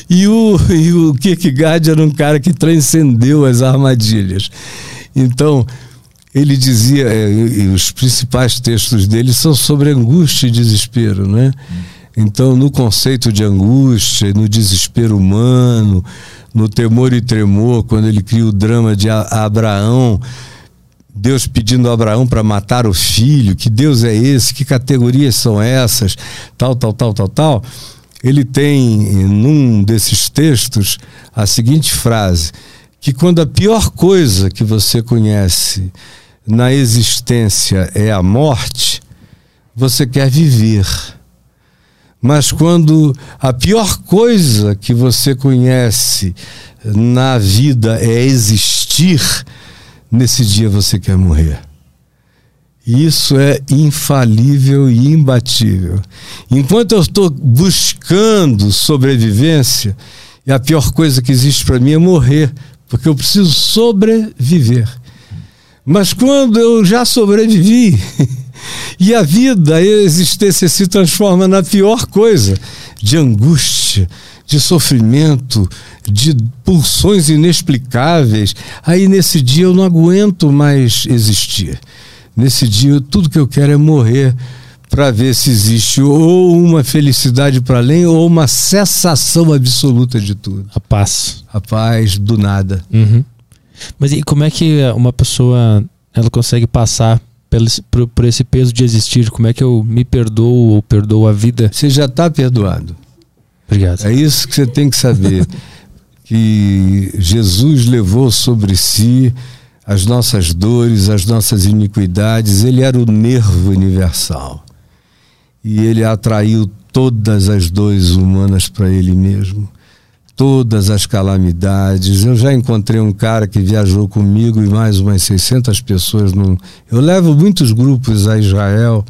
e, o, e o Kierkegaard era um cara que transcendeu as armadilhas. Então, ele dizia, é, os principais textos dele são sobre angústia e desespero, né? Então, no conceito de angústia, no desespero humano, no temor e tremor, quando ele cria o drama de Abraão, Deus pedindo a Abraão para matar o filho, que Deus é esse, que categorias são essas, tal, tal, tal, tal, tal. Ele tem num desses textos a seguinte frase: que quando a pior coisa que você conhece na existência é a morte, você quer viver. Mas quando a pior coisa que você conhece na vida é existir, nesse dia você quer morrer. Isso é infalível e imbatível. Enquanto eu estou buscando sobrevivência, e a pior coisa que existe para mim é morrer, porque eu preciso sobreviver. Mas quando eu já sobrevivi, e a vida, a existência se transforma na pior coisa, de angústia, de sofrimento, de pulsões inexplicáveis. Aí nesse dia eu não aguento mais existir. Nesse dia tudo que eu quero é morrer para ver se existe ou uma felicidade para além ou uma cessação absoluta de tudo. A paz. A paz do nada. Uhum. Mas e como é que uma pessoa ela consegue passar por, por esse peso de existir? Como é que eu me perdoo ou perdoo a vida? Você já está perdoado. Obrigado. É isso que você tem que saber. que Jesus levou sobre si as nossas dores, as nossas iniquidades. Ele era o nervo universal. E ele atraiu todas as dores humanas para ele mesmo. Todas as calamidades. Eu já encontrei um cara que viajou comigo e mais umas 600 pessoas. No... Eu levo muitos grupos a Israel,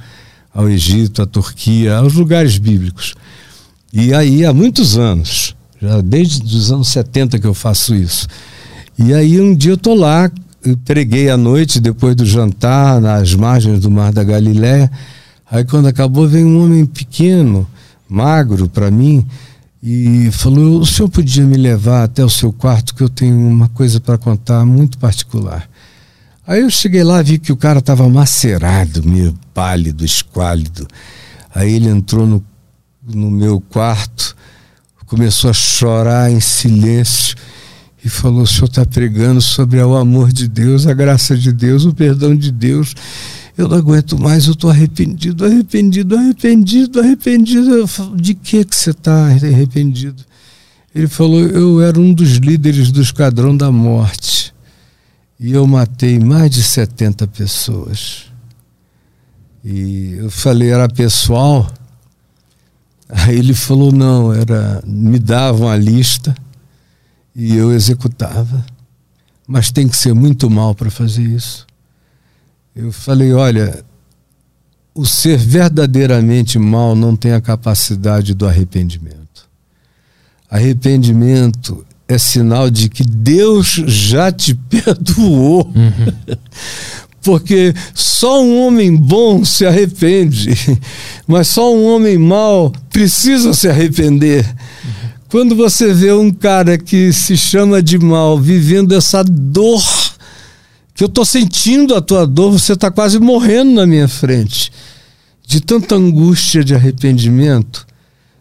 ao Egito, à Turquia, aos lugares bíblicos. E aí, há muitos anos, já desde os anos 70 que eu faço isso. E aí, um dia eu estou lá, eu preguei à noite, depois do jantar, nas margens do Mar da Galiléia. Aí, quando acabou, veio um homem pequeno, magro para mim, e falou: O senhor podia me levar até o seu quarto, que eu tenho uma coisa para contar muito particular. Aí eu cheguei lá, vi que o cara estava macerado, meio pálido, esquálido. Aí ele entrou no no meu quarto, começou a chorar em silêncio e falou: O senhor está pregando sobre o amor de Deus, a graça de Deus, o perdão de Deus. Eu não aguento mais, eu estou arrependido, arrependido, arrependido, arrependido. Falo, de que, que você está arrependido? Ele falou: Eu era um dos líderes do Esquadrão da Morte e eu matei mais de 70 pessoas. E eu falei: Era pessoal? Aí ele falou: não, era me davam a lista e eu executava. Mas tem que ser muito mal para fazer isso. Eu falei: olha, o ser verdadeiramente mal não tem a capacidade do arrependimento. Arrependimento é sinal de que Deus já te perdoou. Uhum. porque só um homem bom se arrepende, mas só um homem mau precisa se arrepender. Quando você vê um cara que se chama de mal vivendo essa dor, que eu estou sentindo a tua dor, você está quase morrendo na minha frente, de tanta angústia de arrependimento.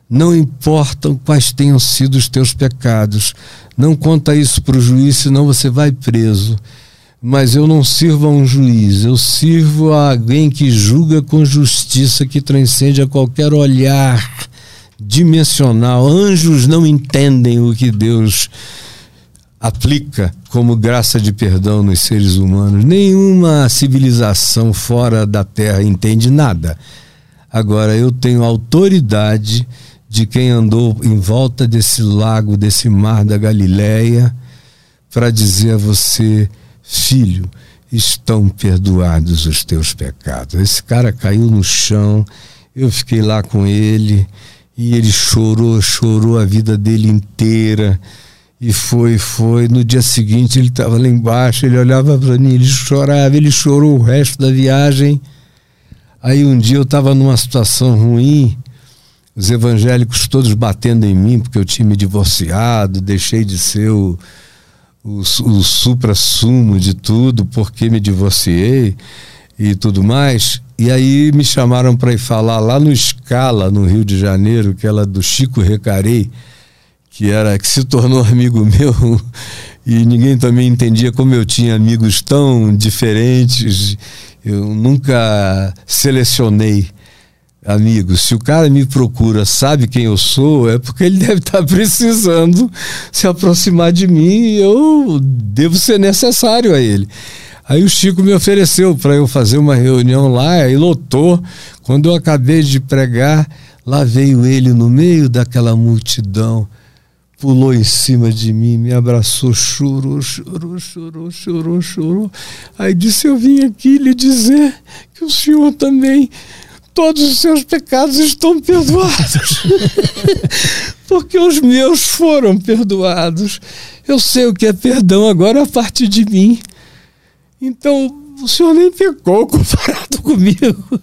Não importam quais tenham sido os teus pecados, não conta isso para o juiz, senão você vai preso mas eu não sirvo a um juiz, eu sirvo a alguém que julga com justiça, que transcende a qualquer olhar dimensional. Anjos não entendem o que Deus aplica como graça de perdão nos seres humanos. Nenhuma civilização fora da Terra entende nada. Agora, eu tenho autoridade de quem andou em volta desse lago, desse mar da Galileia, para dizer a você Filho, estão perdoados os teus pecados. Esse cara caiu no chão, eu fiquei lá com ele e ele chorou, chorou a vida dele inteira. E foi, foi. No dia seguinte ele estava lá embaixo, ele olhava para mim, ele chorava, ele chorou o resto da viagem. Aí um dia eu estava numa situação ruim, os evangélicos todos batendo em mim, porque eu tinha me divorciado, deixei de ser o o, o supra-sumo de tudo, porque me divorciei e tudo mais. E aí me chamaram para ir falar lá no Scala, no Rio de Janeiro, que era do Chico Recarei, que era que se tornou amigo meu e ninguém também entendia como eu tinha amigos tão diferentes. Eu nunca selecionei amigos. Se o cara me procura, sabe quem eu sou, é porque ele deve estar precisando se aproximar de mim e eu devo ser necessário a ele. Aí o Chico me ofereceu para eu fazer uma reunião lá e lotou. Quando eu acabei de pregar, lá veio ele no meio daquela multidão pulou em cima de mim, me abraçou, chorou, chorou, chorou, chorou, chorou. Aí disse: Eu vim aqui lhe dizer que o senhor também, todos os seus pecados estão perdoados. Porque os meus foram perdoados. Eu sei o que é perdão agora a partir de mim. Então, o senhor nem pecou comparado comigo.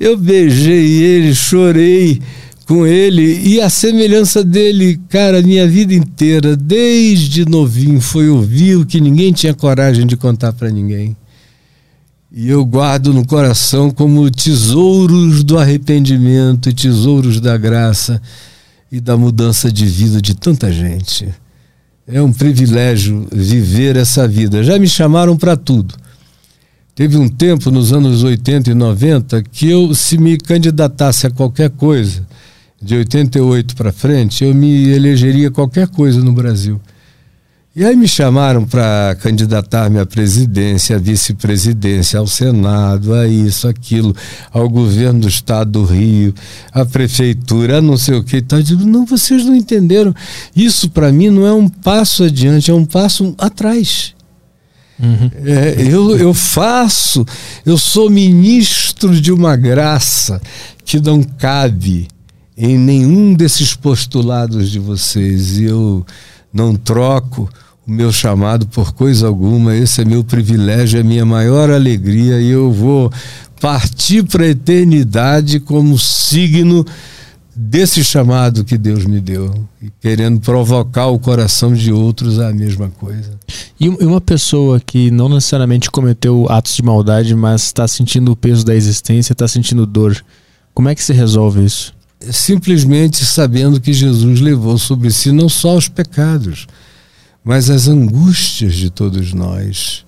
Eu beijei ele, chorei com ele e a semelhança dele, cara, minha vida inteira, desde novinho, foi ouvir o que ninguém tinha coragem de contar para ninguém. E eu guardo no coração como tesouros do arrependimento, tesouros da graça e da mudança de vida de tanta gente. É um privilégio viver essa vida. Já me chamaram para tudo. Teve um tempo nos anos 80 e 90 que eu, se me candidatasse a qualquer coisa, de 88 para frente, eu me elegeria qualquer coisa no Brasil. E aí me chamaram para candidatar-me à presidência, à vice-presidência, ao Senado, a isso, aquilo, ao governo do estado do Rio, à prefeitura, a não sei o que. Então, eu digo, não, vocês não entenderam. Isso para mim não é um passo adiante, é um passo atrás. Uhum. É, eu, eu faço, eu sou ministro de uma graça que não cabe em nenhum desses postulados de vocês e eu não troco o meu chamado por coisa alguma. Esse é meu privilégio, é minha maior alegria e eu vou partir para a eternidade como signo desse chamado que Deus me deu querendo provocar o coração de outros a mesma coisa. E uma pessoa que não necessariamente cometeu atos de maldade, mas está sentindo o peso da existência, está sentindo dor, como é que se resolve isso? Simplesmente sabendo que Jesus levou sobre si não só os pecados, mas as angústias de todos nós,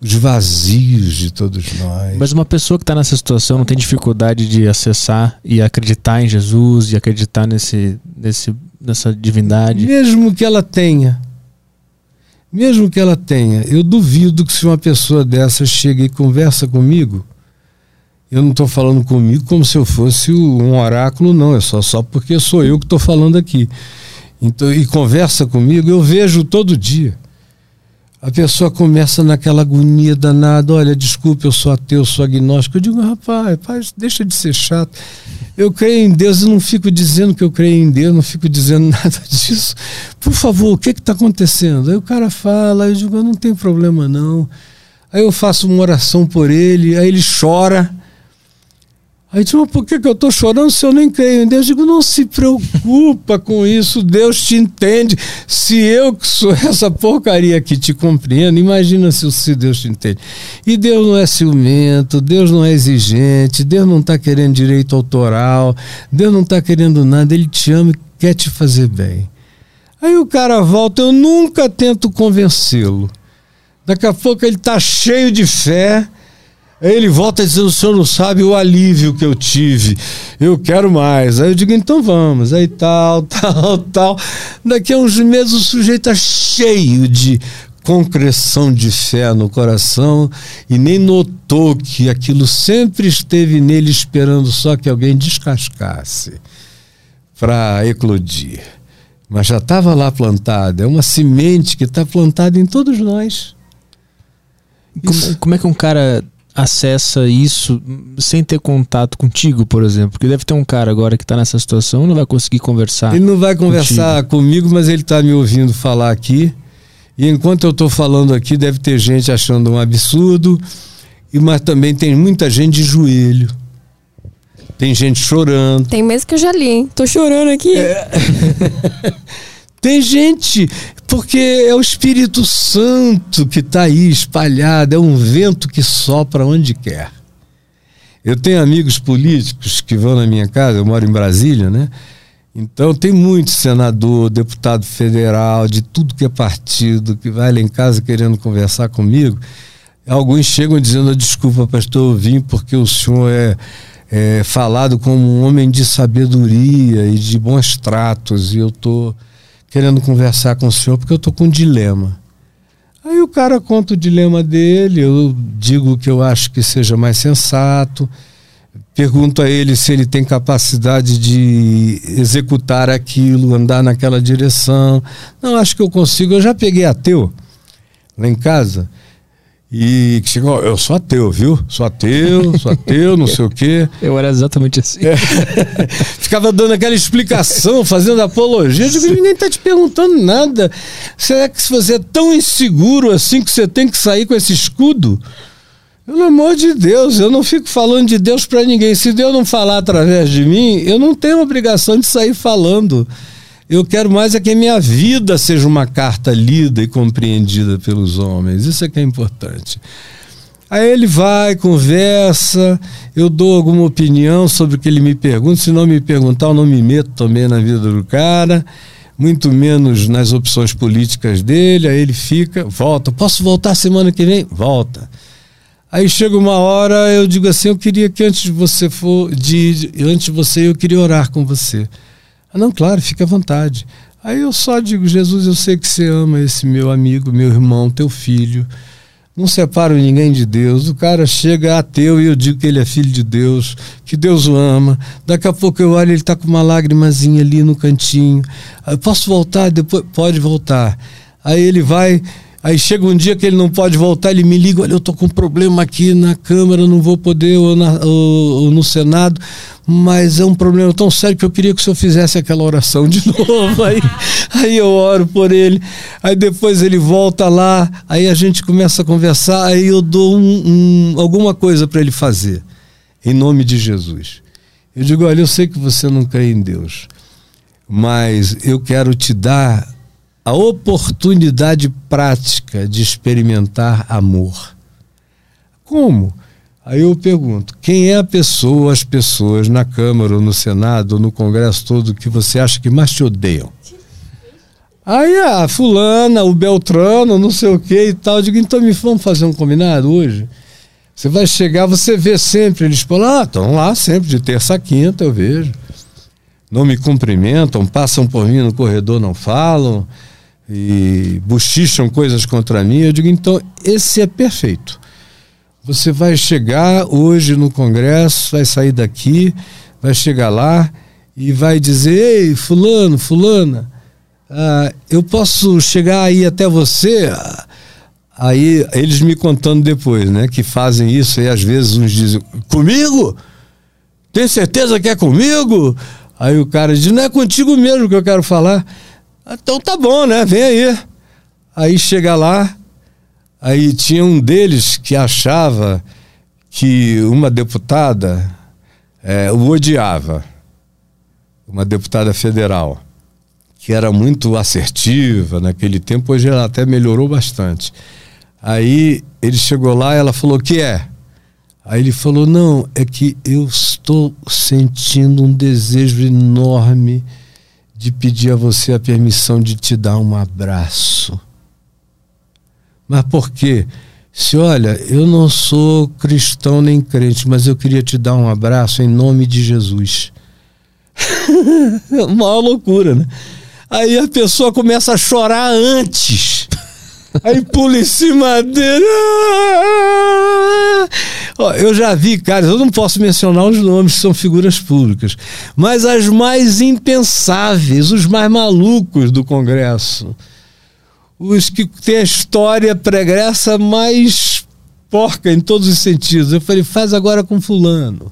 os vazios de todos nós. Mas uma pessoa que está nessa situação não tem dificuldade de acessar e acreditar em Jesus e acreditar nesse, nesse, nessa divindade? Mesmo que ela tenha. Mesmo que ela tenha, eu duvido que se uma pessoa dessa chega e conversa comigo, eu não estou falando comigo como se eu fosse um oráculo, não. É só, só porque sou eu que estou falando aqui. Então, e conversa comigo, eu vejo todo dia. A pessoa começa naquela agonia danada, olha, desculpe, eu sou ateu, sou agnóstico. Eu digo, rapaz, rapaz, deixa de ser chato. Eu creio em Deus e não fico dizendo que eu creio em Deus, não fico dizendo nada disso. Por favor, o que está acontecendo? Aí o cara fala, eu digo, não tem problema não. Aí eu faço uma oração por ele, aí ele chora. Aí disse, mas por que, que eu estou chorando se eu nem creio em Deus? Eu digo, não se preocupa com isso, Deus te entende. Se eu que sou essa porcaria que te compreendo, imagina se, se Deus te entende. E Deus não é ciumento, Deus não é exigente, Deus não está querendo direito autoral, Deus não está querendo nada, Ele te ama e quer te fazer bem. Aí o cara volta, eu nunca tento convencê-lo. Daqui a pouco ele está cheio de fé Aí ele volta dizendo: o senhor não sabe o alívio que eu tive, eu quero mais. Aí eu digo: então vamos. Aí tal, tal, tal. Daqui a uns meses o sujeito está cheio de concreção de fé no coração e nem notou que aquilo sempre esteve nele esperando só que alguém descascasse para eclodir. Mas já estava lá plantada, é uma semente que está plantada em todos nós. Como, como, é que um cara acessa isso sem ter contato contigo, por exemplo? Porque deve ter um cara agora que está nessa situação e não vai conseguir conversar. Ele não vai conversar contigo. comigo, mas ele está me ouvindo falar aqui. E enquanto eu estou falando aqui, deve ter gente achando um absurdo, e mas também tem muita gente de joelho. Tem gente chorando. Tem mesmo que eu já li, hein? Tô chorando aqui. É. Tem gente, porque é o Espírito Santo que está aí espalhado, é um vento que sopra onde quer. Eu tenho amigos políticos que vão na minha casa, eu moro em Brasília, né? Então tem muito senador, deputado federal, de tudo que é partido, que vai lá em casa querendo conversar comigo. Alguns chegam dizendo, desculpa, pastor, eu vim porque o senhor é, é falado como um homem de sabedoria e de bons tratos, e eu estou querendo conversar com o senhor porque eu estou com um dilema. Aí o cara conta o dilema dele, eu digo que eu acho que seja mais sensato, pergunto a ele se ele tem capacidade de executar aquilo, andar naquela direção. Não, acho que eu consigo. Eu já peguei ateu lá em casa e chegou, eu sou ateu, viu? Sou ateu, sou ateu, não sei o quê. Eu era exatamente assim. É. Ficava dando aquela explicação, fazendo apologia. Eu digo, ninguém está te perguntando nada. Será que se você é tão inseguro assim que você tem que sair com esse escudo? Pelo amor de Deus, eu não fico falando de Deus para ninguém. Se Deus não falar através de mim, eu não tenho obrigação de sair falando. Eu quero mais é que a minha vida seja uma carta lida e compreendida pelos homens. Isso é que é importante. Aí ele vai, conversa, eu dou alguma opinião sobre o que ele me pergunta. Se não me perguntar, eu não me meto também na vida do cara, muito menos nas opções políticas dele. Aí ele fica, volta. Posso voltar semana que vem? Volta. Aí chega uma hora, eu digo assim, eu queria que antes de você for, de, antes de você, eu queria orar com você. Ah, não, claro, fica à vontade. Aí eu só digo, Jesus, eu sei que você ama esse meu amigo, meu irmão, teu filho. Não separo ninguém de Deus. O cara chega ateu e eu digo que ele é filho de Deus, que Deus o ama. Daqui a pouco eu olho, ele está com uma lágrimazinha ali no cantinho. Eu posso voltar? Depois pode voltar. Aí ele vai, Aí chega um dia que ele não pode voltar, ele me liga, olha, eu tô com um problema aqui na Câmara, não vou poder, ou, na, ou, ou no Senado, mas é um problema tão sério que eu queria que o senhor fizesse aquela oração de novo. Aí, aí eu oro por ele, aí depois ele volta lá, aí a gente começa a conversar, aí eu dou um, um, alguma coisa para ele fazer, em nome de Jesus. Eu digo, olha, eu sei que você não crê em Deus, mas eu quero te dar a oportunidade prática de experimentar amor. Como? Aí eu pergunto: quem é a pessoa, as pessoas na Câmara, ou no Senado, ou no Congresso todo que você acha que mais te odeiam? Aí a fulana, o Beltrano, não sei o que e tal. Eu digo, então me vamos fazer um combinado hoje? Você vai chegar, você vê sempre, eles falam, ah, estão lá sempre, de terça a quinta, eu vejo. Não me cumprimentam, passam por mim no corredor, não falam e bochicham coisas contra mim, eu digo, então, esse é perfeito. Você vai chegar hoje no Congresso, vai sair daqui, vai chegar lá e vai dizer, ei, fulano, fulana, ah, eu posso chegar aí até você? Aí eles me contando depois, né, que fazem isso e às vezes uns dizem, comigo? Tem certeza que é comigo? Aí o cara diz, não é contigo mesmo que eu quero falar. Então tá bom, né? Vem aí. Aí chega lá, aí tinha um deles que achava que uma deputada é, o odiava, uma deputada federal, que era muito assertiva naquele tempo, hoje ela até melhorou bastante. Aí ele chegou lá ela falou: que é? Aí ele falou: não, é que eu estou sentindo um desejo enorme de pedir a você a permissão de te dar um abraço. Mas por quê? Se olha, eu não sou cristão nem crente, mas eu queria te dar um abraço em nome de Jesus. Uma loucura, né? Aí a pessoa começa a chorar antes. Aí pula em cima dele. Ó, eu já vi, cara, eu não posso mencionar os nomes, são figuras públicas, mas as mais impensáveis, os mais malucos do Congresso. Os que têm a história pregressa mais porca em todos os sentidos. Eu falei, faz agora com fulano.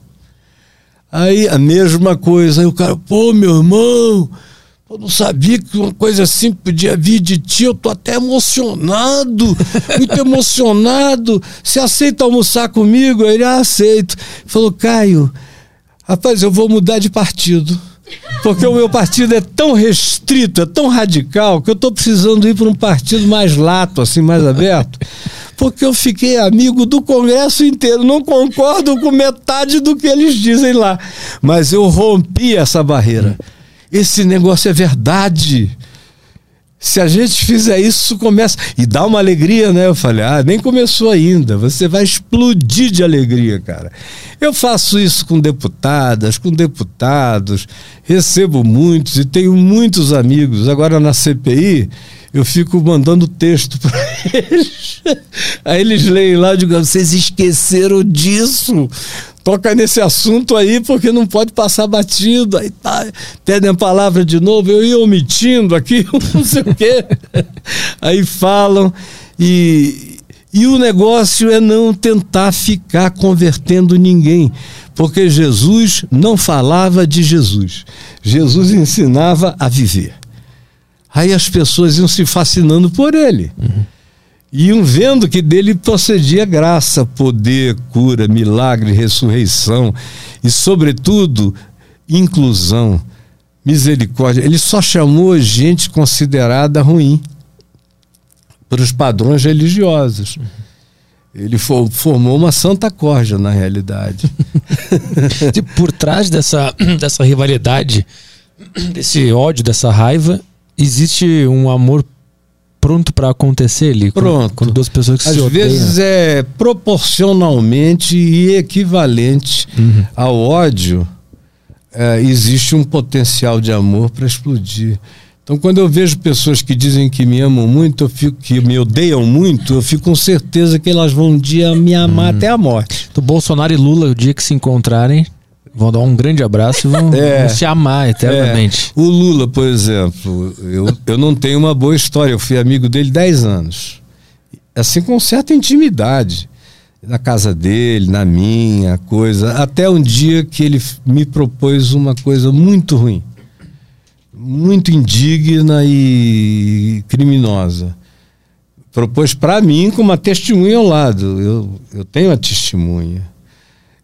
Aí a mesma coisa. Aí o cara, pô, meu irmão, eu não sabia que uma coisa assim podia vir de ti. Eu tô até emocionado, muito emocionado. Você aceita almoçar comigo? Ele, ah, aceito. Falou, Caio, rapaz, eu vou mudar de partido. Porque o meu partido é tão restrito, é tão radical, que eu estou precisando ir para um partido mais lato, assim, mais aberto. Porque eu fiquei amigo do Congresso inteiro. Não concordo com metade do que eles dizem lá. Mas eu rompi essa barreira. Esse negócio é verdade. Se a gente fizer isso, começa. E dá uma alegria, né? Eu falei, ah, nem começou ainda. Você vai explodir de alegria, cara. Eu faço isso com deputadas, com deputados, recebo muitos e tenho muitos amigos. Agora na CPI, eu fico mandando texto para eles. Aí eles leem lá e digam, vocês esqueceram disso toca nesse assunto aí porque não pode passar batido. Aí tá, pedem a palavra de novo, eu ia omitindo aqui, não sei o quê. Aí falam e, e o negócio é não tentar ficar convertendo ninguém, porque Jesus não falava de Jesus. Jesus ensinava a viver. Aí as pessoas iam se fascinando por ele. Uhum iam vendo que dele procedia graça, poder, cura, milagre, ressurreição e, sobretudo, inclusão, misericórdia. Ele só chamou gente considerada ruim para os padrões religiosos. Ele formou uma santa corja, na realidade. Por trás dessa, dessa rivalidade, desse ódio, dessa raiva, existe um amor pronto para acontecer ali? Pronto. Quando, duas pessoas que Às se odeiam. vezes é proporcionalmente e equivalente uhum. ao ódio, é, existe um potencial de amor para explodir. Então, quando eu vejo pessoas que dizem que me amam muito, eu fico, que me odeiam muito, eu fico com certeza que elas vão um dia me amar uhum. até a morte. Do Bolsonaro e Lula, o dia que se encontrarem, Vão dar um grande abraço e vão, é, vão se amar eternamente. É. O Lula, por exemplo, eu, eu não tenho uma boa história. Eu fui amigo dele 10 anos. Assim, com certa intimidade. Na casa dele, na minha, coisa. Até um dia que ele me propôs uma coisa muito ruim. Muito indigna e criminosa. Propôs para mim com uma testemunha ao lado. Eu, eu tenho a testemunha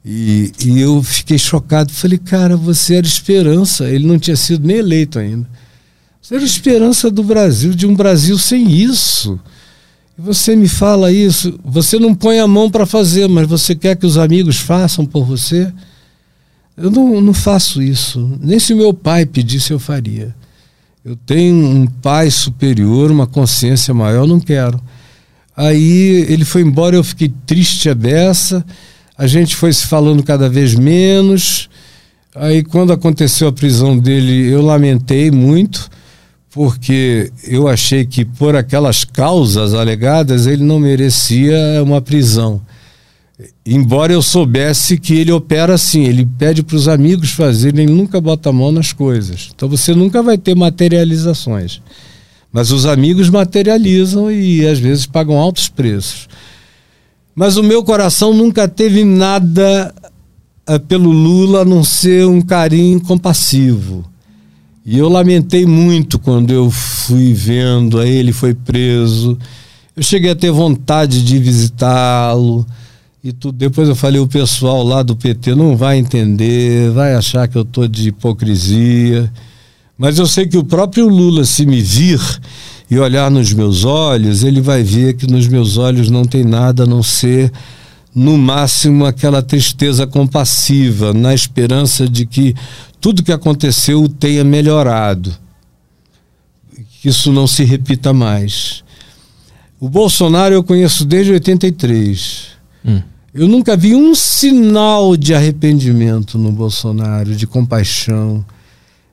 e, e eu fiquei chocado. Falei, cara, você era esperança. Ele não tinha sido nem eleito ainda. Você era esperança do Brasil, de um Brasil sem isso. E você me fala isso. Você não põe a mão para fazer, mas você quer que os amigos façam por você? Eu não, não faço isso. Nem se meu pai pedisse, eu faria. Eu tenho um pai superior, uma consciência maior, não quero. Aí ele foi embora, eu fiquei triste a beça a gente foi se falando cada vez menos. Aí, quando aconteceu a prisão dele, eu lamentei muito, porque eu achei que, por aquelas causas alegadas, ele não merecia uma prisão. Embora eu soubesse que ele opera assim, ele pede para os amigos fazerem, ele nunca bota a mão nas coisas. Então você nunca vai ter materializações. Mas os amigos materializam e às vezes pagam altos preços. Mas o meu coração nunca teve nada uh, pelo Lula a não ser um carinho compassivo. E eu lamentei muito quando eu fui vendo, aí ele foi preso. Eu cheguei a ter vontade de visitá-lo. E tudo. Depois eu falei, o pessoal lá do PT não vai entender, vai achar que eu estou de hipocrisia. Mas eu sei que o próprio Lula, se me vir, e olhar nos meus olhos, ele vai ver que nos meus olhos não tem nada a não ser, no máximo, aquela tristeza compassiva, na esperança de que tudo que aconteceu tenha melhorado. Que isso não se repita mais. O Bolsonaro eu conheço desde 83. Hum. Eu nunca vi um sinal de arrependimento no Bolsonaro, de compaixão,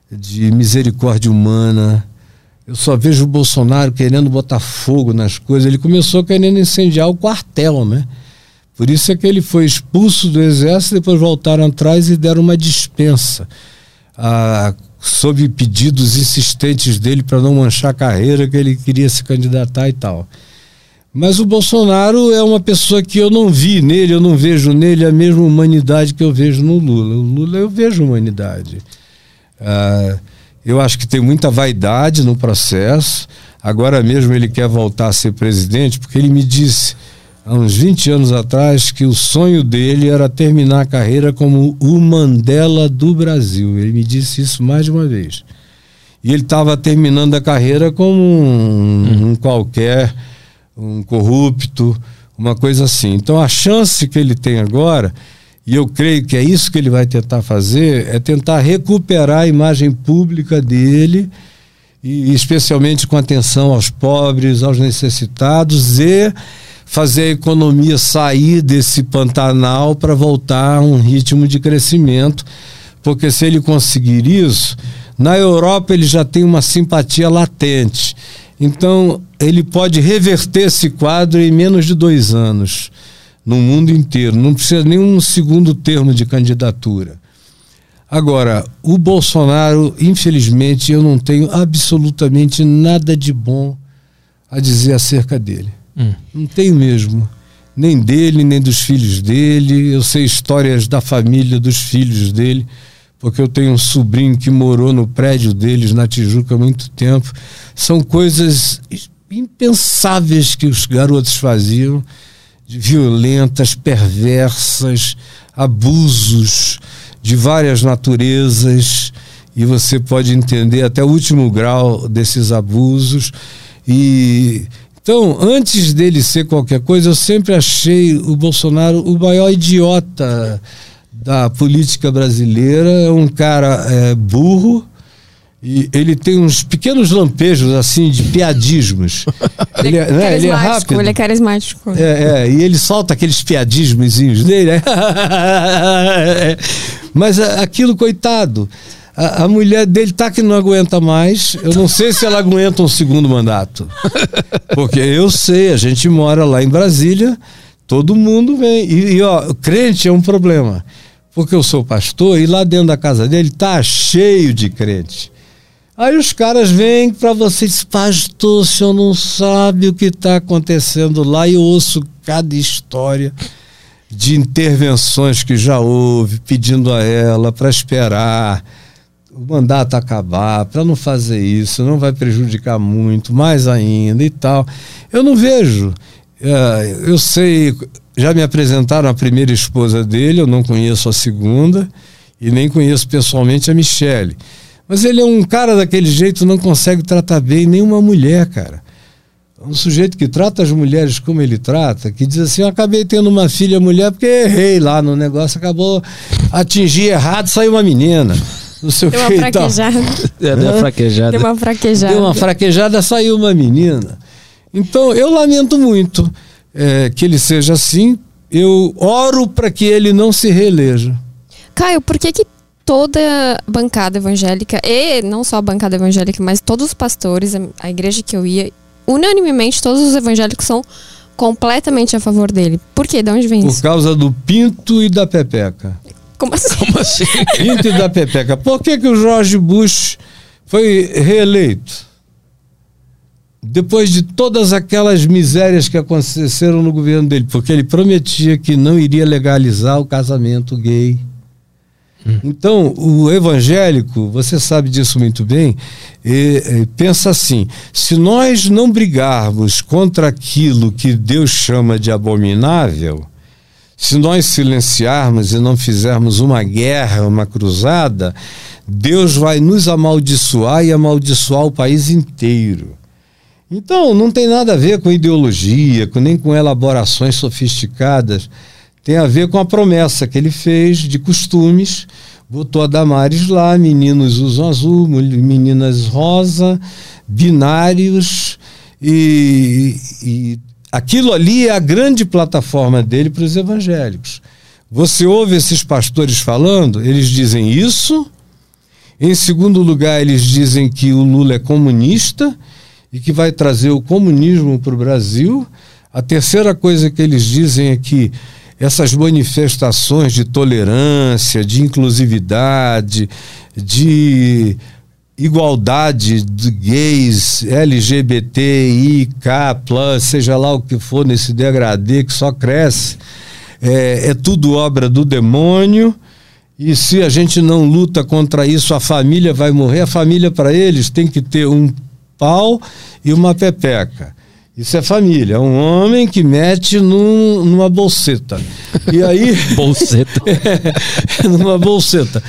de misericórdia humana. Eu só vejo o Bolsonaro querendo botar fogo nas coisas. Ele começou querendo incendiar o quartel, né? Por isso é que ele foi expulso do exército, depois voltaram atrás e deram uma dispensa. Ah, sob pedidos insistentes dele para não manchar a carreira, que ele queria se candidatar e tal. Mas o Bolsonaro é uma pessoa que eu não vi nele, eu não vejo nele a mesma humanidade que eu vejo no Lula. O Lula eu vejo humanidade. Ah, eu acho que tem muita vaidade no processo. Agora mesmo ele quer voltar a ser presidente, porque ele me disse há uns 20 anos atrás que o sonho dele era terminar a carreira como o Mandela do Brasil. Ele me disse isso mais de uma vez. E ele estava terminando a carreira como um, um qualquer, um corrupto, uma coisa assim. Então a chance que ele tem agora e eu creio que é isso que ele vai tentar fazer, é tentar recuperar a imagem pública dele, e especialmente com atenção aos pobres, aos necessitados, e fazer a economia sair desse pantanal para voltar a um ritmo de crescimento, porque se ele conseguir isso, na Europa ele já tem uma simpatia latente. Então ele pode reverter esse quadro em menos de dois anos no mundo inteiro. Não precisa nem um segundo termo de candidatura. Agora, o Bolsonaro, infelizmente, eu não tenho absolutamente nada de bom a dizer acerca dele. Hum. Não tenho mesmo. Nem dele, nem dos filhos dele. Eu sei histórias da família, dos filhos dele, porque eu tenho um sobrinho que morou no prédio deles, na Tijuca, há muito tempo. São coisas impensáveis que os garotos faziam violentas, perversas, abusos de várias naturezas, e você pode entender até o último grau desses abusos. E então, antes dele ser qualquer coisa, eu sempre achei o Bolsonaro o maior idiota da política brasileira, é um cara é, burro, e ele tem uns pequenos lampejos, assim, de piadismos. ele, é, né, ele é rápido. Ele é carismático. É, é, e ele solta aqueles piadismozinhos dele. Né? Mas aquilo, coitado. A, a, mulher dele tá que não aguenta mais. Eu não sei se ela aguenta um segundo mandato. Porque eu sei, a gente mora lá em Brasília, todo mundo vem. E, e ó, crente é um problema. Porque eu sou pastor e lá dentro da casa dele tá cheio de crente. Aí os caras vêm para você e dizem, pastor, o senhor não sabe o que está acontecendo lá. E eu ouço cada história de intervenções que já houve, pedindo a ela para esperar o mandato acabar, para não fazer isso, não vai prejudicar muito, mais ainda e tal. Eu não vejo. É, eu sei, já me apresentaram a primeira esposa dele, eu não conheço a segunda e nem conheço pessoalmente a Michele. Mas ele é um cara daquele jeito, não consegue tratar bem nenhuma mulher, cara. É um sujeito que trata as mulheres como ele trata, que diz assim: Eu acabei tendo uma filha mulher porque errei lá no negócio, acabou, atingi errado, saiu uma menina. Não sei deu o que. Uma fraquejada. É, deu uma fraquejada. Deu uma fraquejada. Deu uma fraquejada, saiu uma menina. Então, eu lamento muito é, que ele seja assim. Eu oro para que ele não se reeleja. Caio, por que, que toda a bancada evangélica, e não só a bancada evangélica, mas todos os pastores, a igreja que eu ia, unanimemente todos os evangélicos são completamente a favor dele. Por quê? De onde vem Por isso? Por causa do pinto e da pepeca. Como assim? Como assim? Pinto e da pepeca. Por que, que o George Bush foi reeleito? Depois de todas aquelas misérias que aconteceram no governo dele, porque ele prometia que não iria legalizar o casamento gay então, o evangélico, você sabe disso muito bem, e, e, pensa assim: se nós não brigarmos contra aquilo que Deus chama de abominável, se nós silenciarmos e não fizermos uma guerra, uma cruzada, Deus vai nos amaldiçoar e amaldiçoar o país inteiro. Então, não tem nada a ver com ideologia, nem com elaborações sofisticadas tem a ver com a promessa que ele fez de costumes. Botou a Damares lá, meninos usam azul, meninas rosa, binários, e, e aquilo ali é a grande plataforma dele para os evangélicos. Você ouve esses pastores falando, eles dizem isso. Em segundo lugar, eles dizem que o Lula é comunista e que vai trazer o comunismo para o Brasil. A terceira coisa que eles dizem é que essas manifestações de tolerância, de inclusividade, de igualdade de gays, LGBTIK, seja lá o que for nesse degradê que só cresce, é, é tudo obra do demônio. E se a gente não luta contra isso, a família vai morrer. A família, para eles, tem que ter um pau e uma pepeca. Isso é família. É um homem que mete num, numa bolseta. E aí. bolseta. é, numa bolseta.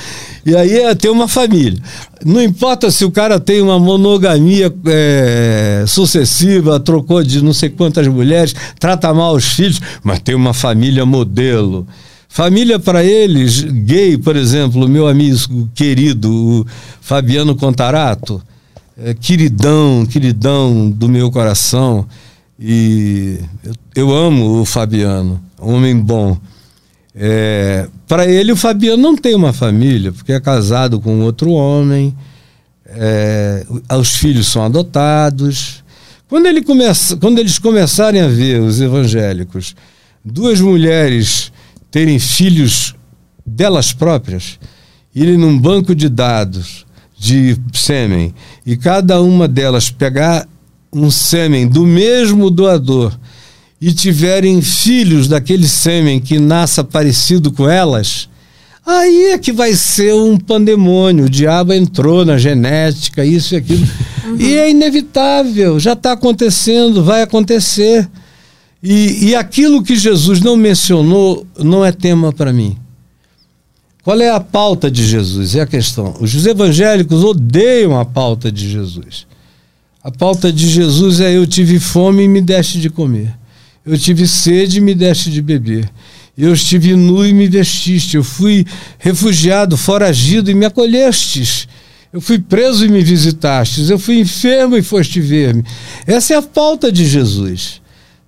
E aí é ter uma família. Não importa se o cara tem uma monogamia é, sucessiva, trocou de não sei quantas mulheres, trata mal os filhos, mas tem uma família modelo Família para eles, gay, por exemplo, meu amigo querido Fabiano Contarato, é, queridão, queridão do meu coração. E eu, eu amo o Fabiano, homem bom. É, para ele, o Fabiano não tem uma família, porque é casado com outro homem, é, os filhos são adotados. Quando, ele começa, quando eles começarem a ver, os evangélicos, duas mulheres terem filhos delas próprias, irem num banco de dados de sêmen e cada uma delas pegar um sêmen do mesmo doador e tiverem filhos daquele sêmen que nasça parecido com elas, aí é que vai ser um pandemônio. O diabo entrou na genética, isso e aquilo. Uhum. E é inevitável, já está acontecendo, vai acontecer. E, e aquilo que Jesus não mencionou não é tema para mim. Qual é a pauta de Jesus? É a questão. Os evangélicos odeiam a pauta de Jesus. A pauta de Jesus é: eu tive fome e me deste de comer. Eu tive sede e me deste de beber. Eu estive nu e me vestiste. Eu fui refugiado, foragido e me acolhestes. Eu fui preso e me visitastes. Eu fui enfermo e foste ver-me. Essa é a pauta de Jesus.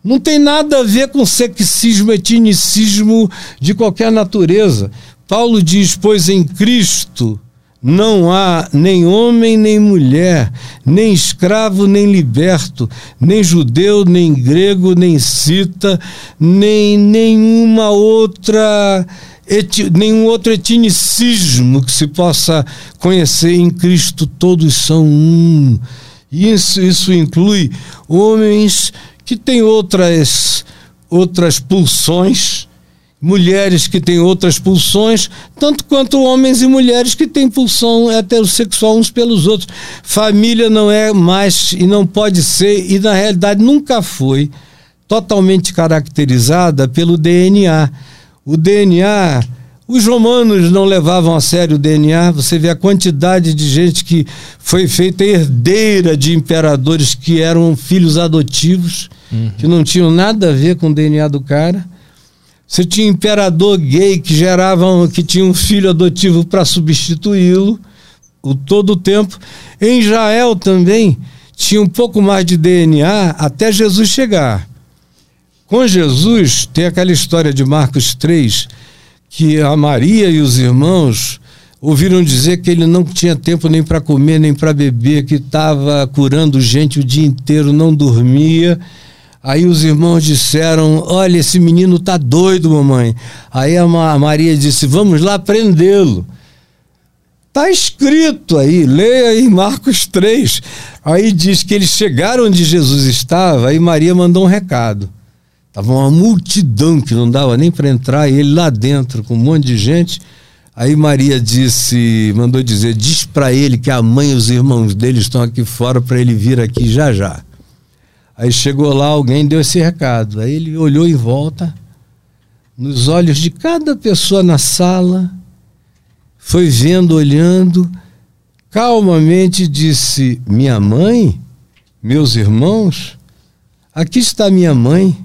Não tem nada a ver com sexismo, etnicismo de qualquer natureza. Paulo diz: Pois em Cristo não há nem homem nem mulher, nem escravo nem liberto, nem judeu nem grego, nem cita, nem nenhuma outra eti, nenhum outro etnicismo que se possa conhecer em Cristo, todos são um. Isso, isso inclui homens que tem outras, outras pulsões, mulheres que têm outras pulsões, tanto quanto homens e mulheres que têm pulsão heterossexual uns pelos outros. Família não é mais e não pode ser, e na realidade nunca foi, totalmente caracterizada pelo DNA. O DNA os romanos não levavam a sério o DNA. Você vê a quantidade de gente que foi feita herdeira de imperadores que eram filhos adotivos, uhum. que não tinham nada a ver com o DNA do cara. Você tinha imperador gay que gerava, que tinha um filho adotivo para substituí-lo o todo o tempo. Em Israel também tinha um pouco mais de DNA até Jesus chegar. Com Jesus, tem aquela história de Marcos 3, que a Maria e os irmãos ouviram dizer que ele não tinha tempo nem para comer nem para beber, que estava curando gente o dia inteiro, não dormia. Aí os irmãos disseram: Olha, esse menino tá doido, mamãe. Aí a Maria disse: Vamos lá prendê-lo. Está escrito aí, leia aí Marcos 3. Aí diz que eles chegaram onde Jesus estava, aí Maria mandou um recado. Tava uma multidão que não dava nem para entrar, e ele lá dentro com um monte de gente. Aí Maria disse, mandou dizer, diz para ele que a mãe e os irmãos dele estão aqui fora para ele vir aqui já já. Aí chegou lá, alguém deu esse recado. Aí ele olhou em volta, nos olhos de cada pessoa na sala, foi vendo, olhando, calmamente disse: Minha mãe, meus irmãos, aqui está minha mãe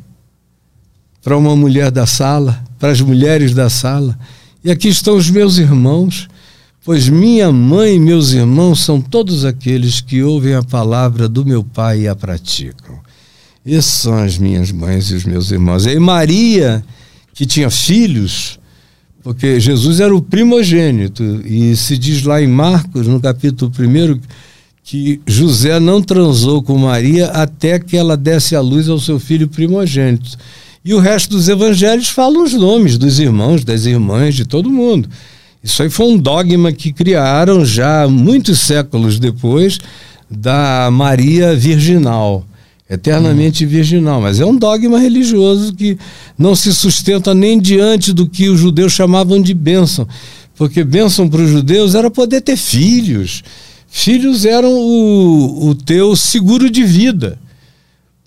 para uma mulher da sala, para as mulheres da sala. E aqui estão os meus irmãos, pois minha mãe e meus irmãos são todos aqueles que ouvem a palavra do meu Pai e a praticam. Esses são as minhas mães e os meus irmãos. E Maria, que tinha filhos, porque Jesus era o primogênito, e se diz lá em Marcos, no capítulo 1, que José não transou com Maria até que ela desse a luz ao seu filho primogênito. E o resto dos evangelhos falam os nomes dos irmãos, das irmãs, de todo mundo. Isso aí foi um dogma que criaram já muitos séculos depois da Maria Virginal, eternamente hum. virginal. Mas é um dogma religioso que não se sustenta nem diante do que os judeus chamavam de bênção. Porque bênção para os judeus era poder ter filhos. Filhos eram o, o teu seguro de vida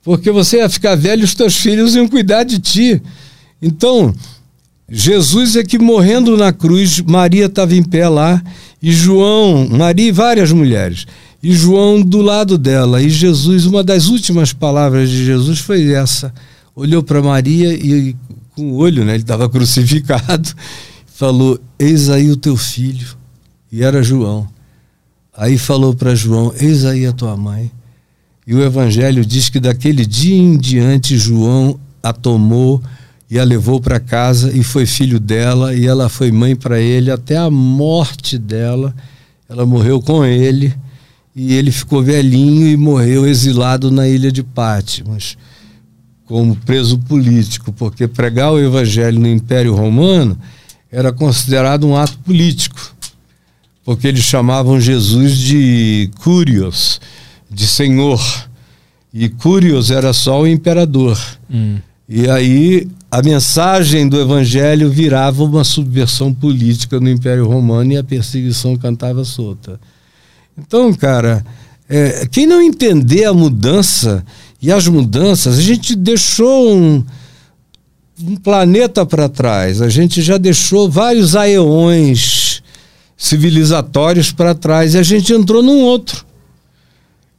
porque você ia ficar velho e os teus filhos iam cuidar de ti. Então, Jesus é que morrendo na cruz, Maria estava em pé lá, e João, Maria e várias mulheres, e João do lado dela. E Jesus, uma das últimas palavras de Jesus foi essa. Olhou para Maria e com o olho, né? Ele estava crucificado. Falou: Eis aí o teu filho. E era João. Aí falou para João: Eis aí a tua mãe. E o Evangelho diz que daquele dia em diante João a tomou e a levou para casa e foi filho dela e ela foi mãe para ele até a morte dela. Ela morreu com ele e ele ficou velhinho e morreu exilado na ilha de Patmos como preso político, porque pregar o evangelho no Império Romano era considerado um ato político, porque eles chamavam Jesus de Curios, de Senhor, e Curios era só o imperador. Hum. E aí a mensagem do evangelho virava uma subversão política no Império Romano e a perseguição cantava solta. Então, cara, é, quem não entender a mudança e as mudanças, a gente deixou um, um planeta para trás, a gente já deixou vários aeões civilizatórios para trás e a gente entrou num outro.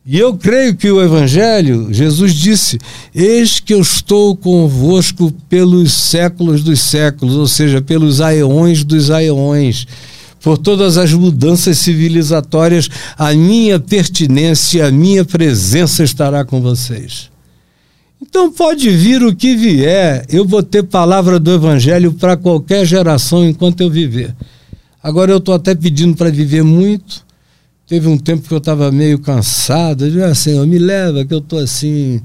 E eu creio que o Evangelho, Jesus disse: Eis que eu estou convosco pelos séculos dos séculos, ou seja, pelos aeões dos aeões por todas as mudanças civilizatórias, a minha pertinência, a minha presença estará com vocês. Então pode vir o que vier, eu vou ter palavra do Evangelho para qualquer geração enquanto eu viver. Agora eu estou até pedindo para viver muito. Teve um tempo que eu estava meio cansado. Eu disse, ah, Senhor, me leva, que eu estou assim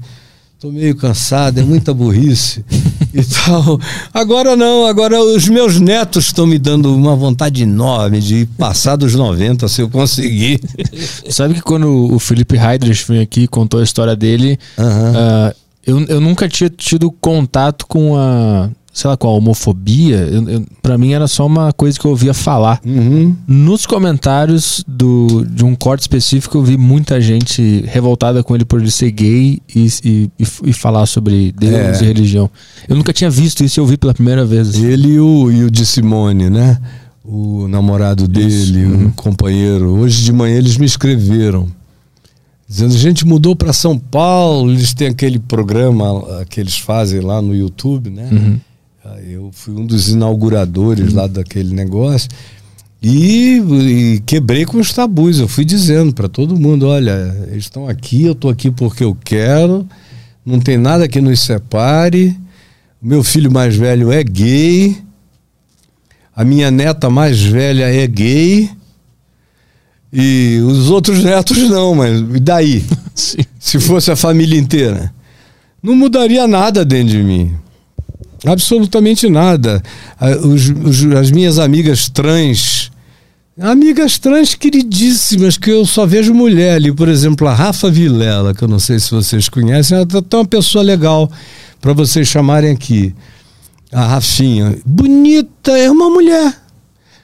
Tô meio cansado, é muita burrice e tal. Agora não, agora os meus netos estão me dando uma vontade enorme de passar dos 90 se eu conseguir. Sabe que quando o Felipe Heidrich veio aqui e contou a história dele, uhum. uh, eu, eu nunca tinha tido contato com a sei lá, com a homofobia, pra mim era só uma coisa que eu ouvia falar. Uhum. Nos comentários do, de um corte específico, eu vi muita gente revoltada com ele por ele ser gay e, e, e falar sobre Deus é. e religião. Eu nunca tinha visto isso e eu vi pela primeira vez. Ele e o, e o de Simone, né? O namorado dele, o uhum. companheiro. Hoje de manhã eles me escreveram. Dizendo, a gente mudou para São Paulo, eles têm aquele programa que eles fazem lá no YouTube, né? Uhum eu fui um dos inauguradores lá daquele negócio e, e, quebrei com os tabus. Eu fui dizendo para todo mundo: olha, eles estão aqui, eu estou aqui porque eu quero, não tem nada que nos separe. Meu filho mais velho é gay, a minha neta mais velha é gay. E os outros netos não, mas e daí? Se fosse a família inteira. Não mudaria nada dentro de mim. Absolutamente nada. Os, os, as minhas amigas trans, amigas trans queridíssimas, que eu só vejo mulher ali, por exemplo, a Rafa Vilela, que eu não sei se vocês conhecem, ela é uma pessoa legal para vocês chamarem aqui. A Rafinha, bonita, é uma mulher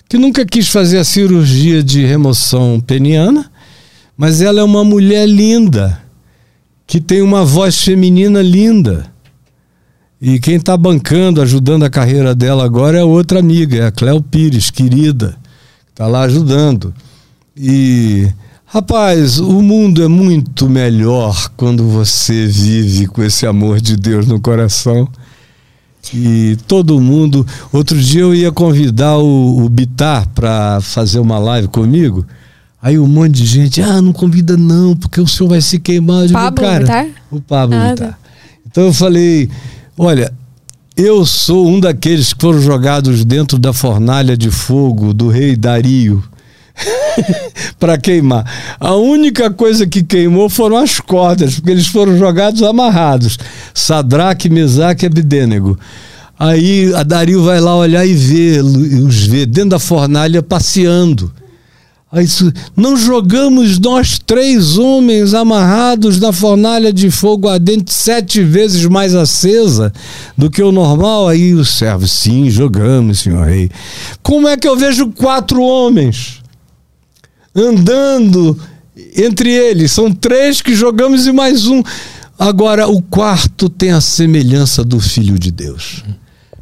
que nunca quis fazer a cirurgia de remoção peniana, mas ela é uma mulher linda, que tem uma voz feminina linda e quem está bancando, ajudando a carreira dela agora é outra amiga, é a Cléo Pires, querida. Está lá ajudando. E, rapaz, o mundo é muito melhor quando você vive com esse amor de Deus no coração. E todo mundo. Outro dia eu ia convidar o, o Bitar para fazer uma live comigo. Aí um monte de gente, ah, não convida não, porque o senhor vai se queimar. Eu Pablo digo, cara, Bitar? O Pablo ah, Bitar. Tá. Então eu falei, Olha, eu sou um daqueles que foram jogados dentro da fornalha de fogo do rei Dario para queimar. A única coisa que queimou foram as cordas, porque eles foram jogados amarrados. Sadraque, Mesaque e Abidênego. Aí a Dario vai lá olhar e vê, os vê dentro da fornalha passeando. Não jogamos nós três homens amarrados na fornalha de fogo ardente sete vezes mais acesa do que o normal? Aí o servo, sim, jogamos, senhor rei. Como é que eu vejo quatro homens andando entre eles? São três que jogamos e mais um. Agora, o quarto tem a semelhança do Filho de Deus.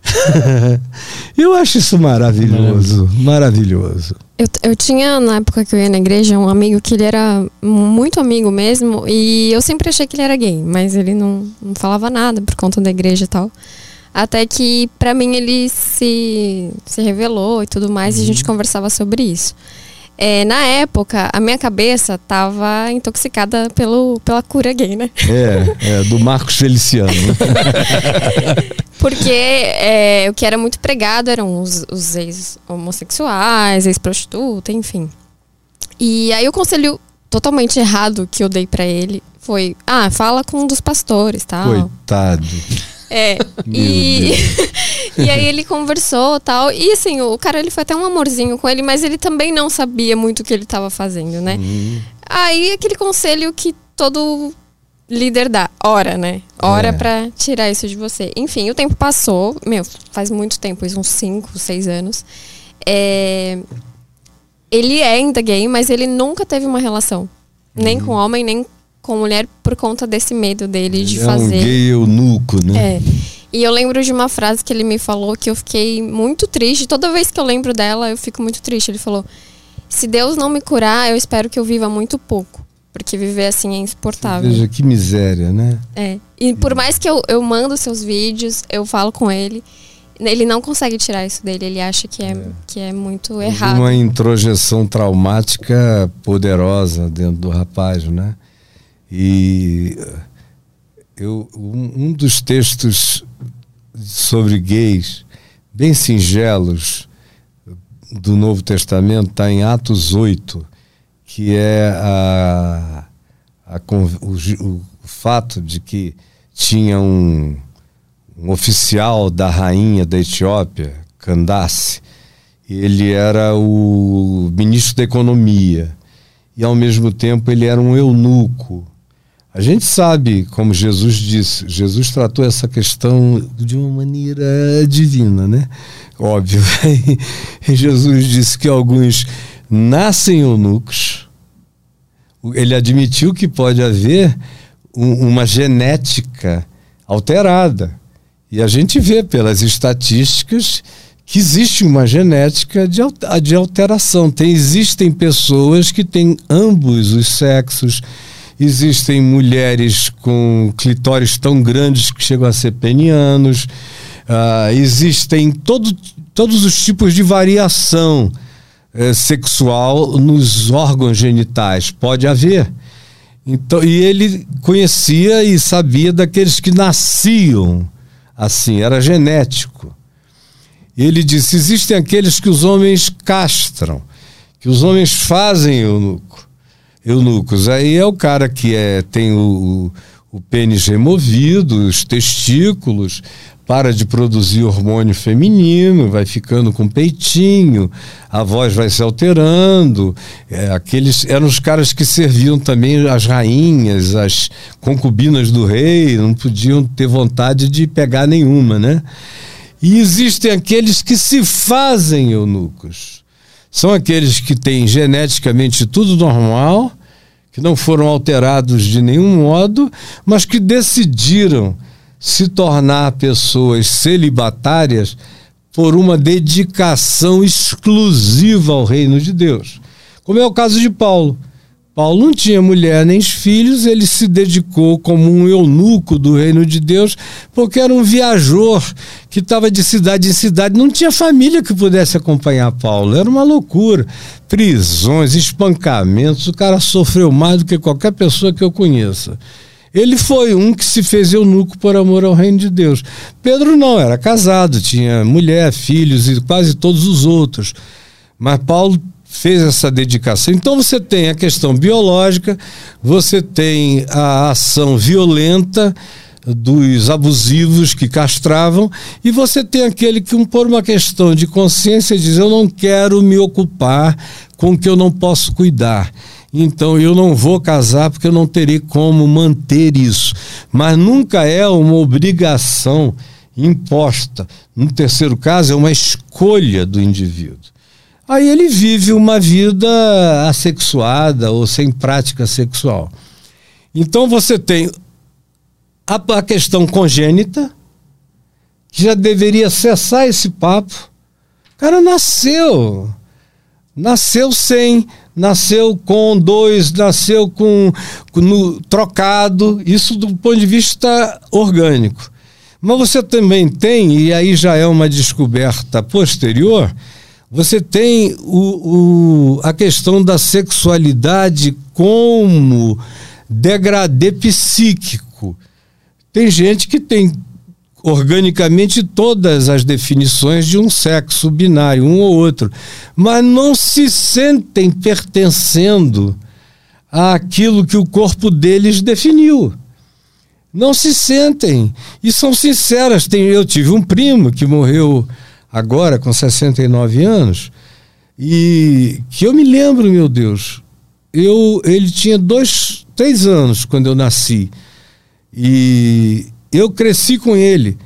eu acho isso maravilhoso, maravilhoso. Eu, eu tinha, na época que eu ia na igreja, um amigo que ele era muito amigo mesmo, e eu sempre achei que ele era gay, mas ele não, não falava nada por conta da igreja e tal. Até que, pra mim, ele se, se revelou e tudo mais, e a gente conversava sobre isso. É, na época, a minha cabeça tava intoxicada pelo, pela cura gay, né? É, é do Marcos Feliciano. Porque é, o que era muito pregado eram os, os ex-homossexuais, ex-prostituta, enfim. E aí o conselho totalmente errado que eu dei pra ele foi: ah, fala com um dos pastores, tal. Coitado. É. E, e aí ele conversou tal. E assim, o cara ele foi até um amorzinho com ele, mas ele também não sabia muito o que ele estava fazendo, né? Hum. Aí aquele conselho que todo líder dá, ora, né? Ora É. pra tirar isso de você. Enfim, o tempo passou, meu, faz muito tempo, uns 5, 6 anos. É, Ele é ainda gay, mas ele nunca teve uma relação. Nem Uhum. com homem, nem com mulher, por conta desse medo dele de é um fazer. gay eunuco, né? É. E eu lembro de uma frase que ele me falou que eu fiquei muito triste. Toda vez que eu lembro dela, eu fico muito triste. Ele falou: Se Deus não me curar, eu espero que eu viva muito pouco. Porque viver assim é insuportável. Veja que miséria, né? É. E por mais que eu, eu mando seus vídeos, eu falo com ele, ele não consegue tirar isso dele. Ele acha que é, que é muito errado. Uma introjeção traumática poderosa dentro do rapaz, né? E eu, um, um dos textos sobre gays, bem singelos, do Novo Testamento, está em Atos 8, que é a, a o, o fato de que tinha um, um oficial da rainha da Etiópia, Candace, ele era o ministro da economia e ao mesmo tempo ele era um eunuco. A gente sabe, como Jesus disse, Jesus tratou essa questão de uma maneira divina, né? Óbvio. E Jesus disse que alguns nascem eunucos. Ele admitiu que pode haver um- uma genética alterada. E a gente vê pelas estatísticas que existe uma genética de alteração. Tem, existem pessoas que têm ambos os sexos, existem mulheres com clitóris tão grandes que chegam a ser penianos, ah, existem todo, todos os tipos de variação eh, sexual nos órgãos genitais. Pode haver. Então, e ele conhecia e sabia daqueles que nasciam assim, era genético. Ele disse: existem aqueles que os homens castram, que os homens fazem eunuco, eunucos. Aí é o cara que é, tem o, o, pênis removido, os testículos, para de produzir hormônio feminino, vai ficando com peitinho, a voz vai se alterando. É, aqueles eram os caras que serviam também as rainhas, as concubinas do rei, não podiam ter vontade de pegar nenhuma, né? E existem aqueles que se fazem eunucos. São aqueles que têm geneticamente tudo normal, que não foram alterados de nenhum modo, mas que decidiram se tornar pessoas celibatárias por uma dedicação exclusiva ao reino de Deus. Como é o caso de Paulo. Paulo não tinha mulher nem filhos, ele se dedicou como um eunuco do reino de Deus, porque era um viajor que estava de cidade em cidade, não tinha família que pudesse acompanhar Paulo, era uma loucura. Prisões, espancamentos, o cara sofreu mais do que qualquer pessoa que eu conheça. Ele foi um que se fez eunuco por amor ao reino de Deus. Pedro não, era casado, tinha mulher, filhos e quase todos os outros. Mas Paulo fez essa dedicação. Então você tem a questão biológica, você tem a ação violenta dos abusivos que castravam e você tem aquele que por uma questão de consciência diz eu não quero me ocupar com o que eu não posso cuidar. Então eu não vou casar porque eu não terei como manter isso. Mas nunca é uma obrigação imposta. No terceiro caso, é uma escolha do indivíduo. Aí ele vive uma vida assexuada ou sem prática sexual. Então você tem a, a questão congênita, que já deveria cessar esse papo. O cara nasceu. Nasceu sem, nasceu com dois, nasceu com, com no, trocado, isso do ponto de vista orgânico. Mas você também tem, e aí já é uma descoberta posterior, você tem o, o, a questão da sexualidade como degradê psíquico. Tem gente que tem organicamente todas as definições de um sexo binário, um ou outro, mas não se sentem pertencendo àquilo que o corpo deles definiu. Não se sentem e são sinceras. Tem, eu tive um primo que morreu agora com 69 anos e que eu me lembro, meu Deus, eu ele tinha dois, três anos quando eu nasci e eu cresci com ele.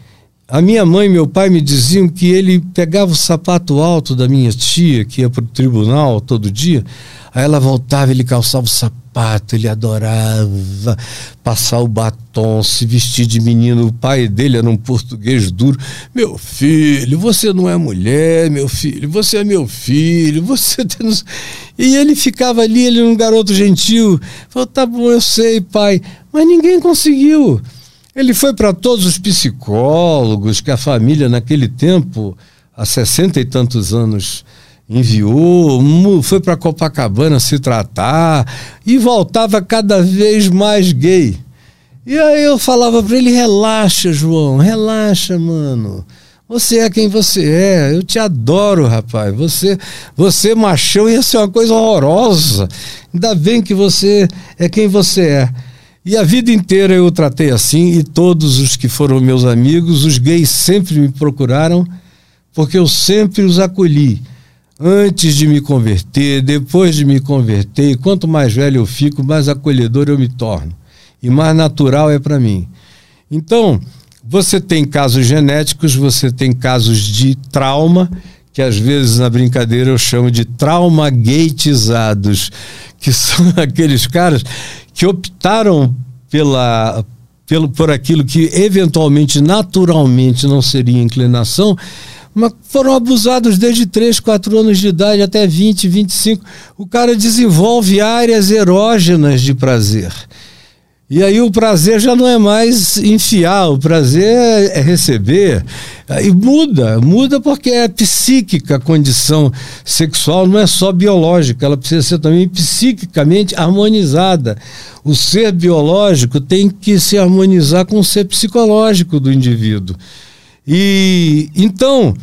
A minha mãe e meu pai me diziam que ele pegava o sapato alto da minha tia, que ia para o tribunal todo dia, aí ela voltava, ele calçava o sapato, ele adorava passar o batom, se vestir de menino. O pai dele era um português duro. Meu filho, você não é mulher, meu filho, você é meu filho, você tem. E ele ficava ali, ele era um garoto gentil. Falou: tá bom, eu sei, pai. Mas ninguém conseguiu. Ele foi para todos os psicólogos que a família, naquele tempo, há sessenta e tantos anos, enviou, foi para Copacabana se tratar e voltava cada vez mais gay. E aí eu falava para ele: relaxa, João, relaxa, mano. Você é quem você é. Eu te adoro, rapaz. Você, você machão ia ser uma coisa horrorosa. Ainda bem que você é quem você é. E a vida inteira eu tratei assim, e todos os que foram meus amigos, os gays sempre me procuraram, porque eu sempre os acolhi. Antes de me converter, depois de me converter, quanto mais velho eu fico, mais acolhedor eu me torno. E mais natural é para mim. Então, você tem casos genéticos, você tem casos de trauma, que às vezes na brincadeira eu chamo de trauma gatizados, que são aqueles caras que optaram pela, pelo, por aquilo que eventualmente, naturalmente, não seria inclinação, mas foram abusados desde 3, 4 anos de idade até 20, 25. O cara desenvolve áreas erógenas de prazer. E aí o prazer já não é mais enfiar, o prazer é, receber. E muda, muda porque é psíquica a condição sexual, não é só biológica, ela precisa ser também psiquicamente harmonizada. O ser biológico tem que se harmonizar com o ser psicológico do indivíduo. E então,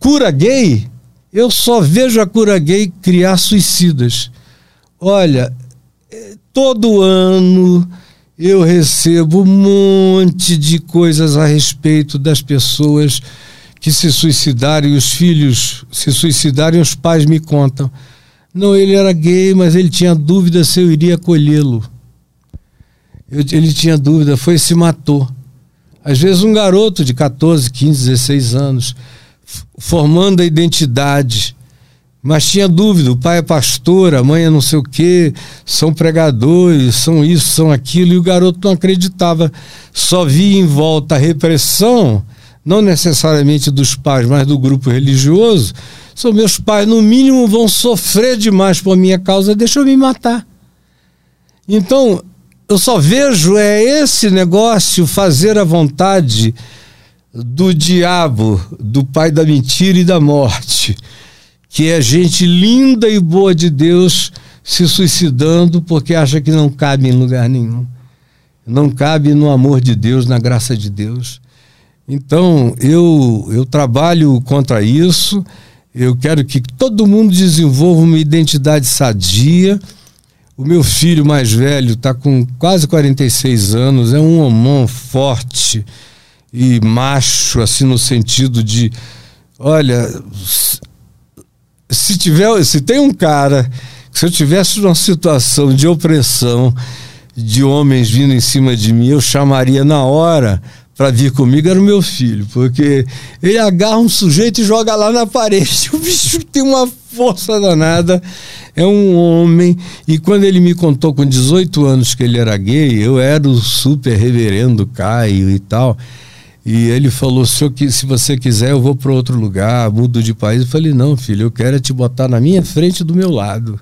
cura gay, eu só vejo a cura gay criar suicidas. Olha, todo ano eu recebo um monte de coisas a respeito das pessoas que se suicidaram e os filhos se suicidaram e os pais me contam. Não, ele era gay, mas ele tinha dúvida se eu iria acolhê-lo. Ele tinha dúvida, foi e se matou. Às vezes um garoto de 14, 15, 16 anos, formando a identidade, mas tinha dúvida, o pai é pastor, a mãe é não sei o quê, são pregadores, são isso, são aquilo, e o garoto não acreditava. Só via em volta a repressão, não necessariamente dos pais, mas do grupo religioso. São meus pais, no mínimo, vão sofrer demais por minha causa, deixa eu me matar. Então, eu só vejo é esse negócio fazer a vontade do diabo, do pai da mentira e da morte que é gente linda e boa de Deus se suicidando porque acha que não cabe em lugar nenhum. Não cabe no amor de Deus, na graça de Deus. Então, eu, eu trabalho contra isso. Eu quero que todo mundo desenvolva uma identidade sadia. O meu filho mais velho está com quase 46 anos, é um homem forte e macho, assim, no sentido de: olha, se tiver, se tem um cara, se eu tivesse uma situação de opressão de homens vindo em cima de mim, eu chamaria na hora para vir comigo era o meu filho, porque ele agarra um sujeito e joga lá na parede. O bicho tem uma força danada, é um homem. E quando ele me contou com 18 anos que ele era gay, eu era o super reverendo Caio e tal. E ele falou: se, se você quiser, eu vou para outro lugar, mudo de país. Eu falei: não, filho, eu quero é te botar na minha frente do meu lado.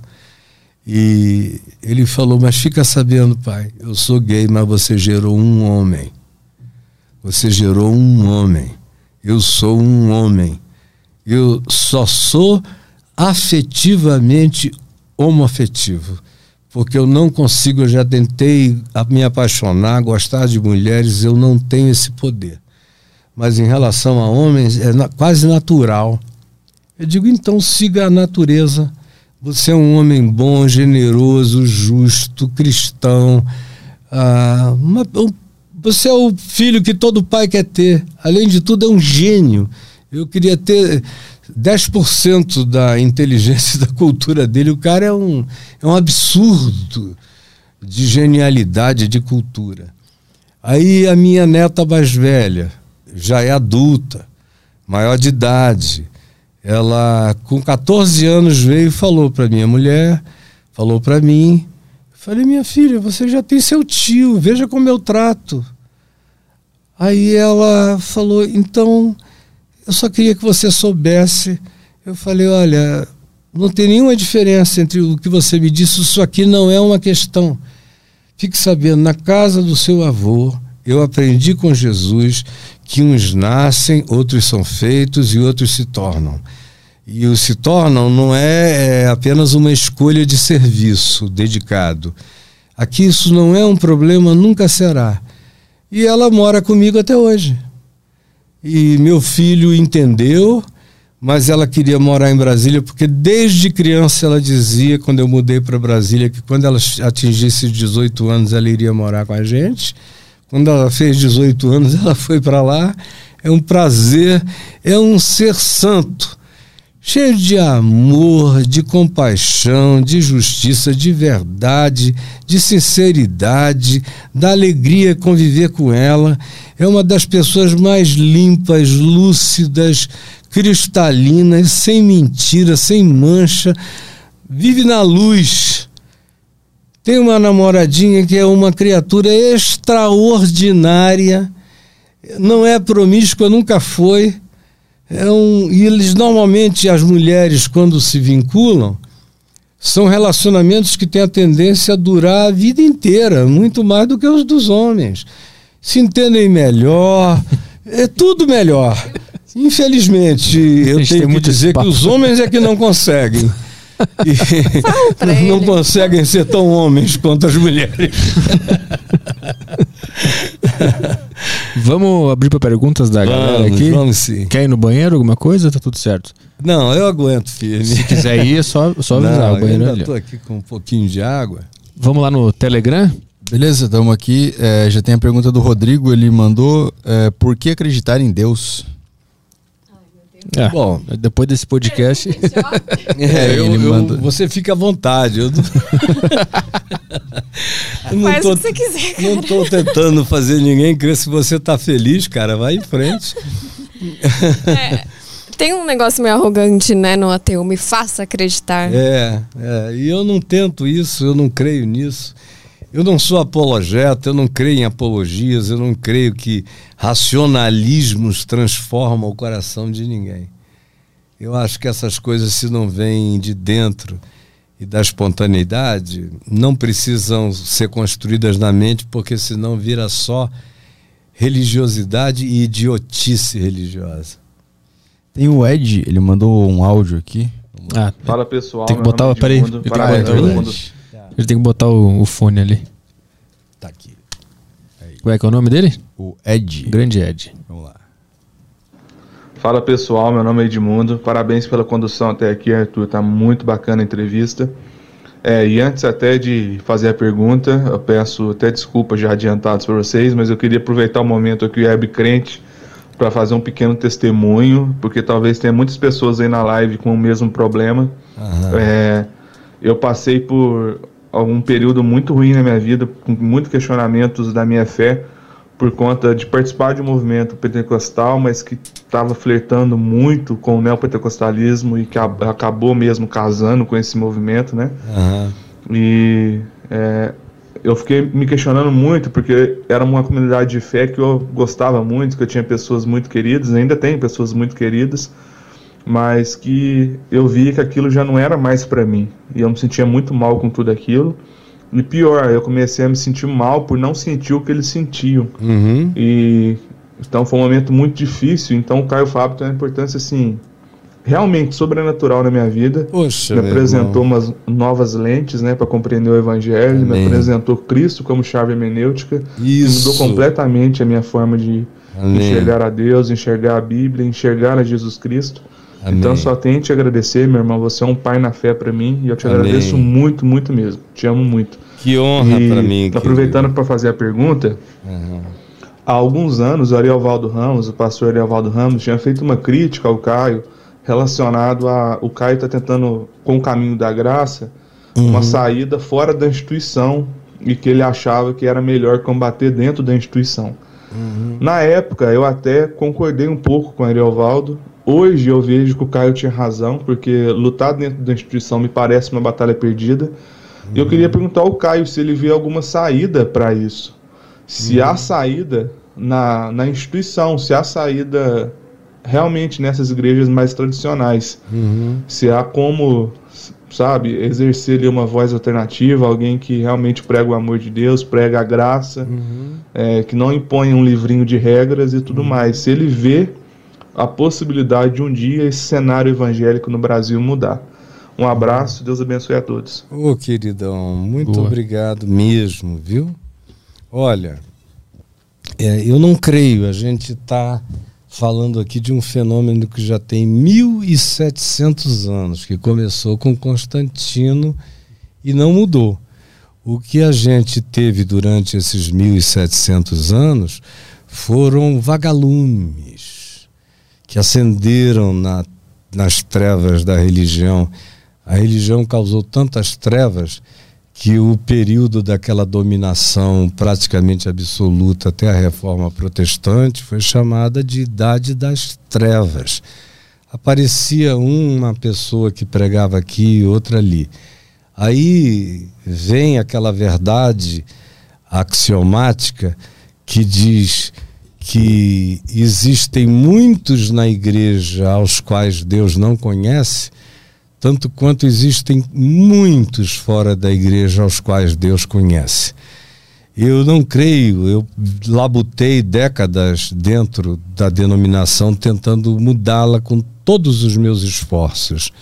E ele falou: mas fica sabendo, pai, eu sou gay, mas você gerou um homem. Você gerou um homem. Eu sou um homem. Eu só sou afetivamente homoafetivo. Porque eu não consigo, eu já tentei me apaixonar, gostar de mulheres, eu não tenho esse poder. Mas em relação a homens, é quase natural. Eu digo, então siga a natureza. Você é um homem bom, generoso, justo, cristão. Ah, uma, um, você é o filho que todo pai quer ter. Além de tudo, é um gênio. Eu queria ter 10% da inteligência e da cultura dele. O cara é um, é um absurdo de genialidade, de cultura. Aí a minha neta mais velha, já é adulta, maior de idade. Ela, com 14 anos, veio e falou para minha mulher, falou para mim. Falei, minha filha, você já tem seu tio, veja como eu trato. Aí ela falou, então, eu só queria que você soubesse. Eu falei, olha, não tem nenhuma diferença entre o que você me disse, isso aqui não é uma questão. Fique sabendo, na casa do seu avô, eu aprendi com Jesus que uns nascem, outros são feitos e outros se tornam. E o se tornam não é, é apenas uma escolha de serviço dedicado. Aqui isso não é um problema, nunca será. E ela mora comigo até hoje. E meu filho entendeu, mas ela queria morar em Brasília porque desde criança ela dizia, quando eu mudei para Brasília, que quando ela atingisse 18 anos ela iria morar com a gente. Quando ela fez 18 anos, ela foi para lá. É um prazer, é um ser santo, cheio de amor, de compaixão, de justiça, de verdade, de sinceridade, da alegria conviver com ela. É uma das pessoas mais limpas, lúcidas, cristalinas, sem mentira, sem mancha. Vive na luz tem uma namoradinha que é uma criatura extraordinária, não é promíscua, nunca foi. É um, e eles normalmente, as mulheres, quando se vinculam, são relacionamentos que têm a tendência a durar a vida inteira, muito mais do que os dos homens. Se entendem melhor, é tudo melhor. Infelizmente, eu tenho que dizer que os homens é que não conseguem. E não conseguem ser tão homens quanto as mulheres. vamos abrir para perguntas da vamos, galera aqui? Vamos sim. Quer ir no banheiro, alguma coisa? Tá tudo certo. Não, eu aguento, filho. Se quiser ir, é só, só avisar. Não, o banheiro eu ainda estou aqui com um pouquinho de água. Vamos lá no Telegram? Beleza, estamos aqui. É, já tem a pergunta do Rodrigo. Ele mandou: é, por que acreditar em Deus? É, Bom, depois desse podcast. é, eu, eu, você fica à vontade. Eu não, Faz tô, o que você quiser. Cara. Não estou tentando fazer ninguém crer. Se você está feliz, cara, vai em frente. É, tem um negócio meio arrogante, né, no ateu. Me faça acreditar. É, é, e eu não tento isso, eu não creio nisso. Eu não sou apologeta, eu não creio em apologias, eu não creio que racionalismos transformam o coração de ninguém. Eu acho que essas coisas, se não vêm de dentro e da espontaneidade, não precisam ser construídas na mente, porque senão vira só religiosidade e idiotice religiosa. Tem o Ed, ele mandou um áudio aqui. Ah, Fala pessoal, tem que botar, peraí, ele tem que botar o, o fone ali. Tá aqui. Aí. Qual é que é o nome dele? O Ed. Grande Ed. Vamos lá. Fala pessoal, meu nome é Edmundo. Parabéns pela condução até aqui, Arthur. Tá muito bacana a entrevista. É, e antes até de fazer a pergunta, eu peço até desculpas já adiantados para vocês, mas eu queria aproveitar o momento aqui, web crente, para fazer um pequeno testemunho, porque talvez tenha muitas pessoas aí na live com o mesmo problema. É, eu passei por algum período muito ruim na minha vida, com muitos questionamentos da minha fé, por conta de participar de um movimento pentecostal, mas que estava flertando muito com o neopentecostalismo e que acabou mesmo casando com esse movimento, né? Uhum. E é, eu fiquei me questionando muito, porque era uma comunidade de fé que eu gostava muito, que eu tinha pessoas muito queridas, ainda tenho pessoas muito queridas, mas que eu vi que aquilo já não era mais para mim. E eu me sentia muito mal com tudo aquilo. E pior, eu comecei a me sentir mal por não sentir o que eles sentiam. Uhum. E Então foi um momento muito difícil. Então o Caio Fábio tem uma importância assim realmente sobrenatural na minha vida. Poxa, me apresentou umas novas lentes, né, para compreender o Evangelho. Amém. Me apresentou Cristo como chave hermenêutica. Isso. Mudou completamente a minha forma de Amém. enxergar a Deus, enxergar a Bíblia, enxergar a Jesus Cristo. Amém. Então só tenho que te agradecer, meu irmão. Você é um pai na fé para mim e eu te Amém. agradeço muito, muito mesmo. Te amo muito. Que honra para mim. aproveitando para fazer a pergunta, Aham. há alguns anos o Arielvaldo Ramos, o pastor Arielvaldo Ramos, tinha feito uma crítica ao Caio relacionado a o Caio está tentando com o caminho da graça uma saída fora da instituição e que ele achava que era melhor combater dentro da instituição. Na época eu até concordei um pouco com o Arielvaldo. Hoje eu vejo que o Caio tinha razão, porque lutar dentro da instituição me parece uma batalha perdida. E eu queria perguntar ao Caio se ele vê alguma saída para isso. Se há saída na, na instituição, se há saída realmente nessas igrejas mais tradicionais. Se há como, sabe, exercer ali uma voz alternativa, alguém que realmente prega o amor de Deus, prega a graça, é, que não impõe um livrinho de regras e tudo mais. Se ele vê a possibilidade de um dia esse cenário evangélico no Brasil mudar. Um abraço, Deus abençoe a todos. Ô, queridão, muito Boa. obrigado mesmo, viu? Olha, é, eu não creio, a gente está falando aqui de um fenômeno que já tem 1.700 anos, que começou com Constantino e não mudou. O que a gente teve durante esses 1.700 anos foram vagalumes que acenderam na, nas trevas da religião. A religião causou tantas trevas que o período daquela dominação praticamente absoluta até a reforma protestante foi chamada de Idade das Trevas. Aparecia uma pessoa que pregava aqui e outra ali. Aí vem aquela verdade axiomática que diz que existem muitos na igreja aos quais Deus não conhece, tanto quanto existem muitos fora da igreja aos quais Deus conhece. Eu não creio, eu labutei décadas dentro da denominação tentando mudá-la com todos os meus esforços.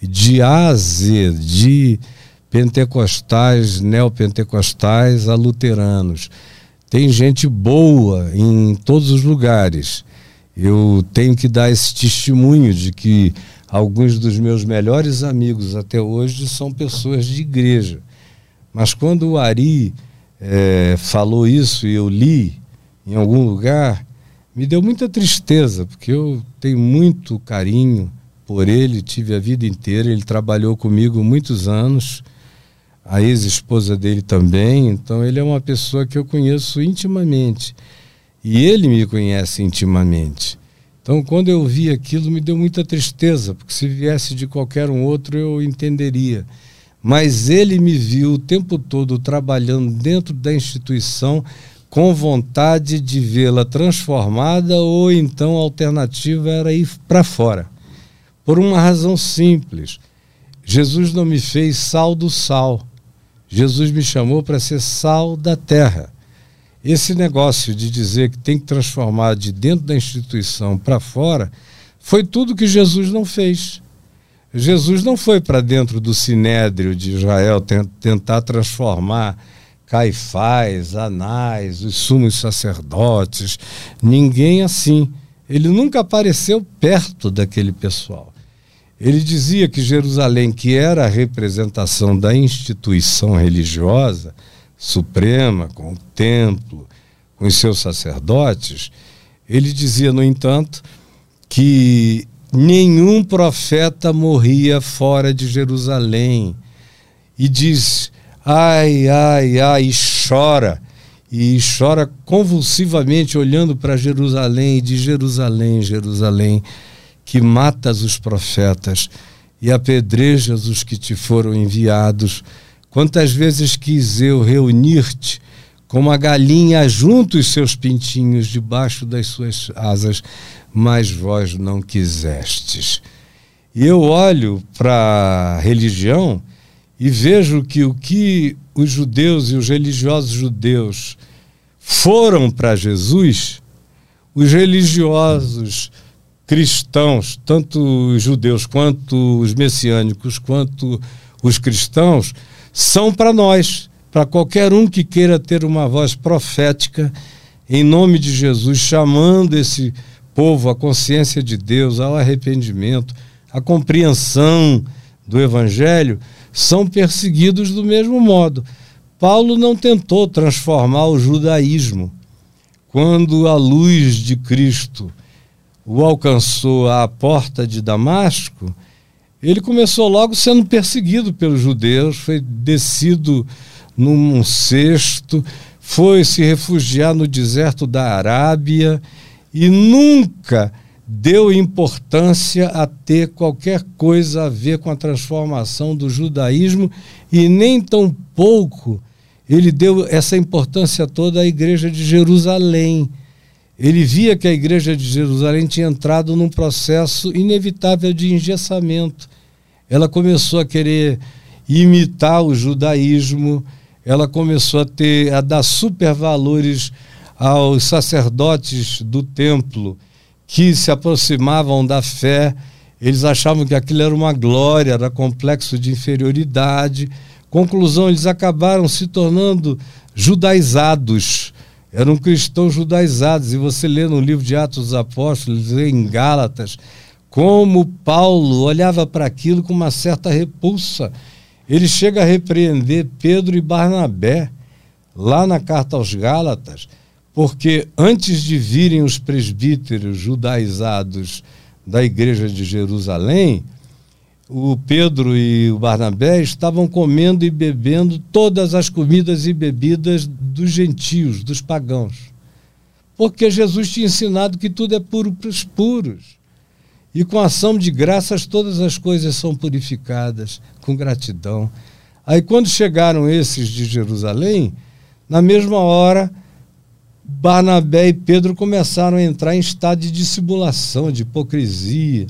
De A a Z, de pentecostais, neopentecostais a luteranos. Tem gente boa em todos os lugares. Eu tenho que dar esse testemunho de que alguns dos meus melhores amigos até hoje são pessoas de igreja. Mas quando o Ari eh, falou isso e eu li em algum lugar, me deu muita tristeza, porque eu tenho muito carinho por ele, tive a vida inteira, ele trabalhou comigo muitos anos, a ex-esposa dele também, então ele é uma pessoa que eu conheço intimamente. E ele me conhece intimamente. Então, quando eu vi aquilo, me deu muita tristeza, porque se viesse de qualquer um outro, eu entenderia. Mas ele me viu o tempo todo trabalhando dentro da instituição com vontade de vê-la transformada ou então a alternativa era ir para fora. Por uma razão simples. Jesus não me fez sal do sal. Jesus me chamou para ser sal da terra. Esse negócio de dizer que tem que transformar de dentro da instituição para fora foi tudo que Jesus não fez. Jesus não foi para dentro do sinédrio de Israel tentar transformar Caifás, Anás, os sumos sacerdotes, ninguém assim. Ele nunca apareceu perto daquele pessoal. Ele dizia que Jerusalém, que era a representação da instituição religiosa suprema, com o templo, com os seus sacerdotes, ele dizia, no entanto, que nenhum profeta morria fora de Jerusalém. E diz, ai, ai, ai, e chora. E chora convulsivamente olhando para Jerusalém, e diz: Jerusalém, Jerusalém, que matas os profetas e apedrejas os que te foram enviados. Quantas vezes quis eu reunir-te como a galinha junto os seus pintinhos debaixo das suas asas, mas vós não quisestes. E eu olho para a religião e vejo que o que os judeus e os religiosos judeus foram para Jesus, os religiosos cristãos, tanto os judeus quanto os messiânicos, quanto os cristãos, são para nós, para qualquer um que queira ter uma voz profética em nome de Jesus, chamando esse povo à consciência de Deus, ao arrependimento, à compreensão do Evangelho, são perseguidos do mesmo modo. Paulo não tentou transformar o judaísmo. Quando a luz de Cristo o alcançou à porta de Damasco, ele começou logo sendo perseguido pelos judeus, foi descido num cesto, foi se refugiar no deserto da Arábia e nunca deu importância a ter qualquer coisa a ver com a transformação do judaísmo e nem tão pouco ele deu essa importância toda à igreja de Jerusalém. Ele via que a igreja de Jerusalém tinha entrado num processo inevitável de engessamento. Ela começou a querer imitar o judaísmo, ela começou a ter a dar supervalores aos sacerdotes do templo que se aproximavam da fé, eles achavam que aquilo era uma glória, era complexo de inferioridade. Conclusão, eles acabaram se tornando judaizados. Eram cristãos judaizados. E você lê no livro de Atos dos Apóstolos, lê em Gálatas, como Paulo olhava para aquilo com uma certa repulsa. Ele chega a repreender Pedro e Barnabé, lá na carta aos Gálatas, porque antes de virem os presbíteros judaizados da igreja de Jerusalém, o Pedro e o Barnabé estavam comendo e bebendo todas as comidas e bebidas dos gentios, dos pagãos. Porque Jesus tinha ensinado que tudo é puro para os puros. E com ação de graças todas as coisas são purificadas, com gratidão. Aí quando chegaram esses de Jerusalém, na mesma hora, Barnabé e Pedro começaram a entrar em estado de dissimulação, de hipocrisia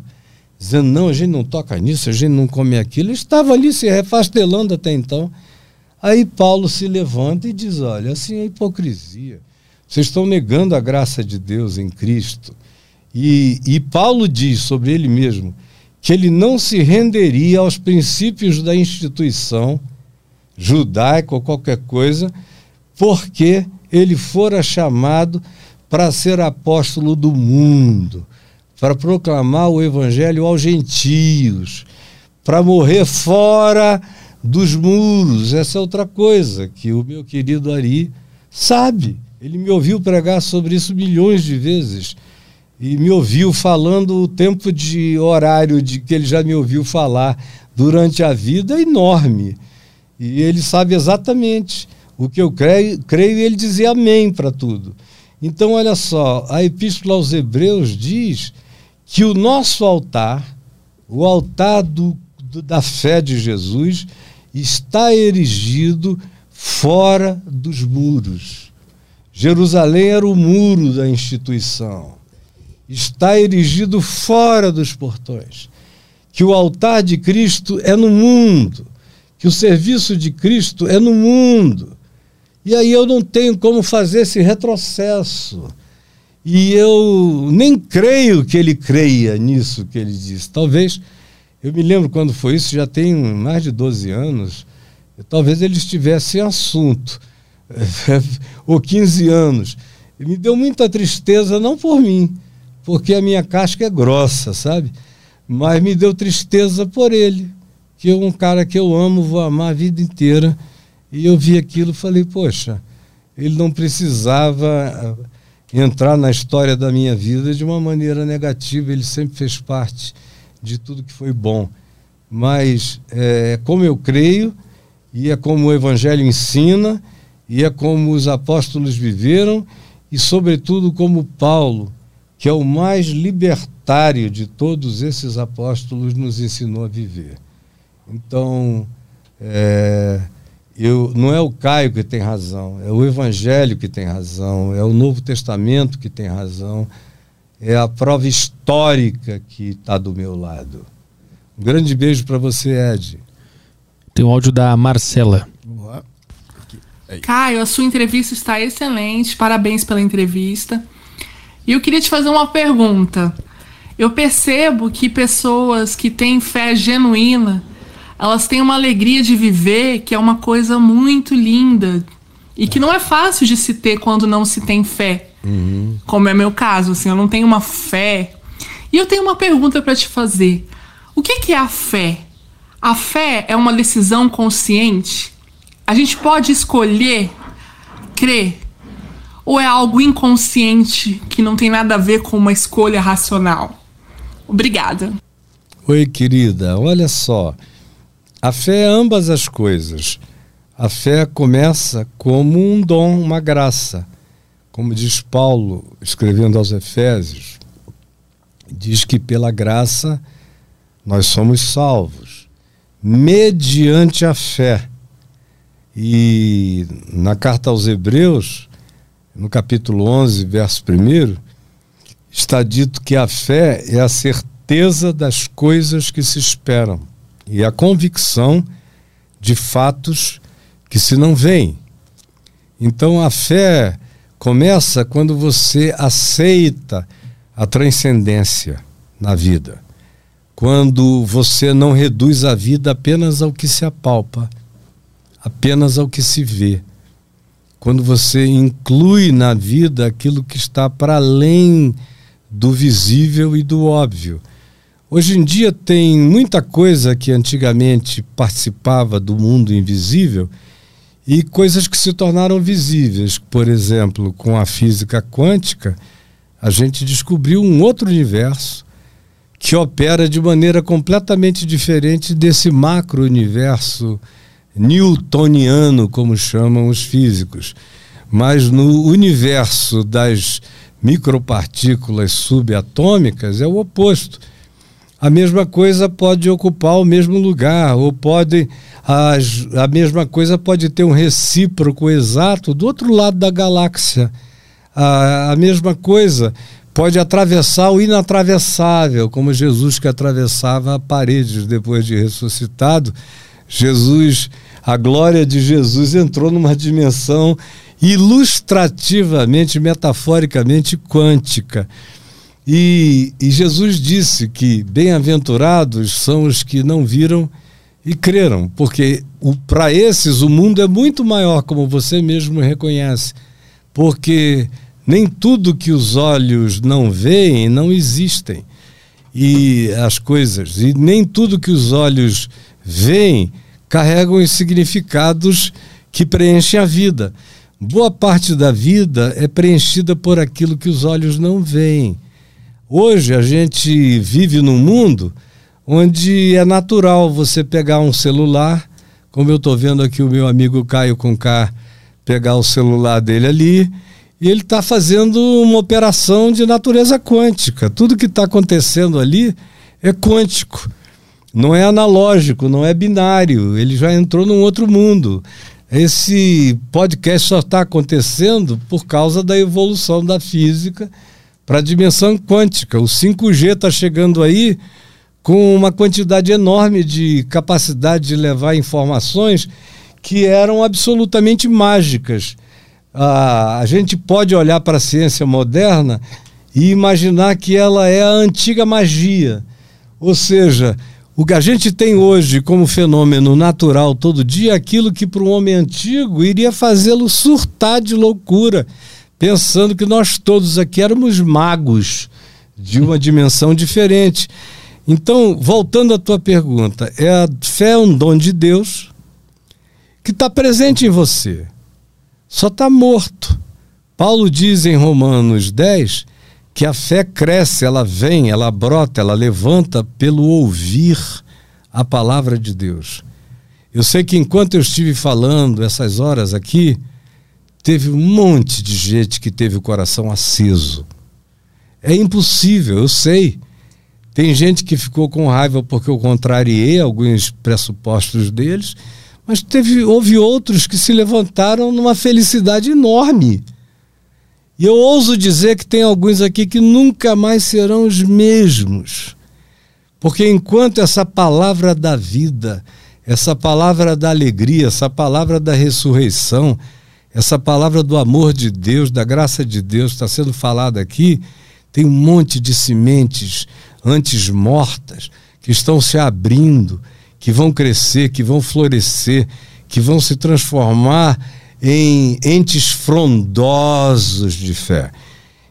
dizendo: não, a gente não toca nisso, a gente não come aquilo. estava ali se refastelando até então. Aí Paulo se levanta e diz: olha, assim é hipocrisia. Vocês estão negando a graça de Deus em Cristo. E, e Paulo diz sobre ele mesmo que ele não se renderia aos princípios da instituição judaica ou qualquer coisa, porque ele fora chamado para ser apóstolo do mundo para proclamar o evangelho aos gentios, para morrer fora dos muros. Essa é outra coisa que o meu querido Ari sabe. Ele me ouviu pregar sobre isso milhões de vezes e me ouviu falando o tempo de horário de que ele já me ouviu falar durante a vida é enorme. E ele sabe exatamente o que eu creio, creio e ele dizia amém para tudo. Então, olha só, a Epístola aos Hebreus diz que o nosso altar, o altar do, do, da fé de Jesus, está erigido fora dos muros. Jerusalém era o muro da instituição. Está erigido fora dos portões. Que o altar de Cristo é no mundo. Que o serviço de Cristo é no mundo. E aí eu não tenho como fazer esse retrocesso. E eu nem creio que ele creia nisso que ele diz. Talvez, eu me lembro quando foi isso, já tem mais de 12 anos, talvez ele estivesse em assunto, ou 15 anos. E me deu muita tristeza, não por mim, porque a minha casca é grossa, sabe? Mas me deu tristeza por ele, que é um cara que eu amo, vou amar a vida inteira. E eu vi aquilo e falei, poxa, ele não precisava entrar na história da minha vida de uma maneira negativa. Ele sempre fez parte de tudo que foi bom. Mas é como eu creio, e é como o Evangelho ensina, e é como os apóstolos viveram, e, sobretudo, como Paulo, que é o mais libertário de todos esses apóstolos, nos ensinou a viver. Então, é, eu, não é o Caio que tem razão, é o Evangelho que tem razão, é o Novo Testamento que tem razão, é a prova histórica que está do meu lado. Um grande beijo para você, Ed. Tem um áudio da Marcela. Caio, a sua entrevista está excelente, parabéns pela entrevista. E eu queria te fazer uma pergunta. Eu percebo que pessoas que têm fé genuína, elas têm uma alegria de viver que é uma coisa muito linda e que não é fácil de se ter quando não se tem fé. Uhum. Como é meu caso, assim, eu não tenho uma fé. E eu tenho uma pergunta para te fazer. O que, que é a fé? A fé é uma decisão consciente? A gente pode escolher crer? Ou é algo inconsciente que não tem nada a ver com uma escolha racional? Obrigada. Oi, querida. Olha só. A fé é ambas as coisas. A fé começa como um dom, uma graça. Como diz Paulo, escrevendo aos Efésios, diz que pela graça nós somos salvos, mediante a fé. E na carta aos Hebreus, no capítulo 11, verso 1, está dito que a fé é a certeza das coisas que se esperam e a convicção de fatos que se não veem. Então a fé começa quando você aceita a transcendência na vida. Quando você não reduz a vida apenas ao que se apalpa, apenas ao que se vê. Quando você inclui na vida aquilo que está para além do visível e do óbvio. Hoje em dia tem muita coisa que antigamente participava do mundo invisível e coisas que se tornaram visíveis. Por exemplo, com a física quântica, a gente descobriu um outro universo que opera de maneira completamente diferente desse macro-universo newtoniano, como chamam os físicos. Mas no universo das micropartículas subatômicas é o oposto. A mesma coisa pode ocupar o mesmo lugar, ou pode as, a mesma coisa pode ter um recíproco exato do outro lado da galáxia a, a mesma coisa pode atravessar o inatravessável, como Jesus que atravessava paredes depois de ressuscitado. Jesus, a glória de Jesus entrou numa dimensão ilustrativamente, metaforicamente quântica. E, e Jesus disse que bem-aventurados são os que não viram e creram, porque para esses o mundo é muito maior, como você mesmo reconhece porque nem tudo que os olhos não veem não existem. E as coisas, e nem tudo que os olhos veem carregam os significados que preenchem a vida. Boa parte da vida é preenchida por aquilo que os olhos não veem. Hoje a gente vive num mundo onde é natural você pegar um celular, como eu estou vendo aqui o meu amigo Caio Concar pegar o celular dele ali e ele está fazendo uma operação de natureza quântica. Tudo que está acontecendo ali é quântico, não é analógico, não é binário. Ele já entrou num outro mundo. Esse podcast só está acontecendo por causa da evolução da física para a dimensão quântica. O 5G está chegando aí com uma quantidade enorme de capacidade de levar informações que eram absolutamente mágicas. Ah, a gente pode olhar para a ciência moderna e imaginar que ela é a antiga magia. Ou seja, o que a gente tem hoje como fenômeno natural todo dia é aquilo que para um homem antigo iria fazê-lo surtar de loucura, pensando que nós todos aqui éramos magos de uma dimensão diferente. Então, voltando à tua pergunta, é a fé é um dom de Deus que está presente em você, só está morto. Paulo diz em Romanos 10 que a fé cresce, ela vem, ela brota, ela levanta pelo ouvir a palavra de Deus. Eu sei que enquanto eu estive falando essas horas aqui, teve um monte de gente que teve o coração aceso. É impossível, eu sei. Tem gente que ficou com raiva porque eu contrariei alguns pressupostos deles mas teve, houve outros que se levantaram numa felicidade enorme. E eu ouso dizer que tem alguns aqui que nunca mais serão os mesmos. Porque enquanto essa palavra da vida, essa palavra da alegria, essa palavra da ressurreição, Essa palavra do amor de Deus, da graça de Deus, está sendo falada aqui. Tem um monte de sementes antes mortas que estão se abrindo, que vão crescer, que vão florescer, que vão se transformar em entes frondosos de fé.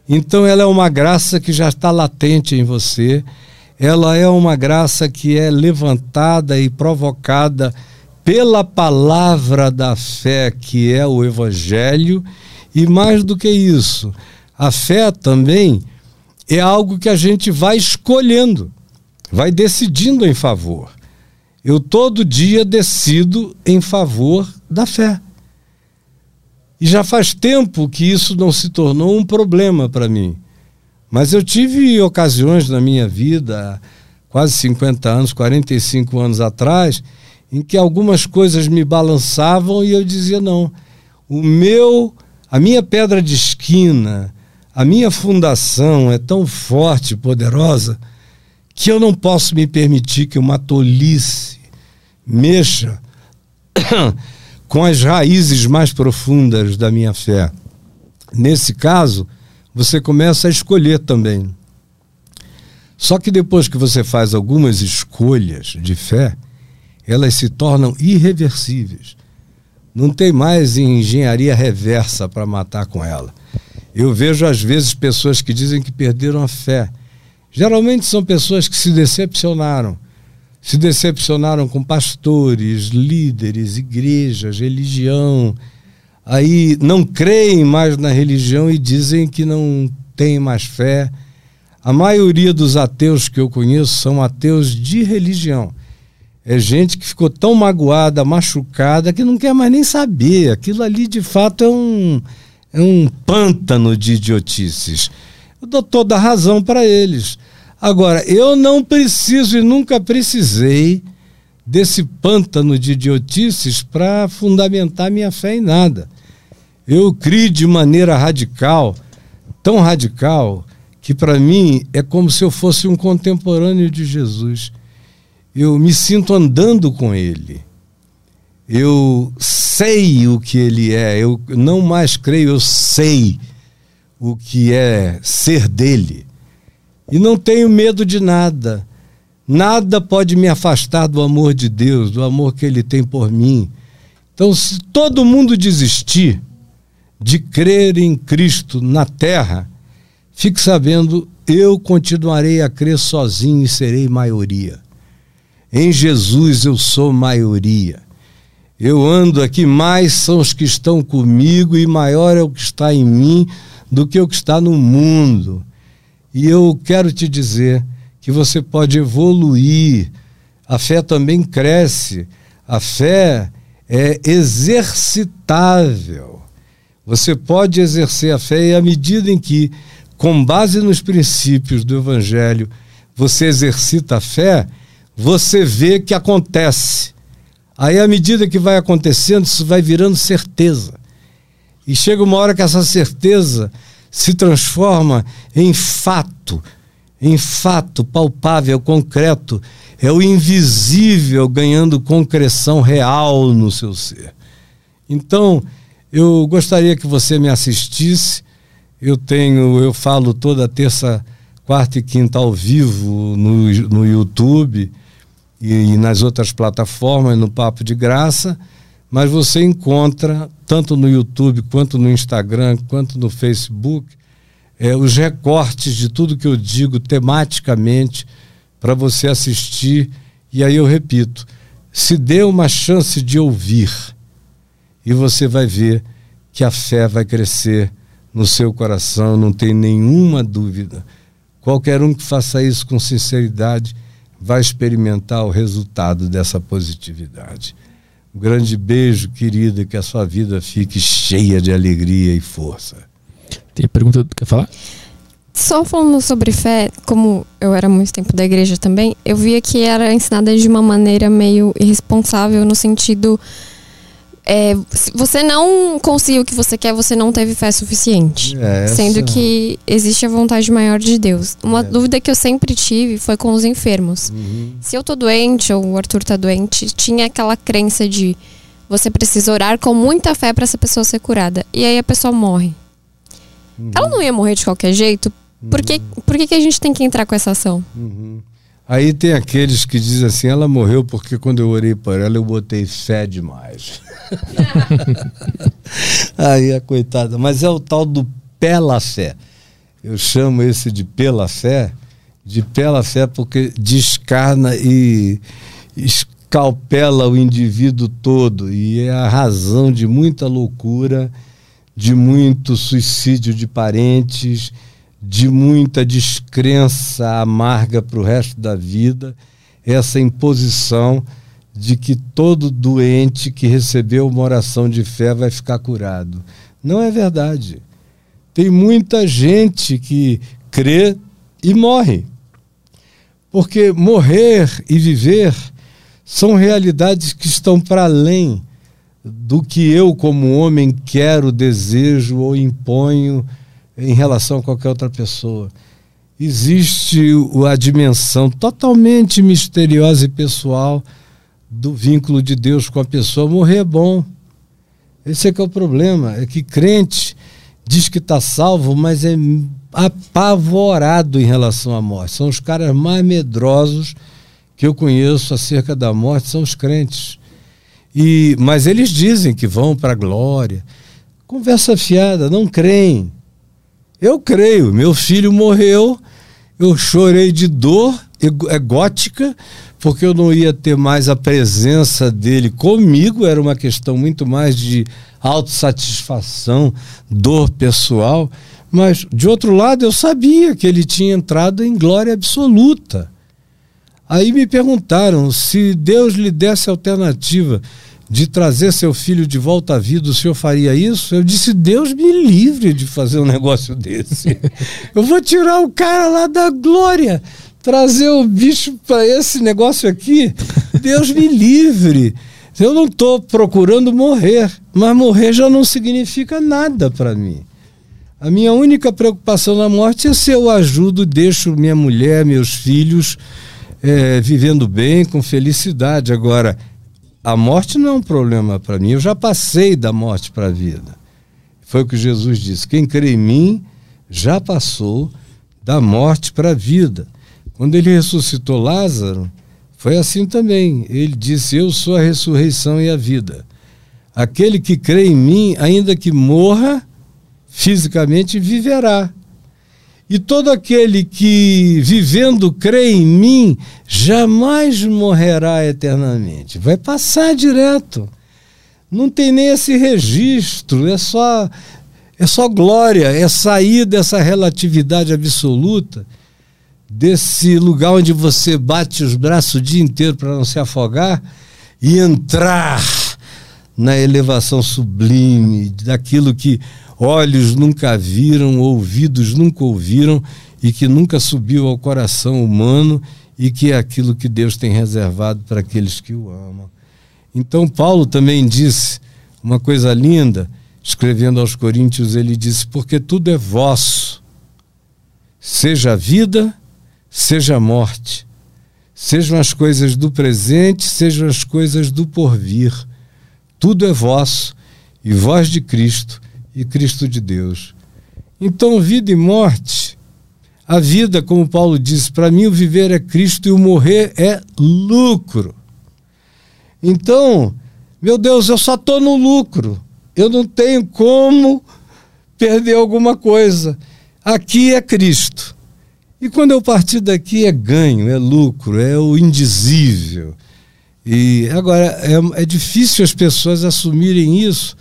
Então, ela é uma graça que já está latente em você, ela é uma graça que é levantada e provocada pela palavra da fé, que é o Evangelho, e mais do que isso, a fé também é algo que a gente vai escolhendo, vai decidindo em favor. Eu todo dia decido em favor da fé. E já faz tempo que isso não se tornou um problema para mim. Mas eu tive ocasiões na minha vida, quase 50 anos, 45 anos atrás, em que algumas coisas me balançavam e eu dizia não. O meu, a minha pedra de esquina, a minha fundação é tão forte, poderosa, que eu não posso me permitir que uma tolice mexa com as raízes mais profundas da minha fé. Nesse caso, você começa a escolher também. Só que depois que você faz algumas escolhas de fé, elas se tornam irreversíveis. Não tem mais engenharia reversa para matar com ela. Eu vejo às vezes pessoas que dizem que perderam a fé. Geralmente são pessoas que se decepcionaram. Se decepcionaram com pastores, líderes, igrejas, religião. Aí não creem mais na religião e dizem que não têm mais fé. A maioria dos ateus que eu conheço são ateus de religião. É gente que ficou tão magoada, machucada, que não quer mais nem saber. Aquilo ali, de fato, é um, é um pântano de idiotices. Eu dou toda a razão para eles. Agora, eu não preciso e nunca precisei desse pântano de idiotices para fundamentar minha fé em nada. Eu criei de maneira radical, tão radical, que para mim é como se eu fosse um contemporâneo de Jesus eu me sinto andando com ele. Eu sei o que ele é, eu não mais creio, eu sei o que é ser dele. E não tenho medo de nada. Nada pode me afastar do amor de Deus, do amor que ele tem por mim. Então, se todo mundo desistir de crer em Cristo na terra, fique sabendo, eu continuarei a crer sozinho e serei maioria. Em Jesus eu sou maioria. Eu ando aqui, mais são os que estão comigo e maior é o que está em mim do que o que está no mundo. E eu quero te dizer que você pode evoluir. A fé também cresce. A fé é exercitável. Você pode exercer a fé e à medida em que, com base nos princípios do Evangelho, você exercita a fé, você vê que acontece. Aí, à medida que vai acontecendo, isso vai virando certeza. E chega uma hora que essa certeza se transforma em fato, em fato palpável, concreto. É o invisível ganhando concreção real no seu ser. Então, eu gostaria que você me assistisse. Eu tenho, eu falo toda terça, quarta e quinta ao vivo no, no YouTube e, nas outras plataformas, no Papo de Graça, mas você encontra, tanto no YouTube, quanto no Instagram, quanto no Facebook, é, os recortes de tudo que eu digo tematicamente para você assistir. E aí eu repito: se dê uma chance de ouvir, e você vai ver que a fé vai crescer no seu coração, não tem nenhuma dúvida. Qualquer um que faça isso com sinceridade vai experimentar o resultado dessa positividade. Um grande beijo, querida, que a sua vida fique cheia de alegria e força. Tem pergunta, quer falar? Só falando sobre fé, como eu era muito tempo da igreja também, eu via que era ensinada de uma maneira meio irresponsável, no sentido é, se você não conseguiu o que você quer, você não teve fé suficiente. É, essa... Sendo que existe a vontade maior de Deus. Uma é. dúvida que eu sempre tive foi com os enfermos. Uhum. Se eu tô doente ou o Arthur tá doente, tinha aquela crença de você precisa orar com muita fé para essa pessoa ser curada. E aí a pessoa morre. Uhum. Ela não ia morrer de qualquer jeito? Por, que, por que, que a gente tem que entrar com essa ação? Uhum. Aí tem aqueles que dizem assim: ela morreu porque quando eu orei por ela eu botei fé demais. Aí a coitada. Mas é o tal do pela fé. Eu chamo esse de pela fé, de pela fé porque descarna e escalpela o indivíduo todo. E é a razão de muita loucura, de muito suicídio de parentes de muita descrença amarga para o resto da vida, essa imposição de que todo doente que recebeu uma oração de fé vai ficar curado. Não é verdade. Tem muita gente que crê e morre. Porque morrer e viver são realidades que estão para além do que eu, como homem, quero, desejo ou imponho em relação a qualquer outra pessoa. Existe a dimensão totalmente misteriosa e pessoal do vínculo de Deus com a pessoa. Morrer é bom. Esse é que é o problema. É que crente diz que está salvo, mas é apavorado em relação à morte. São os caras mais medrosos que eu conheço acerca da morte, são os crentes. E, mas eles dizem que vão para a glória. Conversa fiada, não creem. Eu creio, meu filho morreu, eu chorei de dor egótica, porque eu não ia ter mais a presença dele comigo, era uma questão muito mais de autossatisfação, dor pessoal. Mas, de outro lado, eu sabia que ele tinha entrado em glória absoluta. Aí me perguntaram se Deus lhe desse alternativa de trazer seu filho de volta à vida, o senhor faria isso? Eu disse: Deus me livre de fazer um negócio desse. Eu vou tirar o cara lá da glória, trazer o bicho para esse negócio aqui. Deus me livre. Eu não estou procurando morrer, mas morrer já não significa nada para mim. A minha única preocupação na morte é se eu ajudo, deixo minha mulher, meus filhos é, vivendo bem, com felicidade. Agora, a morte não é um problema para mim. Eu já passei da morte para a vida. Foi o que Jesus disse: quem crê em mim já passou da morte para a vida. Quando ele ressuscitou Lázaro, foi assim também. Ele disse: Eu sou a ressurreição e a vida. Aquele que crê em mim, ainda que morra, fisicamente viverá. E todo aquele que, vivendo, crê em mim, jamais morrerá eternamente. Vai passar direto. Não tem nem esse registro, é só, é só glória, é sair dessa relatividade absoluta, desse lugar onde você bate os braços o dia inteiro para não se afogar e entrar na elevação sublime daquilo que olhos nunca viram, ouvidos nunca ouviram e que nunca subiu ao coração humano e que é aquilo que Deus tem reservado para aqueles que o amam. Então, Paulo também disse uma coisa linda, escrevendo aos Coríntios, ele disse: Porque tudo é vosso, seja a vida, seja a morte, sejam as coisas do presente, sejam as coisas do porvir, tudo é vosso, e vós de Cristo e Cristo de Deus. Então, vida e morte, a vida, como Paulo diz, para mim o viver é Cristo e o morrer é lucro. Então, meu Deus, eu só estou no lucro. Eu não tenho como perder alguma coisa. Aqui é Cristo. E quando eu partir daqui é ganho, é lucro, é o indizível. E agora é, é difícil as pessoas assumirem isso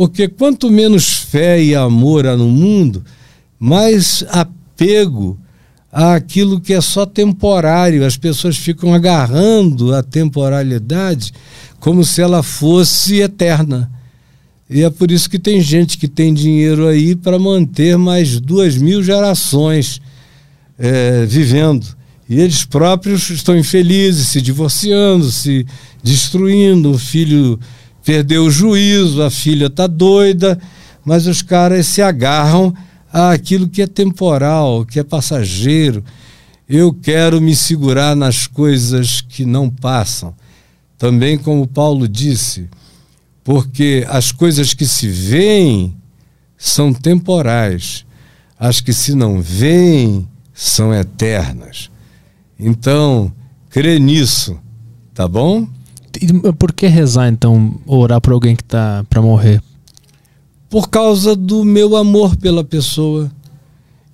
porque quanto menos fé e amor há no mundo, mais apego àquilo que é só temporário. As pessoas ficam agarrando a temporalidade como se ela fosse eterna. E é por isso que tem gente que tem dinheiro aí para manter mais duas mil gerações é, vivendo. E eles próprios estão infelizes, se divorciando, se destruindo. O filho perdeu o juízo, a filha está doida, mas os caras se agarram àquilo que é temporal, que é passageiro. Eu quero me segurar nas coisas que não passam. Também, como Paulo disse, Porque as coisas que se veem são temporais, as que se não veem são eternas. Então, crê nisso, tá bom? E por que rezar então, orar por alguém que tá para morrer? Por causa do meu amor pela pessoa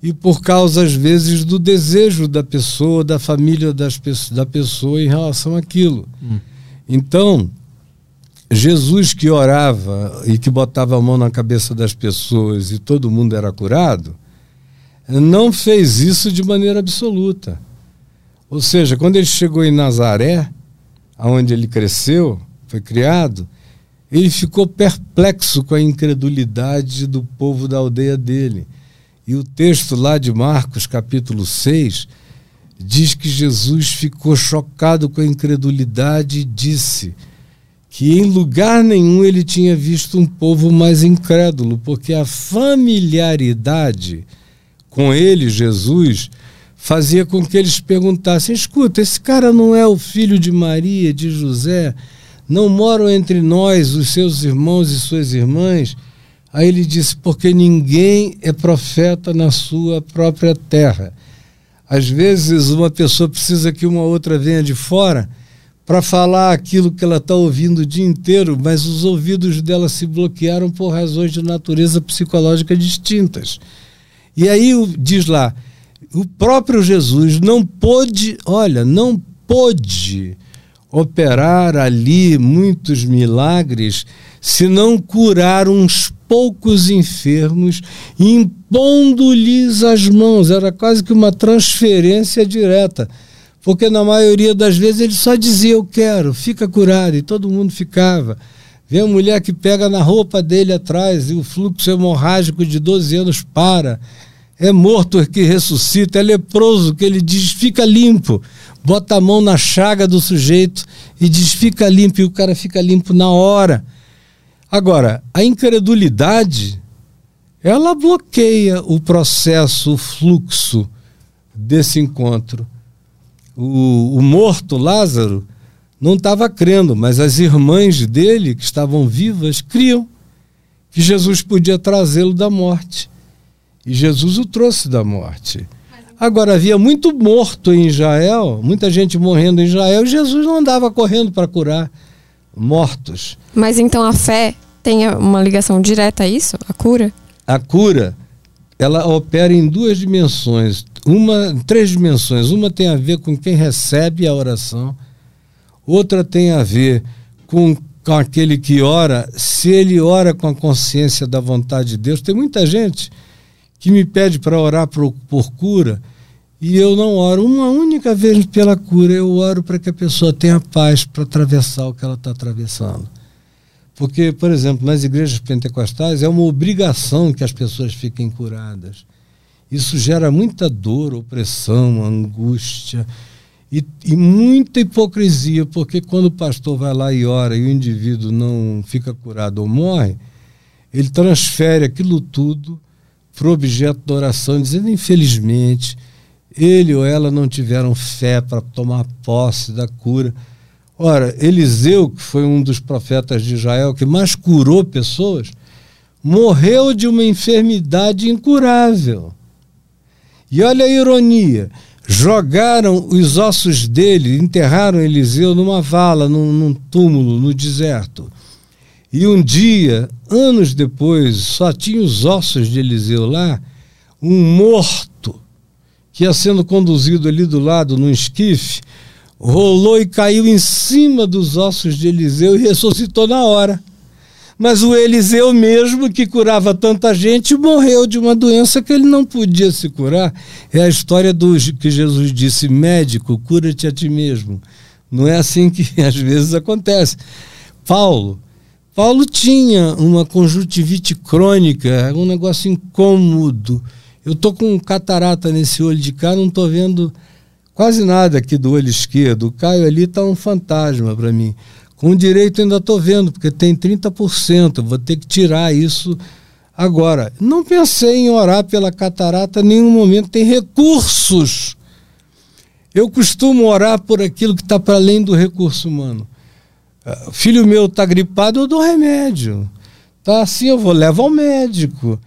e por causa às vezes do desejo da pessoa, da família das, da pessoa em relação àquilo. Hum. Então, Jesus que orava e que botava a mão na cabeça das pessoas e todo mundo era curado, não fez isso de maneira absoluta. Ou seja, quando ele chegou em Nazaré, aonde ele cresceu, foi criado, ele ficou perplexo com a incredulidade do povo da aldeia dele. E o texto lá de Marcos, capítulo 6, diz que Jesus ficou chocado com a incredulidade e disse: que em lugar nenhum ele tinha visto um povo mais incrédulo, porque a familiaridade com ele, Jesus, fazia com que eles perguntassem: escuta, esse cara não é o filho de Maria, de José? Não moram entre nós os seus irmãos e suas irmãs? Aí ele disse: porque ninguém é profeta na sua própria terra. Às vezes, uma pessoa precisa que uma outra venha de fora para falar aquilo que ela está ouvindo o dia inteiro, mas os ouvidos dela se bloquearam por razões de natureza psicológica distintas. E aí diz lá, o próprio Jesus não pôde, olha, não pôde operar ali muitos milagres se não curar uns poucos enfermos, impondo-lhes as mãos. Era quase que uma transferência direta porque na maioria das vezes ele só dizia eu quero, fica curado, e todo mundo ficava. Vem a mulher que pega na roupa dele atrás e o fluxo hemorrágico de 12 anos para. É morto que ressuscita, é leproso que ele diz fica limpo. Bota a mão na chaga do sujeito e diz fica limpo, e o cara fica limpo na hora. Agora, a incredulidade, ela bloqueia o processo, o fluxo desse encontro o, o morto Lázaro não estava crendo, mas as irmãs dele, que estavam vivas, criam que Jesus podia trazê-lo da morte. E Jesus o trouxe da morte. Agora, havia muito morto em Israel, muita gente morrendo em Israel, e Jesus não andava correndo para curar mortos. Mas então a fé tem uma ligação direta a isso? A cura? A cura, ela opera em duas dimensões uma três dimensões. Uma tem a ver com quem recebe a oração, outra tem a ver com, com aquele que ora, se ele ora com a consciência da vontade de Deus. Tem muita gente que me pede para orar por, por cura e eu não oro uma única vez pela cura, eu oro para que a pessoa tenha paz para atravessar o que ela está atravessando. Porque, por exemplo, nas igrejas pentecostais é uma obrigação que as pessoas fiquem curadas. Isso gera muita dor, opressão, angústia e, e, muita hipocrisia, porque quando o pastor vai lá e ora e o indivíduo não fica curado ou morre, ele transfere aquilo tudo para o objeto da oração, dizendo, infelizmente, ele ou ela não tiveram fé para tomar posse da cura. Ora, Eliseu, que foi um dos profetas de Israel que mais curou pessoas, morreu de uma enfermidade incurável. E olha a ironia: jogaram os ossos dele, enterraram Eliseu numa vala, num, num túmulo no deserto. E um dia, anos depois, só tinha os ossos de Eliseu lá, um morto que ia sendo conduzido ali do lado num esquife, rolou e caiu em cima dos ossos de Eliseu e ressuscitou na hora. Mas o Eliseu mesmo, que curava tanta gente, morreu de uma doença que ele não podia se curar. É a história do que Jesus disse: médico, cura-te a ti mesmo. Não é assim que às vezes acontece. Paulo, Paulo tinha uma conjuntivite crônica, um negócio incômodo. Eu tô com catarata nesse olho de cá, não tô vendo quase nada aqui do olho esquerdo. O Caio ali está um fantasma para mim. Com direito ainda estou vendo, porque tem 30%, vou ter que tirar isso agora. Não pensei em orar pela catarata em nenhum momento, tem recursos. Eu costumo orar por aquilo que está para além do recurso humano. Filho meu tá gripado, eu dou remédio. Tá assim, eu vou levar ao médico.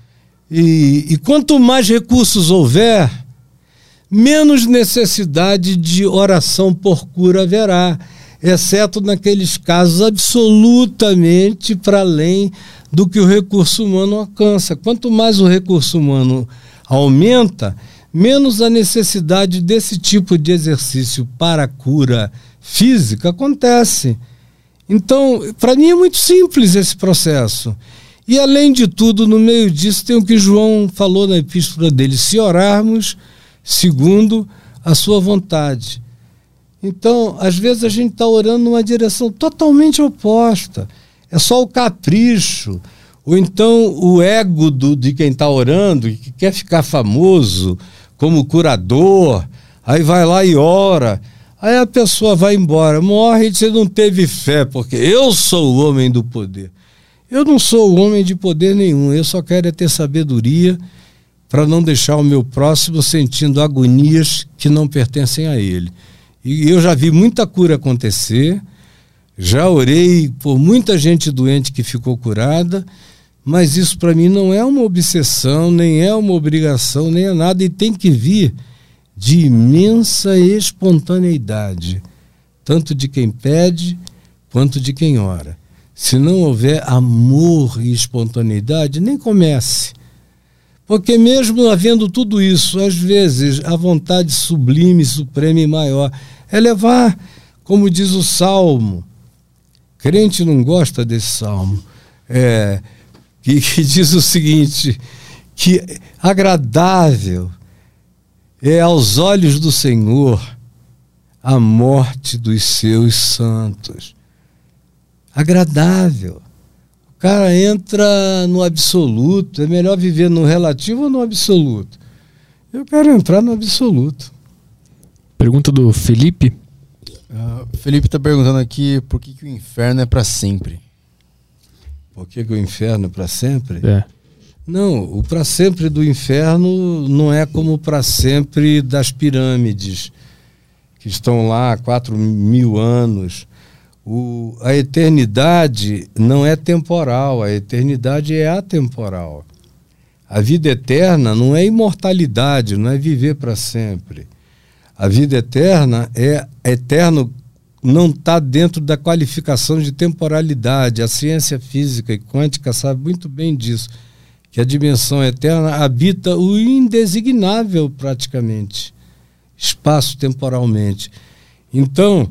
E, e quanto mais recursos houver, menos necessidade de oração por cura haverá, exceto naqueles casos absolutamente para além do que o recurso humano alcança. Quanto mais o recurso humano aumenta, menos a necessidade desse tipo de exercício para cura física acontece. Então, para mim é muito simples esse processo. E além de tudo, no meio disso tem o que João falou na epístola dele: se orarmos segundo a sua vontade. Então, às vezes a gente está orando numa direção totalmente oposta. É só o capricho, ou então o ego do, de quem está orando, que quer ficar famoso como curador, aí vai lá e ora. Aí a pessoa vai embora, morre e você não teve fé, porque eu sou o homem do poder. Eu não sou o homem de poder nenhum, eu só quero é ter sabedoria para não deixar o meu próximo sentindo agonias que não pertencem a ele. E eu já vi muita cura acontecer, já orei por muita gente doente que ficou curada, mas isso para mim não é uma obsessão, nem é uma obrigação, nem é nada, e tem que vir de imensa espontaneidade, tanto de quem pede quanto de quem ora. Se não houver amor e espontaneidade, nem comece. Porque, mesmo havendo tudo isso, às vezes a vontade sublime, suprema e maior é levar, como diz o salmo. Crente não gosta desse salmo. É, que, que diz o seguinte: que agradável é aos olhos do Senhor a morte dos seus santos. Agradável cara entra no absoluto. É melhor viver no relativo ou no absoluto? Eu quero entrar no absoluto. Pergunta do Felipe. Uh, Felipe está perguntando aqui por que, que o inferno é para sempre. Por que, que o inferno é para sempre? É. Não, o para sempre do inferno não é como o para sempre das pirâmides, que estão lá há 4 mil anos o, a eternidade não é temporal, a eternidade é atemporal. A vida eterna não é imortalidade, não é viver para sempre. A vida eterna é eterno, não está dentro da qualificação de temporalidade. A ciência física e quântica sabe muito bem disso, que a dimensão eterna habita o indesignável praticamente, espaço temporalmente. Então,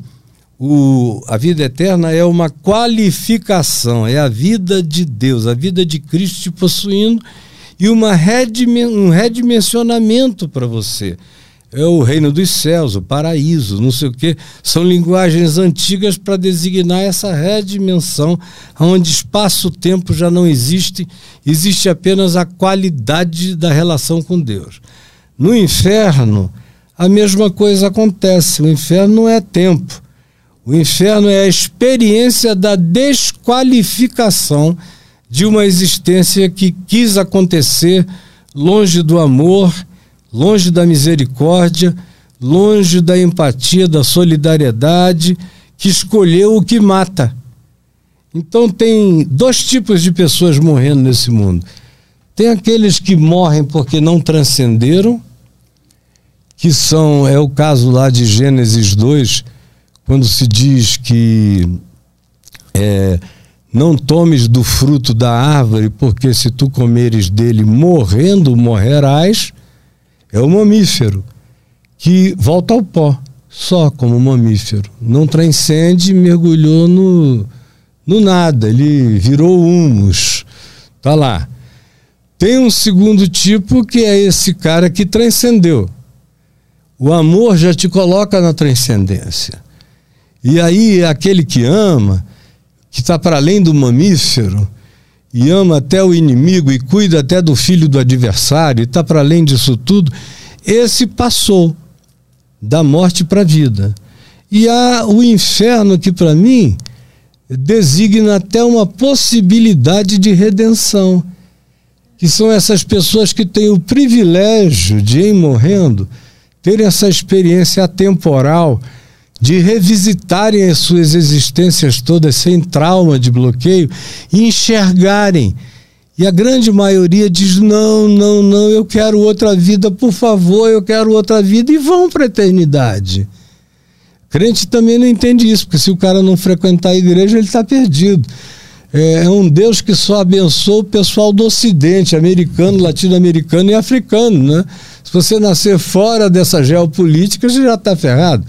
o, a vida eterna é uma qualificação, é a vida de Deus, a vida de Cristo te possuindo e uma redime, um redimensionamento para você. É o reino dos céus, o paraíso, não sei o quê. São linguagens antigas para designar essa redimensão, onde espaço-tempo já não existe, existe apenas a qualidade da relação com Deus. No inferno, a mesma coisa acontece. O inferno não é tempo o inferno é a experiência da desqualificação de uma existência que quis acontecer longe do amor, longe da misericórdia, longe da empatia, da solidariedade, que escolheu o que mata. Então tem dois tipos de pessoas morrendo nesse mundo. Tem aqueles que morrem porque não transcenderam, que são, é o caso lá de Gênesis 2, quando se diz que é, não tomes do fruto da árvore, porque se tu comeres dele morrendo, morrerás, é o mamífero que volta ao pó, só como mamífero. Não transcende, mergulhou no, no nada, ele virou humus. Tá lá. Tem um segundo tipo que é esse cara que transcendeu. O amor já te coloca na transcendência. E aí aquele que ama, que está para além do mamífero, e ama até o inimigo e cuida até do filho do adversário, e está para além disso tudo, esse passou da morte para a vida. E há o inferno que, para mim, designa até uma possibilidade de redenção, que são essas pessoas que têm o privilégio de, em morrendo, terem essa experiência atemporal de revisitarem as suas existências todas sem trauma de bloqueio e enxergarem. E a grande maioria diz: não, não, não, eu quero outra vida, por favor, eu quero outra vida, e vão para a eternidade. Crente também não entende isso, porque se o cara não frequentar a igreja, ele está perdido. É, é um Deus que só abençoa o pessoal do Ocidente, americano, latino-americano e africano, né? Se você nascer fora dessa geopolítica, você já está ferrado.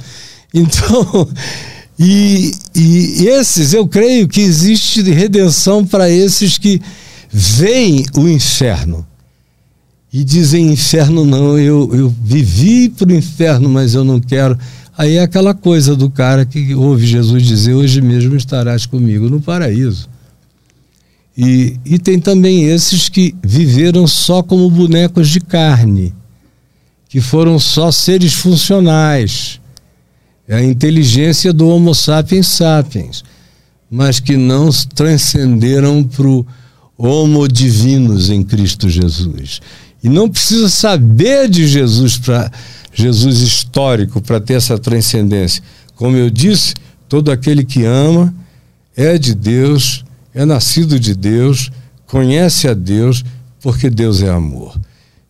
Então, e, e esses, eu creio que existe redenção para esses que veem o inferno e dizem: inferno não, eu, eu vivi para o inferno, mas eu não quero. Aí é aquela coisa do cara que ouve Jesus dizer: hoje mesmo estarás comigo no paraíso. E, e tem também esses que viveram só como bonecos de carne, que foram só seres funcionais é a inteligência do Homo sapiens sapiens, mas que não transcenderam para o Homo divinos em Cristo Jesus. E não precisa saber de Jesus para Jesus histórico para ter essa transcendência. Como eu disse, todo aquele que ama é de Deus, é nascido de Deus, conhece a Deus, porque Deus é amor.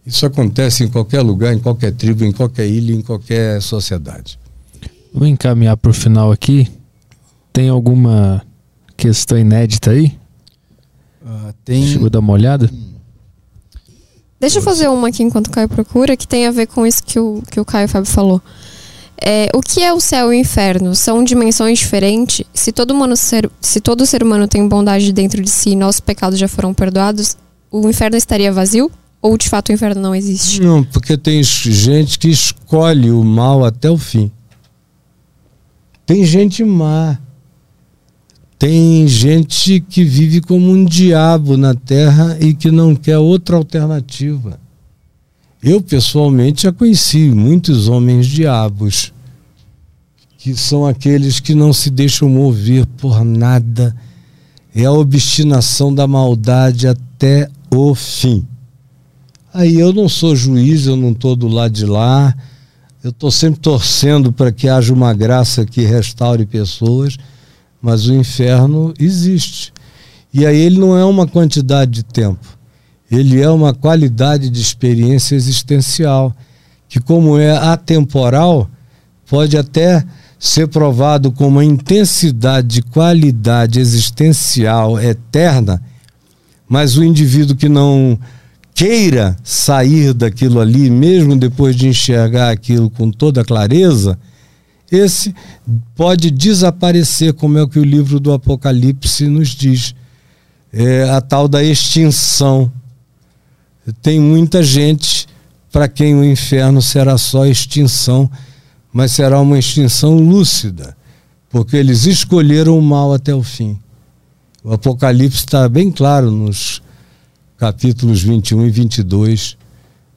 Isso acontece em qualquer lugar, em qualquer tribo, em qualquer ilha, em qualquer sociedade. Vou encaminhar para o final aqui. Tem alguma questão inédita aí? Uh, tem. Chegou a dar uma olhada? Deixa eu fazer uma aqui enquanto o Caio procura, que tem a ver com isso que o, que o Caio Fábio falou. É, o que é o céu e o inferno? São dimensões diferentes? Se todo, humano ser, se todo ser humano tem bondade dentro de si e nossos pecados já foram perdoados, o inferno estaria vazio? Ou de fato o inferno não existe? Não, porque tem gente que escolhe o mal até o fim. Tem gente má. Tem gente que vive como um diabo na terra e que não quer outra alternativa. Eu, pessoalmente, já conheci muitos homens diabos, que são aqueles que não se deixam mover por nada. É a obstinação da maldade até o fim. Aí eu não sou juiz, eu não estou do lado de lá eu estou sempre torcendo para que haja uma graça que restaure pessoas, mas o inferno existe. E aí ele não é uma quantidade de tempo, ele é uma qualidade de experiência existencial, que, como é atemporal, pode até ser provado com uma intensidade de qualidade existencial eterna, mas o indivíduo que não queira sair daquilo ali, mesmo depois de enxergar aquilo com toda clareza, esse pode desaparecer, como é o que o livro do Apocalipse nos diz. É a tal da extinção. Tem muita gente para quem o inferno será só extinção, mas será uma extinção lúcida, porque eles escolheram o mal até o fim. O Apocalipse está bem claro nos capítulos 21 e 22,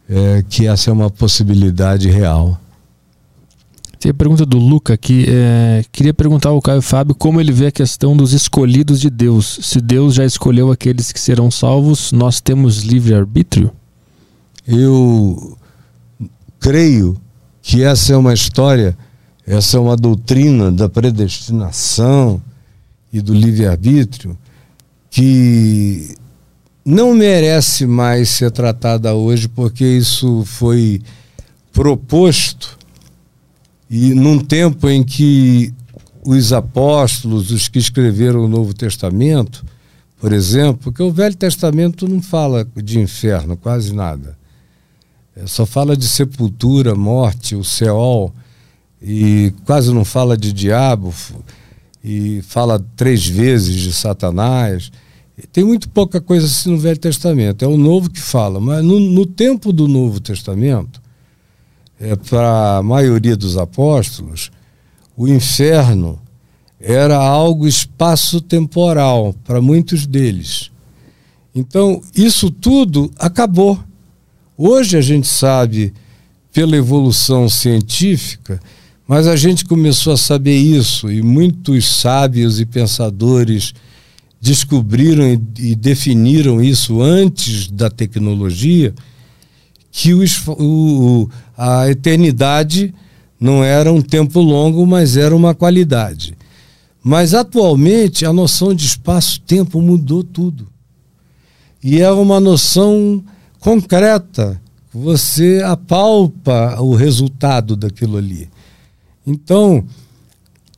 é, que essa é uma possibilidade real. Tem a pergunta do Luca aqui. É, queria perguntar ao Caio Fábio como ele vê a questão dos escolhidos de Deus. Se Deus já escolheu aqueles que serão salvos, nós temos livre-arbítrio? Eu creio que essa é uma história, essa é uma doutrina da predestinação e do livre-arbítrio que não merece mais ser tratada hoje, porque isso foi proposto e num tempo em que os apóstolos, os que escreveram o Novo Testamento, por exemplo, porque o Velho Testamento não fala de inferno, quase nada. É, só fala de sepultura, morte, o Seol, e quase não fala de diabo, e fala três vezes de Satanás. Tem muito pouca coisa assim no Velho Testamento. É o Novo que fala. Mas no, no tempo do Novo Testamento, é, para a maioria dos apóstolos, o inferno era algo espaço-temporal para muitos deles. Então, isso tudo acabou. Hoje a gente sabe, pela evolução científica, mas a gente começou a saber isso, e muitos sábios e pensadores descobriram e, e definiram isso antes da tecnologia, que o, o, a eternidade não era um tempo longo, mas era uma qualidade. Mas atualmente a noção de espaço-tempo mudou tudo. E é uma noção concreta. Você apalpa o resultado daquilo ali. Então,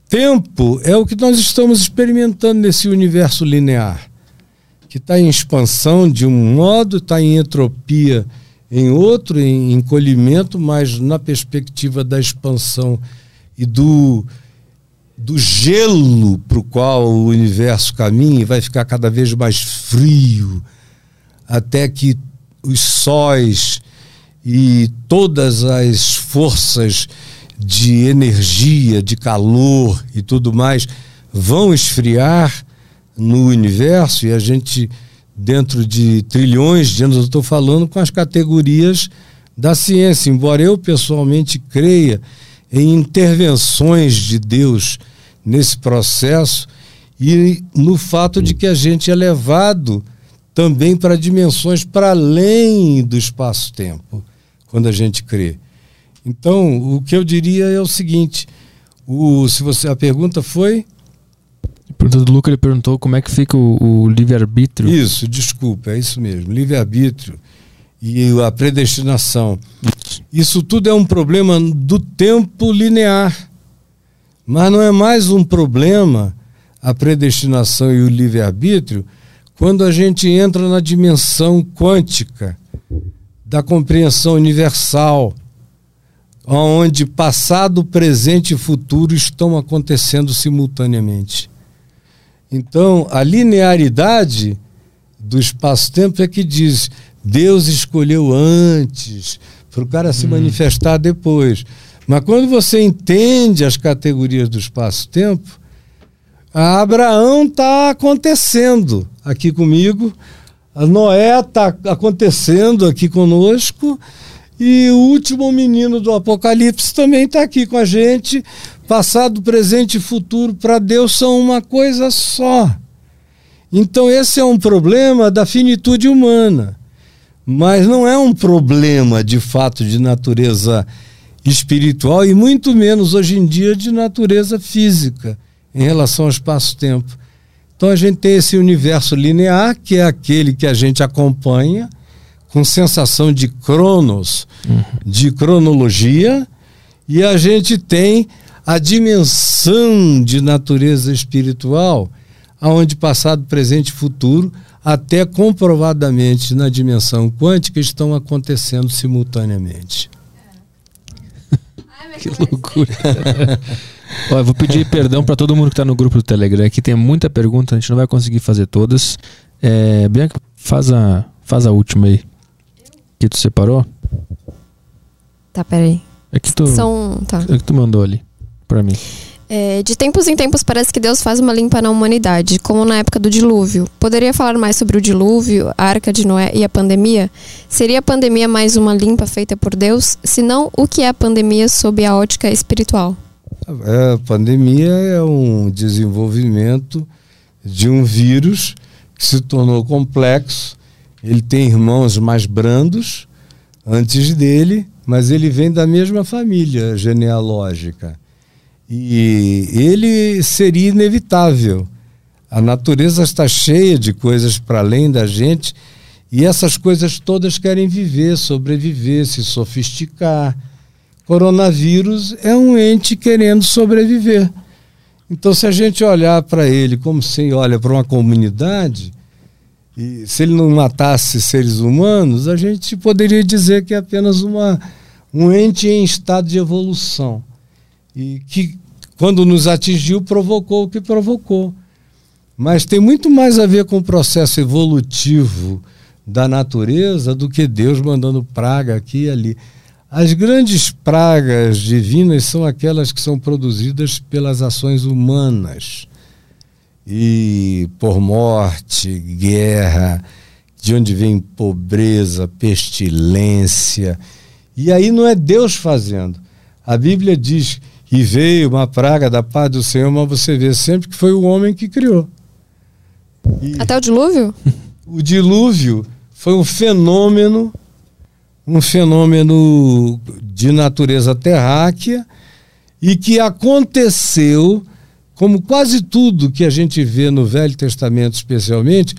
tempo é o que nós estamos experimentando nesse universo linear, que está em expansão de um modo, está em entropia em outro, em encolhimento, mas na perspectiva da expansão e do, do gelo para o qual o universo caminha, vai ficar cada vez mais frio, até que os sóis e todas as forças de energia, de calor e tudo mais vão esfriar no universo e a gente dentro de trilhões de anos, eu estou falando com as categorias da ciência, embora eu pessoalmente creia em intervenções de Deus nesse processo e no fato de que a gente é levado também para dimensões para além do espaço-tempo, quando a gente crê. Então, o que eu diria é o seguinte: o, se você a pergunta foi pergunta do Luca, ele perguntou como é que fica o, o livre-arbítrio. Isso, desculpa, é isso mesmo. Livre-arbítrio e a predestinação. Isso tudo é um problema do tempo linear. Mas não é mais um problema a predestinação e o livre-arbítrio quando a gente entra na dimensão quântica da compreensão universal, onde passado, presente e futuro estão acontecendo simultaneamente. Então, a linearidade do espaço-tempo é que diz: Deus escolheu antes para o cara se hum. manifestar depois. Mas quando você entende as categorias do espaço-tempo, Abraão está acontecendo aqui comigo, a Noé está acontecendo aqui conosco, e o último menino do Apocalipse também está aqui com a gente, Passado, presente e futuro para Deus são uma coisa só. Então, esse é um problema da finitude humana. Mas não é um problema, de fato, de natureza espiritual e muito menos hoje em dia de natureza física em relação ao espaço-tempo. Então a gente tem esse universo linear, que é aquele que a gente acompanha com sensação de cronos, uhum. de cronologia, e a gente tem a dimensão de natureza espiritual, aonde passado, presente e futuro, até comprovadamente na dimensão quântica, estão acontecendo simultaneamente. que loucura. Ó, eu vou pedir perdão para todo mundo que está no grupo do Telegram. Aqui tem muita pergunta, a gente não vai conseguir fazer todas. É, Bianca, faz a, faz a última aí. Que tu separou? Tá, peraí. É que tu, São, tá. é que tu mandou ali para mim. É, de tempos em tempos parece que Deus faz uma limpa na humanidade, como na época do dilúvio. Poderia falar mais sobre o dilúvio, a arca de Noé e a pandemia? Seria a pandemia mais uma limpa feita por Deus? Se não, o que é a pandemia sob a ótica espiritual? É, a pandemia é um desenvolvimento de um vírus que se tornou complexo. Ele tem irmãos mais brandos antes dele, mas ele vem da mesma família genealógica. E ele seria inevitável. A natureza está cheia de coisas para além da gente e essas coisas todas querem viver, sobreviver, se sofisticar. Coronavírus é um ente querendo sobreviver. Então, se a gente olhar para ele como se olha para uma comunidade, e se ele não matasse seres humanos, a gente poderia dizer que é apenas uma, um ente em estado de evolução e que, quando nos atingiu, provocou o que provocou. Mas tem muito mais a ver com o processo evolutivo da natureza do que Deus mandando praga aqui e ali. As grandes pragas divinas são aquelas que são produzidas pelas ações humanas. E por morte, guerra, de onde vem pobreza, pestilência. E aí não é Deus fazendo. A Bíblia diz e veio uma praga da paz do Senhor, mas você vê sempre que foi o homem que criou. E Até o dilúvio? O dilúvio foi um fenômeno, um fenômeno de natureza terráquea, e que aconteceu, como quase tudo que a gente vê no Velho Testamento, especialmente,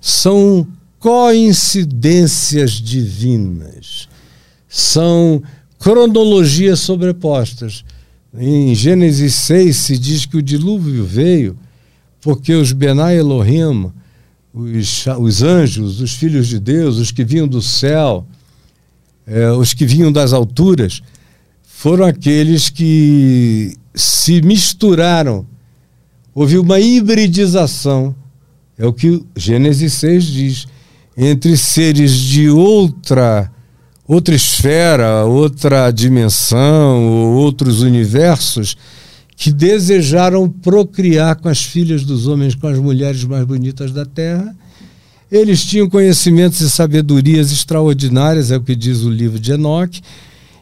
são coincidências divinas, são cronologias sobrepostas. Em Gênesis 6 se diz que o dilúvio veio porque os Benai Elohim, os, os anjos, os filhos de Deus, os que vinham do céu, é, os que vinham das alturas, foram aqueles que se misturaram. Houve uma hibridização, é o que Gênesis 6 diz, entre seres de outra outra esfera, outra dimensão, ou outros universos que desejaram procriar com as filhas dos homens, com as mulheres mais bonitas da terra. Eles tinham conhecimentos e sabedorias extraordinárias, é o que diz o livro de Enoch,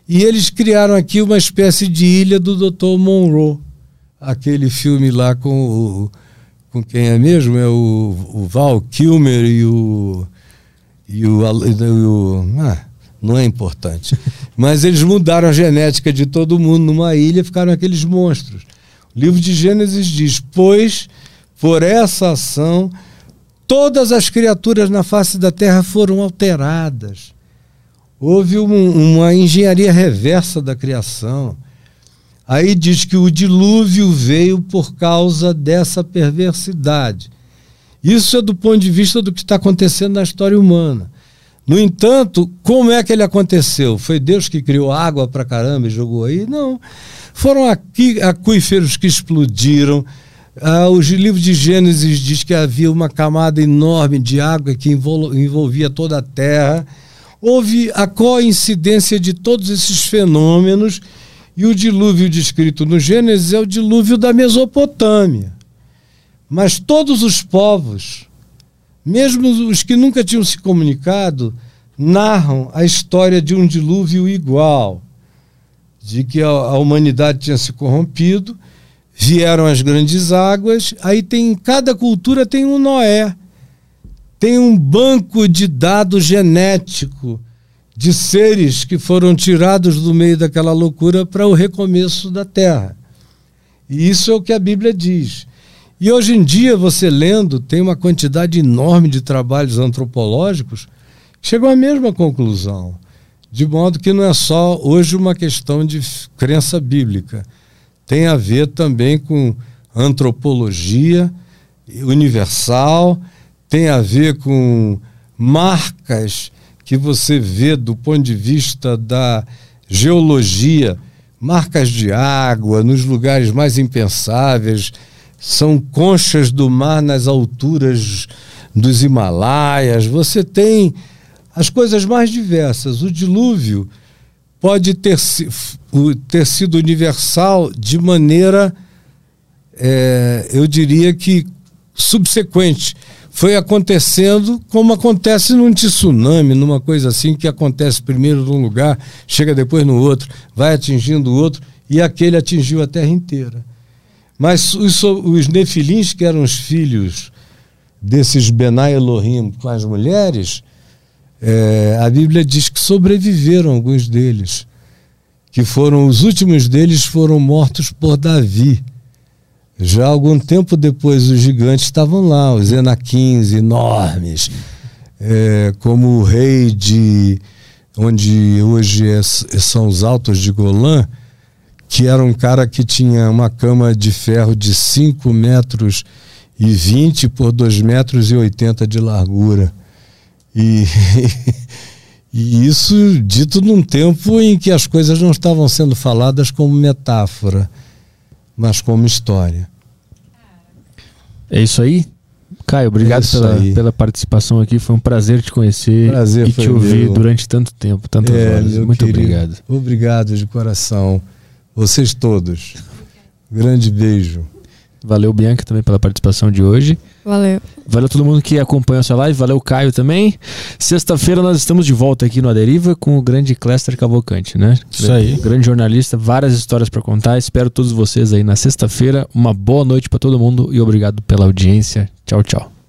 e eles criaram aqui uma espécie de ilha do Dr. Monroe, aquele filme lá com o, com quem é mesmo? É o, o Val Kilmer e o. E o, e o ah, não é importante. Mas eles mudaram a genética de todo mundo numa ilha e ficaram aqueles monstros. O livro de Gênesis diz: Pois por essa ação todas as criaturas na face da terra foram alteradas. Houve um, uma engenharia reversa da criação. Aí diz que o dilúvio veio por causa dessa perversidade. Isso é do ponto de vista do que está acontecendo na história humana. No entanto, como é que ele aconteceu? Foi Deus que criou água para caramba e jogou aí? Não. Foram aqui aquíferos que explodiram. Ah, os livros de Gênesis diz que havia uma camada enorme de água que envolvia toda a terra. Houve a coincidência de todos esses fenômenos e o dilúvio descrito no Gênesis é o dilúvio da Mesopotâmia. Mas todos os povos mesmo os que nunca tinham se comunicado narram a história de um dilúvio igual, de que a, humanidade tinha se corrompido, vieram as grandes águas, aí tem cada cultura tem um Noé, tem um banco de dados genético de seres que foram tirados do meio daquela loucura para o recomeço da Terra. E isso é o que a Bíblia diz. E hoje em dia, você lendo, tem uma quantidade enorme de trabalhos antropológicos que chegam à mesma conclusão. De modo que não é só hoje uma questão de crença bíblica. Tem a ver também com antropologia universal, tem a ver com marcas que você vê do ponto de vista da geologia, marcas de água nos lugares mais impensáveis, são conchas do mar nas alturas dos Himalaias. Você tem as coisas mais diversas. O dilúvio pode ter, ter sido universal de maneira, é, eu diria que subsequente. Foi acontecendo como acontece num tsunami, numa coisa assim que acontece primeiro num lugar, chega depois no outro, vai atingindo o outro, e aquele atingiu a terra inteira. Mas os, os nefilins, que eram os filhos desses Benai Elohim com as mulheres, é, a Bíblia diz que sobreviveram alguns deles, que foram os últimos deles foram mortos por Davi. Já algum tempo depois, os gigantes estavam lá, os enaquins enormes, é, como o rei de onde hoje é, são os altos de Golã, que era um cara que tinha uma cama de ferro de 5 metros e 20 por 2 metros e 80 de largura. E, e isso dito num tempo em que as coisas não estavam sendo faladas como metáfora, mas como história. É isso aí? Caio, obrigado é pela, pela participação aqui. Foi um prazer te conhecer prazer e te ouvir meu. durante tanto tempo, tantas é, horas. Muito querido. obrigado. Obrigado de coração. Vocês todos. Grande beijo. Valeu, Bianca, também pela participação de hoje. Valeu. Valeu todo mundo que acompanhou essa live. Valeu, Caio também. Sexta-feira nós estamos de volta aqui no Aderiva com o grande Cléster Cavalcante, né? Isso aí. Grande jornalista, várias histórias para contar. Espero todos vocês aí na sexta-feira. Uma boa noite para todo mundo e obrigado pela audiência. Tchau, tchau.